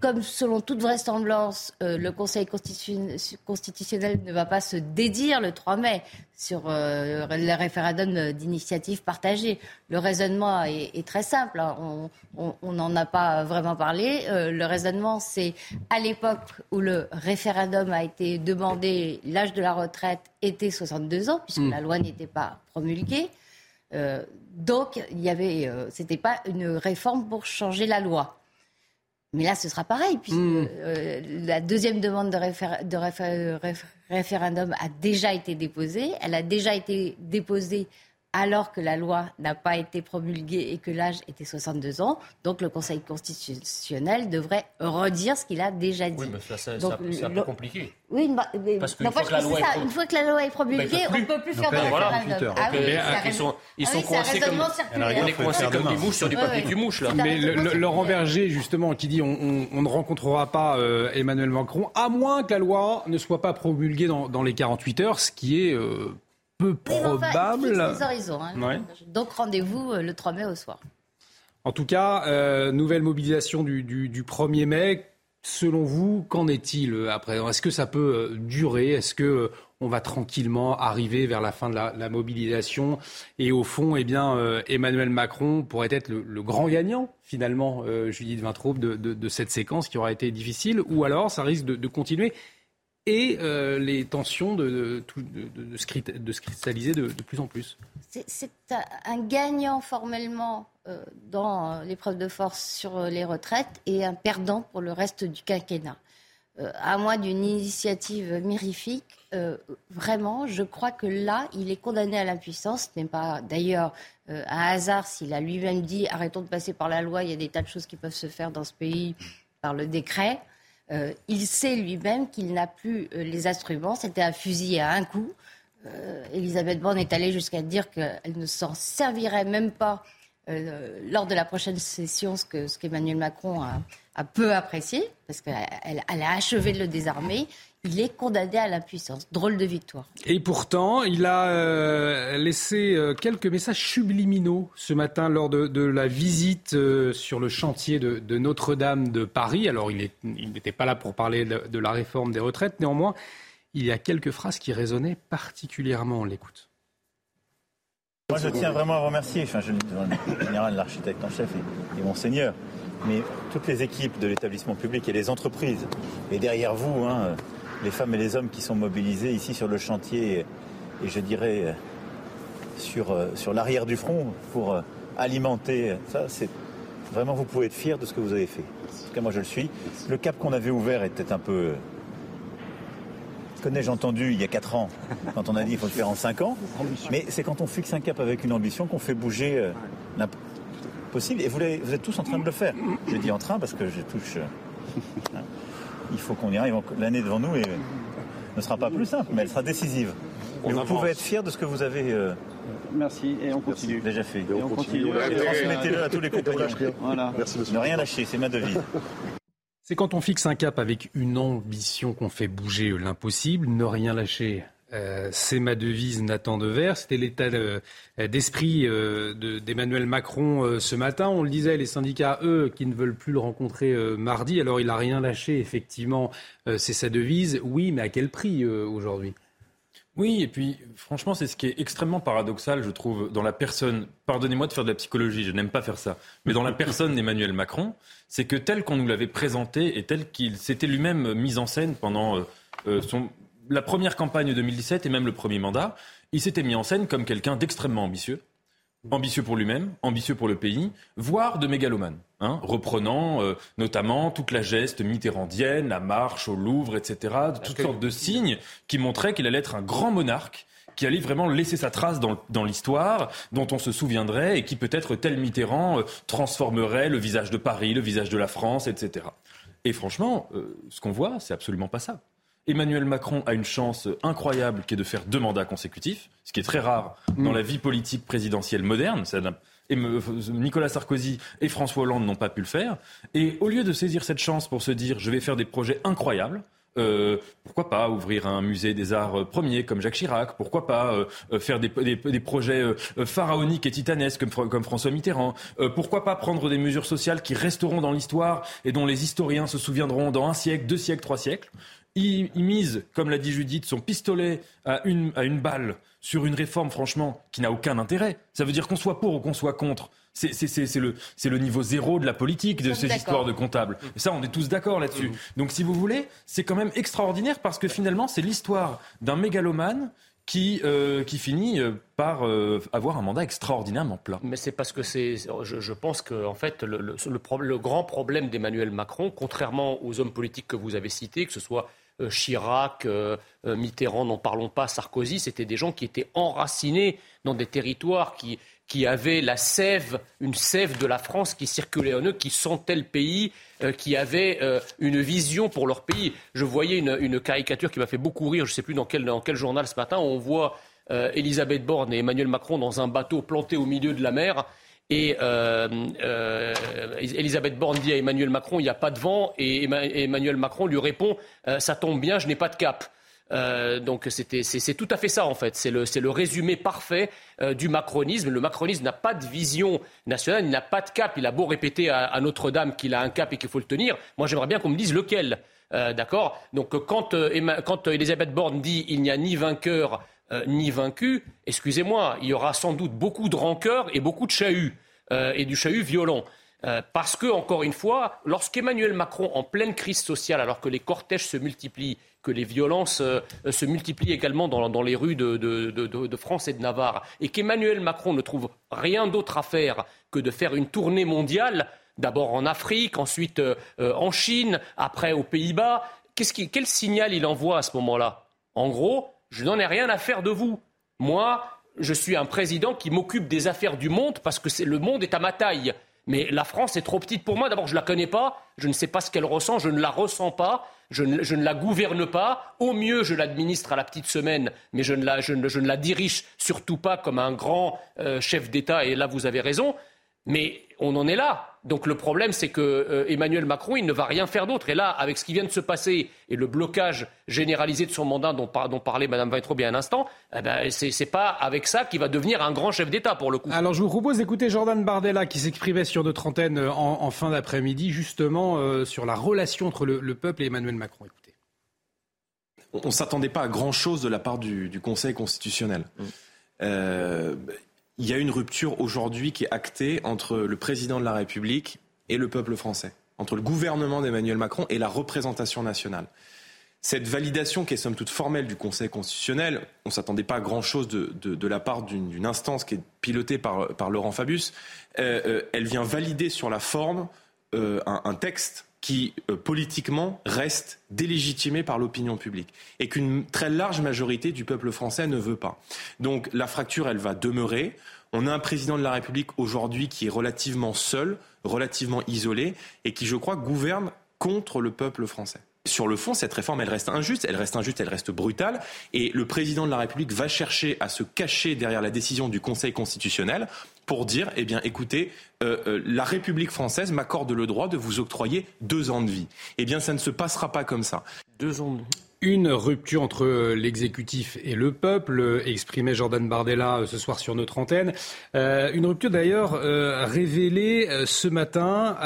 comme selon toute vraisemblance, euh, le Conseil constitutionnel ne va pas se dédire le 3 mai sur euh, le référendum d'initiative partagée, le raisonnement est, très simple. Hein. On n'en a pas vraiment parlé. Euh, le raisonnement, c'est à l'époque où le référendum a été demandé, l'âge de la retraite était 62 ans, puisque hmm. la loi n'était pas promulguée. donc, il y avait, c'était pas une réforme pour changer la loi. Mais là, ce sera pareil, puisque Hmm. euh, la deuxième demande de, réfé- de réfé- réf- référendum a déjà été déposée. Elle a déjà été déposée alors que la loi n'a pas été promulguée et que l'âge était 62 ans. Donc le Conseil constitutionnel devrait redire ce qu'il a déjà dit. Oui, mais ça, c'est un- peu compliqué. Oui, mais- Parce qu'une non, fois que que est ça. pro- Une fois que la loi est promulguée, on ne peut plus faire de là, voilà. référendum. Ah oui, euh, ils sont- ils ah sont coincés comme-. On est coincés comme des mouches sur du papier qui mouche, là. Mais Laurent. Berger, justement, qui dit on, ne rencontrera pas euh, Emmanuel Macron, à moins que la loi ne soit pas promulguée dans, dans les 48 heures, ce qui est euh, peu Oui, enfin, probable. fixe les horizons, hein. Ouais. Donc rendez-vous euh, le 3 mai au soir. En tout cas, euh, nouvelle mobilisation du, du, du 1er mai. Selon vous, qu'en est-il euh, après Est-ce que ça peut euh, durer? Est-ce que euh, on va tranquillement arriver vers la fin de la, la mobilisation? Et au fond, eh bien, euh, Emmanuel Macron pourrait être le, le grand gagnant, finalement, euh, Judith Vintraube, de, de, de cette séquence qui aura été difficile? Ou alors, ça risque de, de continuer et euh, les tensions de, se cristalliser de, plus en plus. C'est- un, gagnant formellement euh, dans euh, l'épreuve de force sur les retraites et un perdant pour le reste du quinquennat. À moins d'une initiative mirifique, vraiment, je crois que là, il est condamné à l'impuissance. Ce n'est pas d'ailleurs un hasard s'il a lui-même dit arrêtons de passer par la loi, il y a des tas de choses qui peuvent se faire dans ce pays par le décret. Euh, il sait lui-même qu'il n'a plus euh, les instruments. C'était un fusil à un coup. Euh, Elisabeth Borne est allée jusqu'à dire qu'elle ne s'en servirait même pas lors de la prochaine session, ce que ce qu'Emmanuel Macron a, peu apprécié, parce qu'elle elle a achevé de le désarmer. Il est condamné à l'impuissance. Drôle de victoire. Et pourtant, il a euh, laissé euh, quelques messages subliminaux ce matin lors de, de la visite euh, sur le chantier de, de Notre-Dame de Paris. Alors, il n'était pas là pour parler de, de la réforme des retraites. Néanmoins, il y a quelques phrases qui résonnaient particulièrement. On l'écoute. Moi, je tiens vraiment à remercier, enfin, je, en général, l'architecte en chef et, et Monseigneur, mais toutes les équipes de l'établissement public et les entreprises. Et derrière vous, hein, les femmes et les hommes qui sont mobilisés ici sur le chantier, et je dirais euh, sur, euh, sur l'arrière du front pour euh, alimenter ça, c'est vraiment, vous pouvez être fiers de ce que vous avez fait. En tout cas, moi, je le suis. Le cap qu'on avait ouvert était un peu. que n'ai-je entendu il y a 4 ans, quand on a dit qu'il faut le faire en 5 ans. Mais c'est quand on fixe un cap avec une ambition qu'on fait bouger euh, l'imp- possible. Et vous, êtes tous en train de le faire. Je dis en train parce que je touche. hein. Il faut qu'on y arrive. L'année devant nous et, ne sera pas plus simple, mais elle sera décisive. Et vous pouvez être fiers de ce que vous avez euh, Merci et on continue. déjà fait. Et on continue. Et transmettez-le à tous les <laughs> compagnons. Voilà. Ne rien lâcher, c'est ma devise. C'est quand on fixe un cap avec une ambition qu'on fait bouger l'impossible, ne rien lâcher. Euh, c'est ma devise Nathan Dever. C'était l'état euh, d'esprit euh, de- d'Emmanuel Macron euh, ce matin. On le disait, les syndicats, eux, qui ne veulent plus le rencontrer mardi. Alors il n'a rien lâché, effectivement. C'est sa devise. Oui, mais à quel prix aujourd'hui? Oui, et puis franchement, c'est ce qui est extrêmement paradoxal, je trouve, dans la personne. Pardonnez-moi de faire de la psychologie, je n'aime pas faire ça. Mais dans la <laughs> personne d'Emmanuel Macron, c'est que tel qu'on nous l'avait présenté et tel qu'il s'était lui-même mis en scène pendant son, la première campagne de 2017 et même le premier mandat, il s'était mis en scène comme quelqu'un d'extrêmement ambitieux. Ambitieux pour lui-même, ambitieux pour le pays, voire de mégalomane, hein, reprenant euh, notamment toute la geste mitterrandienne, la marche au Louvre, etc., toutes sortes de signes qui montraient qu'il allait être un grand monarque qui allait vraiment laisser sa trace dans, dans l'histoire, dont on se souviendrait et qui peut-être tel Mitterrand euh, transformerait le visage de Paris, le visage de la France, etc. Et franchement, euh, ce qu'on voit, c'est absolument pas ça. Emmanuel Macron a une chance incroyable qui est de faire deux mandats consécutifs, ce qui est très rare dans la vie politique présidentielle moderne. Ça et me- Nicolas Sarkozy et François Hollande n'ont pas pu le faire. Et au lieu de saisir cette chance pour se dire je vais faire des projets incroyables, euh, pourquoi pas ouvrir un musée des arts euh, premiers comme Jacques Chirac? Pourquoi pas euh, euh, faire des, des- des projets euh, pharaoniques et titanesques comme, Fr- comme François Mitterrand? Pourquoi pas prendre des mesures sociales qui resteront dans l'histoire et dont les historiens se souviendront dans un siècle, deux siècles, trois siècles? Il, il mise, comme l'a dit Judith, son pistolet à une, à une balle sur une réforme, franchement, qui n'a aucun intérêt. Ça veut dire qu'on soit pour ou qu'on soit contre. C'est c'est- c'est- c'est le, c'est le niveau zéro de la politique, de ces histoires d'accord. de comptables. Et ça, on est tous d'accord là-dessus. Donc, si vous voulez, c'est quand même extraordinaire parce que finalement, c'est l'histoire d'un mégalomane qui, qui finit par avoir un mandat extraordinairement plat. Mais c'est parce que c'est, je, pense que en fait, le, le, le grand problème d'Emmanuel Macron, contrairement aux hommes politiques que vous avez cités, que ce soit Chirac, Mitterrand, n'en parlons pas, Sarkozy, c'était des gens qui étaient enracinés dans des territoires qui, qui avaient la sève, une sève de la France qui circulait en eux, qui sentaient le pays, euh, qui avaient euh, une vision pour leur pays. Je voyais une, caricature qui m'a fait beaucoup rire, je ne sais plus dans quel, journal ce matin, où on voit euh, Elisabeth Borne et Emmanuel Macron dans un bateau planté au milieu de la mer. Et Elisabeth Borne dit à Emmanuel Macron, il n'y a pas de vent, et Emmanuel Macron lui répond, ça tombe bien, je n'ai pas de cap. Euh, donc c'est tout à fait ça en fait. C'est le, résumé parfait euh, du macronisme. Le macronisme n'a pas de vision nationale, il n'a pas de cap. Il a beau répéter à, Notre-Dame qu'il a un cap et qu'il faut le tenir. Moi j'aimerais bien qu'on me dise lequel. Euh, d'accord? Donc quand, quand Elisabeth Borne dit il n'y a ni vainqueur ni vaincu, excusez-moi, il y aura sans doute beaucoup de rancœur et beaucoup de chahut et du chahut violent. parce que, encore une fois, lorsqu'Emmanuel Macron, en pleine crise sociale, alors que les cortèges se multiplient, que les violences euh, se multiplient également dans, les rues de, France et de Navarre, et qu'Emmanuel Macron ne trouve rien d'autre à faire que de faire une tournée mondiale, d'abord en Afrique, ensuite euh, en Chine, après aux Pays-Bas, quel signal il envoie à ce moment-là? En gros, je n'en ai rien à faire de vous. Moi, je suis un président qui m'occupe des affaires du monde parce que le monde est à ma taille. Mais la France est trop petite pour moi. D'abord, je ne la connais pas, je ne sais pas ce qu'elle ressent, je ne la ressens pas, je ne, la gouverne pas. Au mieux, je l'administre à la petite semaine, mais je ne la, dirige surtout pas comme un grand euh, chef d'État. Et là, vous avez raison. Mais on en est là. Donc le problème, c'est que euh, Emmanuel Macron, il ne va rien faire d'autre. Et là, avec ce qui vient de se passer et le blocage généralisé de son mandat dont, parlait Mme Weitraub il y a un instant, eh ben, ce n'est pas avec ça qu'il va devenir un grand chef d'État pour le coup. Alors je vous propose d'écouter Jordan Bardella qui s'exprimait sur notre antenne euh, en, fin d'après-midi, justement euh, sur la relation entre le, peuple et Emmanuel Macron. Écoutez. On ne s'attendait pas à grand-chose de la part du, Conseil constitutionnel. Mm il y a une rupture aujourd'hui qui est actée entre le président de la République et le peuple français, entre le gouvernement d'Emmanuel Macron et la représentation nationale. Cette validation qui est somme toute formelle du Conseil constitutionnel, on ne s'attendait pas à grand-chose de, la part d'une instance qui est pilotée par, Laurent Fabius, euh, euh, elle vient valider sur la forme euh, un, texte qui, politiquement, reste délégitimé par l'opinion publique et qu'une très large majorité du peuple français ne veut pas. Donc la fracture, elle va demeurer. On a un président de la République aujourd'hui qui est relativement seul, relativement isolé et qui, je crois, gouverne contre le peuple français. Sur le fond, cette réforme, elle reste injuste, elle reste injuste, elle reste brutale, et le président de la République va chercher à se cacher derrière la décision du Conseil constitutionnel pour dire, eh bien, écoutez, euh, euh, la République française m'accorde le droit de vous octroyer deux ans de vie. Eh bien, ça ne se passera pas comme ça. Deux ans de vie. Une rupture entre l'exécutif et le peuple, exprimait Jordan Bardella euh, ce soir sur notre antenne. une rupture d'ailleurs révélée ce matin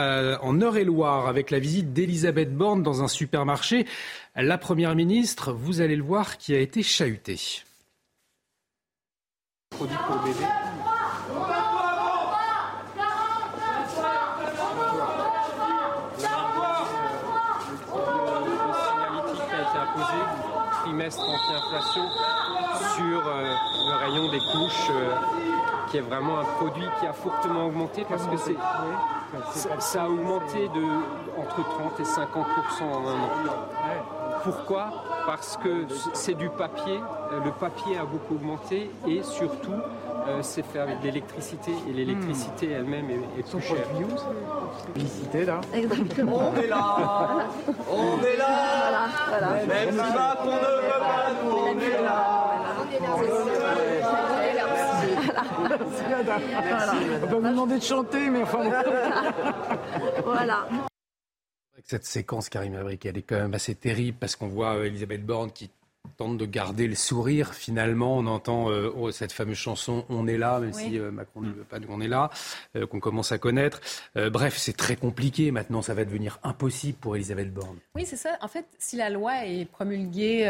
en Eure-et-Loire avec la visite d'Elisabeth Borne dans un supermarché. La Première ministre, vous allez le voir, qui a été chahutée. Produit pour bébé. Anti-inflation sur euh, le rayon des couches, euh, qui est vraiment un produit qui a fortement augmenté parce que c'est, ça, a augmenté de entre 30 et 50% en un an. Pourquoi Parce que c'est du papier, euh, le papier a beaucoup augmenté et surtout c'est fait avec de l'électricité et l'électricité hmm. elle-même est, est, plus chère. Publicité là. On est là, on est là, voilà, même si qu'on ne veut pas, nous on est là. On peut vous demander de chanter, mais enfin. voilà. Cette séquence, Karim Abrik, elle est quand même assez terrible parce qu'on voit euh, Elisabeth Borne qui tente de garder le sourire. Finalement, on entend euh, oh, cette fameuse chanson "On est là", même si euh, Macron ne veut pas qu'on est là, euh, qu'on commence à connaître. bref, c'est très compliqué. Maintenant, ça va devenir impossible pour Elisabeth Borne. Oui, c'est ça. En fait, si la loi est promulguée,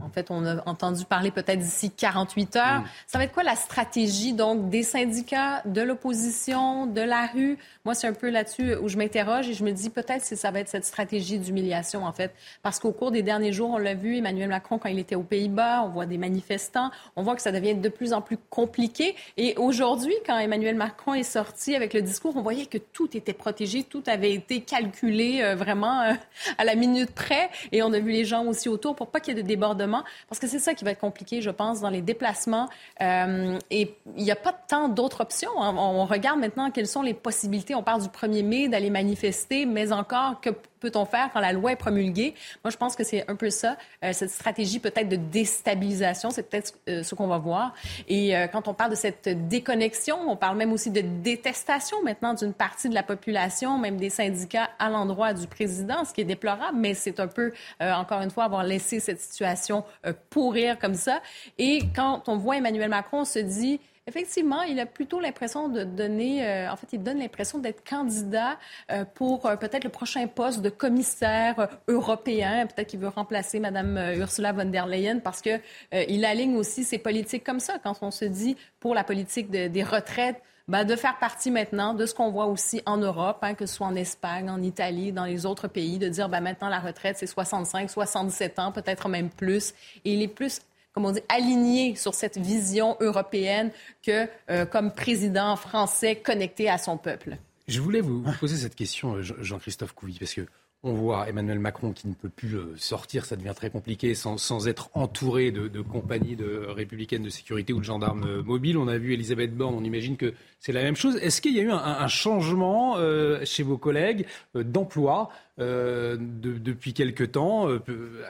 en fait, on a entendu parler peut-être d'ici 48 heures. Mm. Ça va être quoi la stratégie donc des syndicats, de l'opposition, de la rue? Moi, c'est un peu là-dessus où je m'interroge et je me dis peut-être que ça va être cette stratégie d'humiliation en fait, parce qu'au cours des derniers jours, on l'a vu, Emmanuel Macron quand il était aux Pays-Bas, on voit des manifestants, on voit que ça devient de plus en plus compliqué. Et aujourd'hui, quand Emmanuel Macron est sorti avec le discours, on voyait que tout était protégé, tout avait été calculé euh, vraiment euh, à la minute près. Et on a vu les gens aussi autour pour pas qu'il y ait de débordement, parce que c'est ça qui va être compliqué, je pense, dans les déplacements. Euh, et il n'y a pas tant d'autres options. Hein. On regarde maintenant quelles sont les possibilités. On parle du 1er mai, d'aller manifester, mais encore, que peut-on faire quand la loi est promulguée? Moi, je pense que c'est un peu ça, euh, cette stratégie peut-être de déstabilisation, c'est peut-être euh, ce qu'on va voir. Et euh, quand on parle de cette déconnexion, on parle même aussi de détestation maintenant d'une partie de la population, même des syndicats à l'endroit du président, ce qui est déplorable, mais c'est un peu, encore une fois, avoir laissé cette situation pourrir comme ça. Et quand on voit Emmanuel Macron, on se dit, Effectivement, il a plutôt l'impression de donner, euh, en fait, il donne l'impression d'être candidat euh, pour euh, peut-être le prochain poste de commissaire européen. Peut-être qu'il veut remplacer Mme Ursula von der Leyen parce que il aligne aussi ses politiques comme ça. Quand on se dit pour la politique des retraites, ben, de faire partie maintenant de ce qu'on voit aussi en Europe, hein, que ce soit en Espagne, en Italie, dans les autres pays, de dire ben, maintenant la retraite c'est 65, 77 ans, peut-être même plus. Et il est plus comme on dit, aligné sur cette vision européenne que euh, comme président français connecté à son peuple. Je voulais vous poser cette question, euh, Jean-Christophe Couvi, parce que on voit Emmanuel Macron qui ne peut plus euh, sortir, ça devient très compliqué, sans, sans être entouré de, compagnies de républicaines de sécurité ou de gendarmes mobiles. On a vu Elisabeth Borne, on imagine que c'est la même chose. Est-ce qu'il y a eu un, changement chez vos collègues d'emploi euh, de, depuis quelque temps, euh,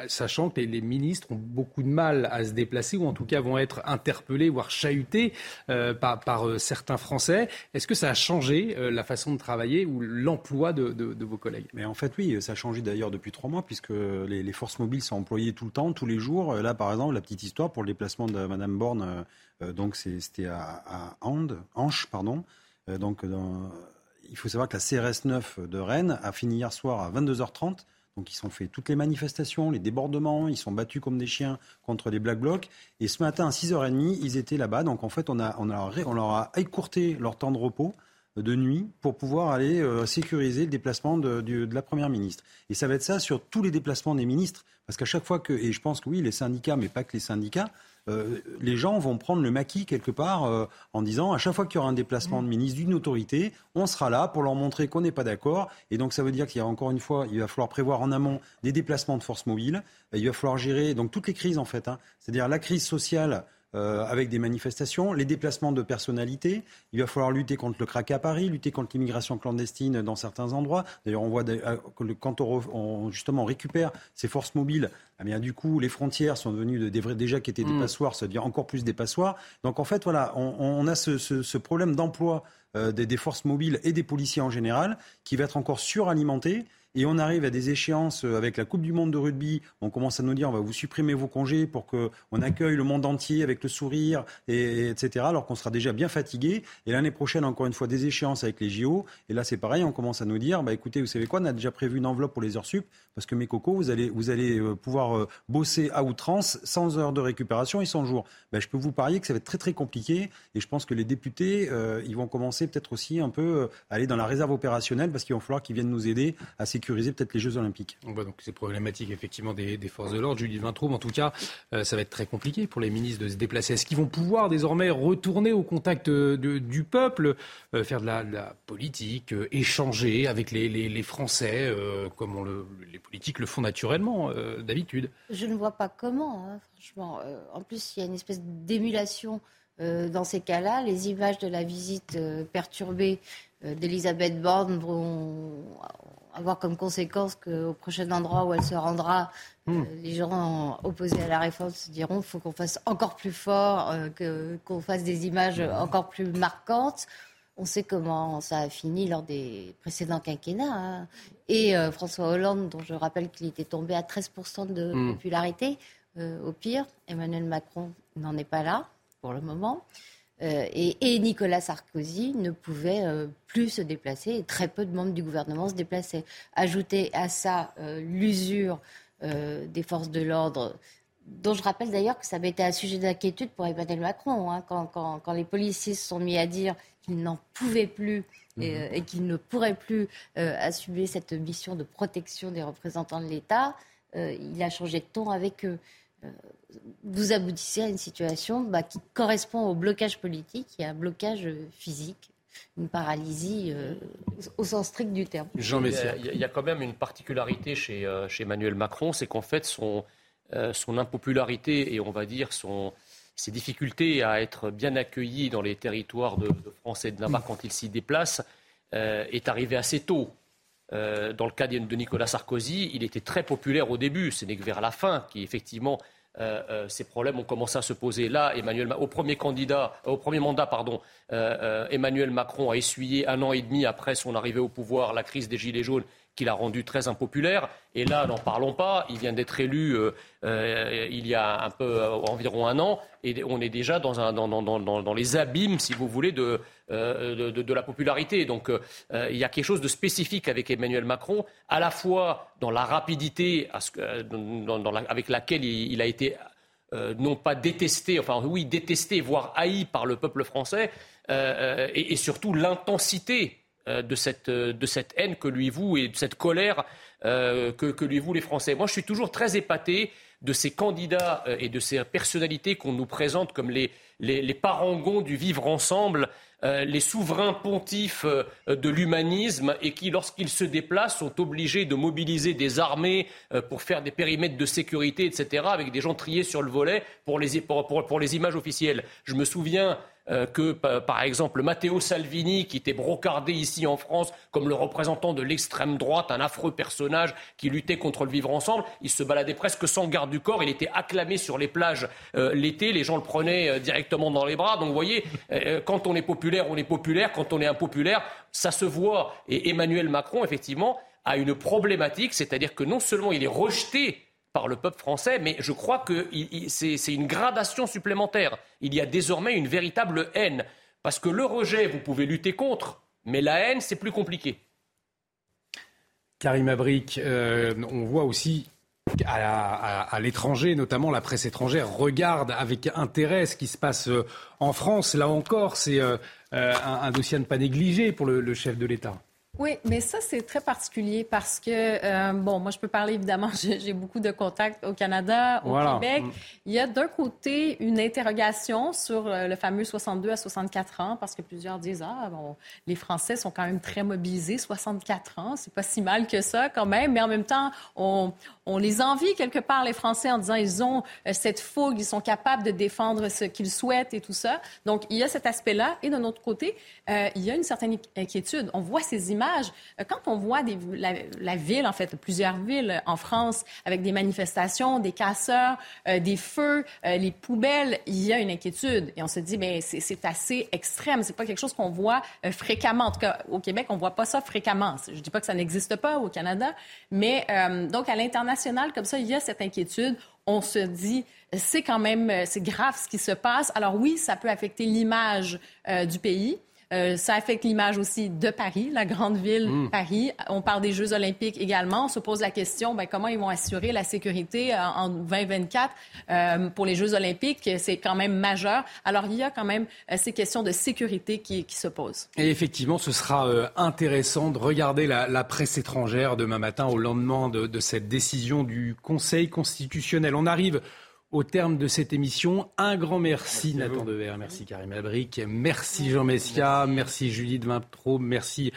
sachant que les, ministres ont beaucoup de mal à se déplacer ou en tout cas vont être interpellés, voire chahutés euh, par, certains Français. Est-ce que ça a changé la façon de travailler ou l'emploi de, vos collègues? Mais en fait, oui, ça a changé d'ailleurs depuis trois mois puisque les, forces mobiles sont employées tout le temps, tous les jours. Là, par exemple, la petite histoire pour le déplacement de Madame Borne, donc c'était à, à Ande, Anche, pardon. Il faut savoir que la CRS 9 de Rennes a fini hier soir à 22h30. Donc ils ont fait toutes les manifestations, les débordements, ils sont battus comme des chiens contre les Black Blocs. Et ce matin à 6h30, ils étaient là-bas. Donc en fait, on, a, on, a, on leur a écourté leur temps de repos de nuit pour pouvoir aller euh, sécuriser le déplacement de, de, de, la Première ministre. Et ça va être ça sur tous les déplacements des ministres, parce qu'à chaque fois que, et je pense que oui, les syndicats, mais pas que les syndicats, euh, les gens vont prendre le maquis quelque part euh, en disant à chaque fois qu'il y aura un déplacement de ministre d'une autorité, on sera là pour leur montrer qu'on n'est pas d'accord. Et donc ça veut dire qu'il y a encore une fois, il va falloir prévoir en amont des déplacements de forces mobiles. Il va falloir gérer donc toutes les crises en fait, hein. c'est-à-dire la crise sociale euh, avec des manifestations, les déplacements de personnalités. Il va falloir lutter contre le crack à Paris, lutter contre l'immigration clandestine dans certains endroits. D'ailleurs, on voit euh, que quand on, on, justement récupère ces forces mobiles, eh bien, du coup, les frontières sont devenues de, déjà qui étaient des mmh. passoires, ça devient encore plus des passoires. Donc, en fait, voilà, on, on a ce, ce, ce problème d'emploi euh, des, des forces mobiles et des policiers en général qui va être encore suralimenté et on arrive à des échéances euh, avec la Coupe du Monde de rugby, on commence à nous dire on va vous supprimer vos congés pour qu'on accueille le monde entier avec le sourire, et, etc., alors qu'on sera déjà bien fatigué. Et l'année prochaine, encore une fois, des échéances avec les JO. Et là, c'est pareil, on commence à nous dire, bah, écoutez, vous savez quoi, on a déjà prévu une enveloppe pour les heures sup, parce que mes cocos, vous allez, vous allez euh, pouvoir euh, bosser à outrance, sans heures de récupération et sans jours. Bah, je peux vous parier que ça va être très très compliqué. Et je pense que les députés, ils vont commencer peut-être aussi un peu à aller dans la réserve opérationnelle, parce qu'il va falloir qu'ils viennent nous aider à sécuriser peut-être les Jeux Olympiques. Bah donc c'est problématique effectivement des, des, forces de l'ordre. Julie Vintraube, en tout cas, euh, ça va être très compliqué pour les ministres de se déplacer. Est-ce qu'ils vont pouvoir désormais retourner au contact de, du peuple, euh, faire de la, de la politique, euh, échanger avec les, les, les Français, euh, comme on le, les politiques le font naturellement euh, d'habitude? Je ne vois pas comment, hein, franchement. en plus, il y a une espèce d'émulation dans ces cas-là. Les images de la visite perturbée d'Elisabeth Borne vont avoir comme conséquence qu'au prochain endroit où elle se rendra, mmh. euh, les gens opposés à la réforme se diront qu'il faut qu'on fasse encore plus fort, euh, que, qu'on fasse des images encore plus marquantes. On sait comment ça a fini lors des précédents quinquennats. Hein. Et euh, François Hollande, dont je rappelle qu'il était tombé à 13% de mmh. popularité, au pire, Emmanuel Macron n'en est pas là pour le moment. Euh, et, et, Nicolas Sarkozy ne pouvait euh, plus se déplacer et très peu de membres du gouvernement se déplaçaient. Ajouter à ça euh, l'usure des forces de l'ordre, dont je rappelle d'ailleurs que ça avait été un sujet d'inquiétude pour Emmanuel Macron, hein, quand, quand, quand, les policiers se sont mis à dire qu'ils n'en pouvaient plus et, mmh. et qu'ils ne pourraient plus assumer cette mission de protection des représentants de l'État. il a changé de ton avec eux. Vous aboutissez à une situation bah, qui correspond au blocage politique et à un blocage physique une paralysie euh, au sens strict du terme. Jean il, y a, quand même une particularité chez, euh, chez Emmanuel Macron, c'est qu'en fait son, euh, son impopularité et on va dire son, ses difficultés à être bien accueilli dans les territoires de, France et de Navarre quand il s'y déplace est arrivé assez tôt. Dans le cas de Nicolas Sarkozy, il était très populaire au début, ce n'est que vers la fin qui effectivement euh, euh, ces problèmes ont commencé à se poser. Là, Emmanuel, au premier candidat, au premier mandat, pardon, euh, Emmanuel Macron a essuyé un an et demi après son arrivée au pouvoir la crise des gilets jaunes qui l'a rendu très impopulaire. Et là, n'en parlons pas, il vient d'être élu euh, euh, il y a un peu euh, environ un an, et on est déjà dans, les abîmes, si vous voulez, de, de, la popularité. Donc il y a quelque chose de spécifique avec Emmanuel Macron, à la fois dans la rapidité avec laquelle il, a été non pas détesté, enfin oui, détesté, voire haï par le peuple français, et, surtout l'intensité de cette, euh, de cette haine que lui voue et de cette colère euh, que, lui vouent les Français. Moi, je suis toujours très épaté de ces candidats et de ces personnalités qu'on nous présente comme les parangons du vivre ensemble, les souverains pontifs de l'humanisme et qui, lorsqu'ils se déplacent, sont obligés de mobiliser des armées pour faire des périmètres de sécurité, etc., avec des gens triés sur le volet pour les, images officielles. Je me souviens euh, que, par exemple, Matteo Salvini, qui était brocardé ici en France comme le représentant de l'extrême droite, un affreux personnage qui luttait contre le vivre ensemble. Il se baladait presque sans garde du corps. Il était acclamé sur les plages euh, l'été. Les gens le prenaient euh, directement dans les bras. Donc, vous voyez, quand on est populaire, on est populaire. Quand on est impopulaire, ça se voit. Et Emmanuel Macron, effectivement, a une problématique, c'est-à-dire que non seulement il est rejeté par le peuple français, mais je crois que c'est une gradation supplémentaire. Il y a désormais une véritable haine. Parce que le rejet, vous pouvez lutter contre, mais la haine, c'est plus compliqué. Karim Abrik, euh, on voit aussi à, l'étranger, notamment la presse étrangère, regarde avec intérêt ce qui se passe euh, en France. Là encore, c'est euh, un, dossier à ne pas négliger pour le chef de l'État. Oui, mais ça, c'est très particulier parce que, euh, bon, moi, je peux parler évidemment, <laughs> j'ai beaucoup de contacts au Canada, au Québec. Mm. Il y a d'un côté une interrogation sur euh, le fameux 62 à 64 ans parce que plusieurs disent, ah, bon, les Français sont quand même très mobilisés, 64 ans, c'est pas si mal que ça quand même, mais en même temps, on, on les envie quelque part, les Français, en disant ils ont euh, cette fougue, ils sont capables de défendre ce qu'ils souhaitent et tout ça. Donc, il y a cet aspect-là. Et d'un autre côté, il y a une certaine inquiétude. On voit ces images euh, quand on voit la, ville, en fait, plusieurs villes en France, avec des manifestations, des casseurs, euh, des feux, euh, les poubelles, il y a une inquiétude. Et on se dit, mais c'est assez extrême. C'est pas quelque chose qu'on voit fréquemment. En tout cas, au Québec, on voit pas ça fréquemment. Je dis pas que ça n'existe pas au Canada, mais donc à l'international, comme ça, il y a cette inquiétude on se dit, c'est quand même, c'est grave ce qui se passe. Alors oui, ça peut affecter l'image du pays. Euh, ça affecte l'image aussi de Paris, la grande ville mm. Paris. On parle des Jeux olympiques également. On se pose la question, ben, comment ils vont assurer la sécurité euh, en 2024 euh, pour les Jeux olympiques? C'est quand même majeur. Alors, il y a quand même ces questions de sécurité qui, se posent. Et effectivement, ce sera intéressant de regarder la, presse étrangère demain matin au lendemain de, de cette décision du Conseil constitutionnel. On arrive au terme de cette émission. Un grand merci, Nathan Dever, merci Karim Abric, merci Jean Messia, merci, Julie de Vintro, merci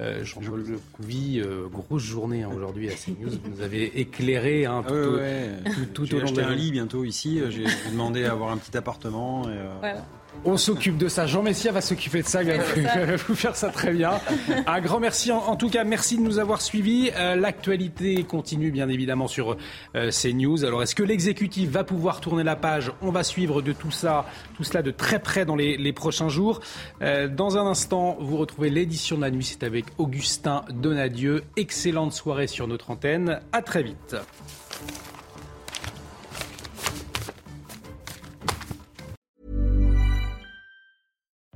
euh, Jean-Paul Couvi, euh, grosse journée hein, aujourd'hui à CNews. Vous nous avez éclairé hein, tout, tout, au long de un lit bientôt ici. J'ai demandé à avoir un petit appartement. Et, euh, on s'occupe de ça. Jean Messia va s'occuper de ça. Il va <laughs> vous faire ça très bien. Un grand merci. En, tout cas, merci de nous avoir suivis. Euh, l'actualité continue, bien évidemment, sur euh, ces news. Alors, est-ce que l'exécutif va pouvoir tourner la page? On va suivre de tout ça, tout cela de très près dans les, prochains jours. Euh, dans un instant, vous retrouvez l'édition de la nuit. C'est avec Augustin Donadieu. Excellente soirée sur notre antenne. À très vite.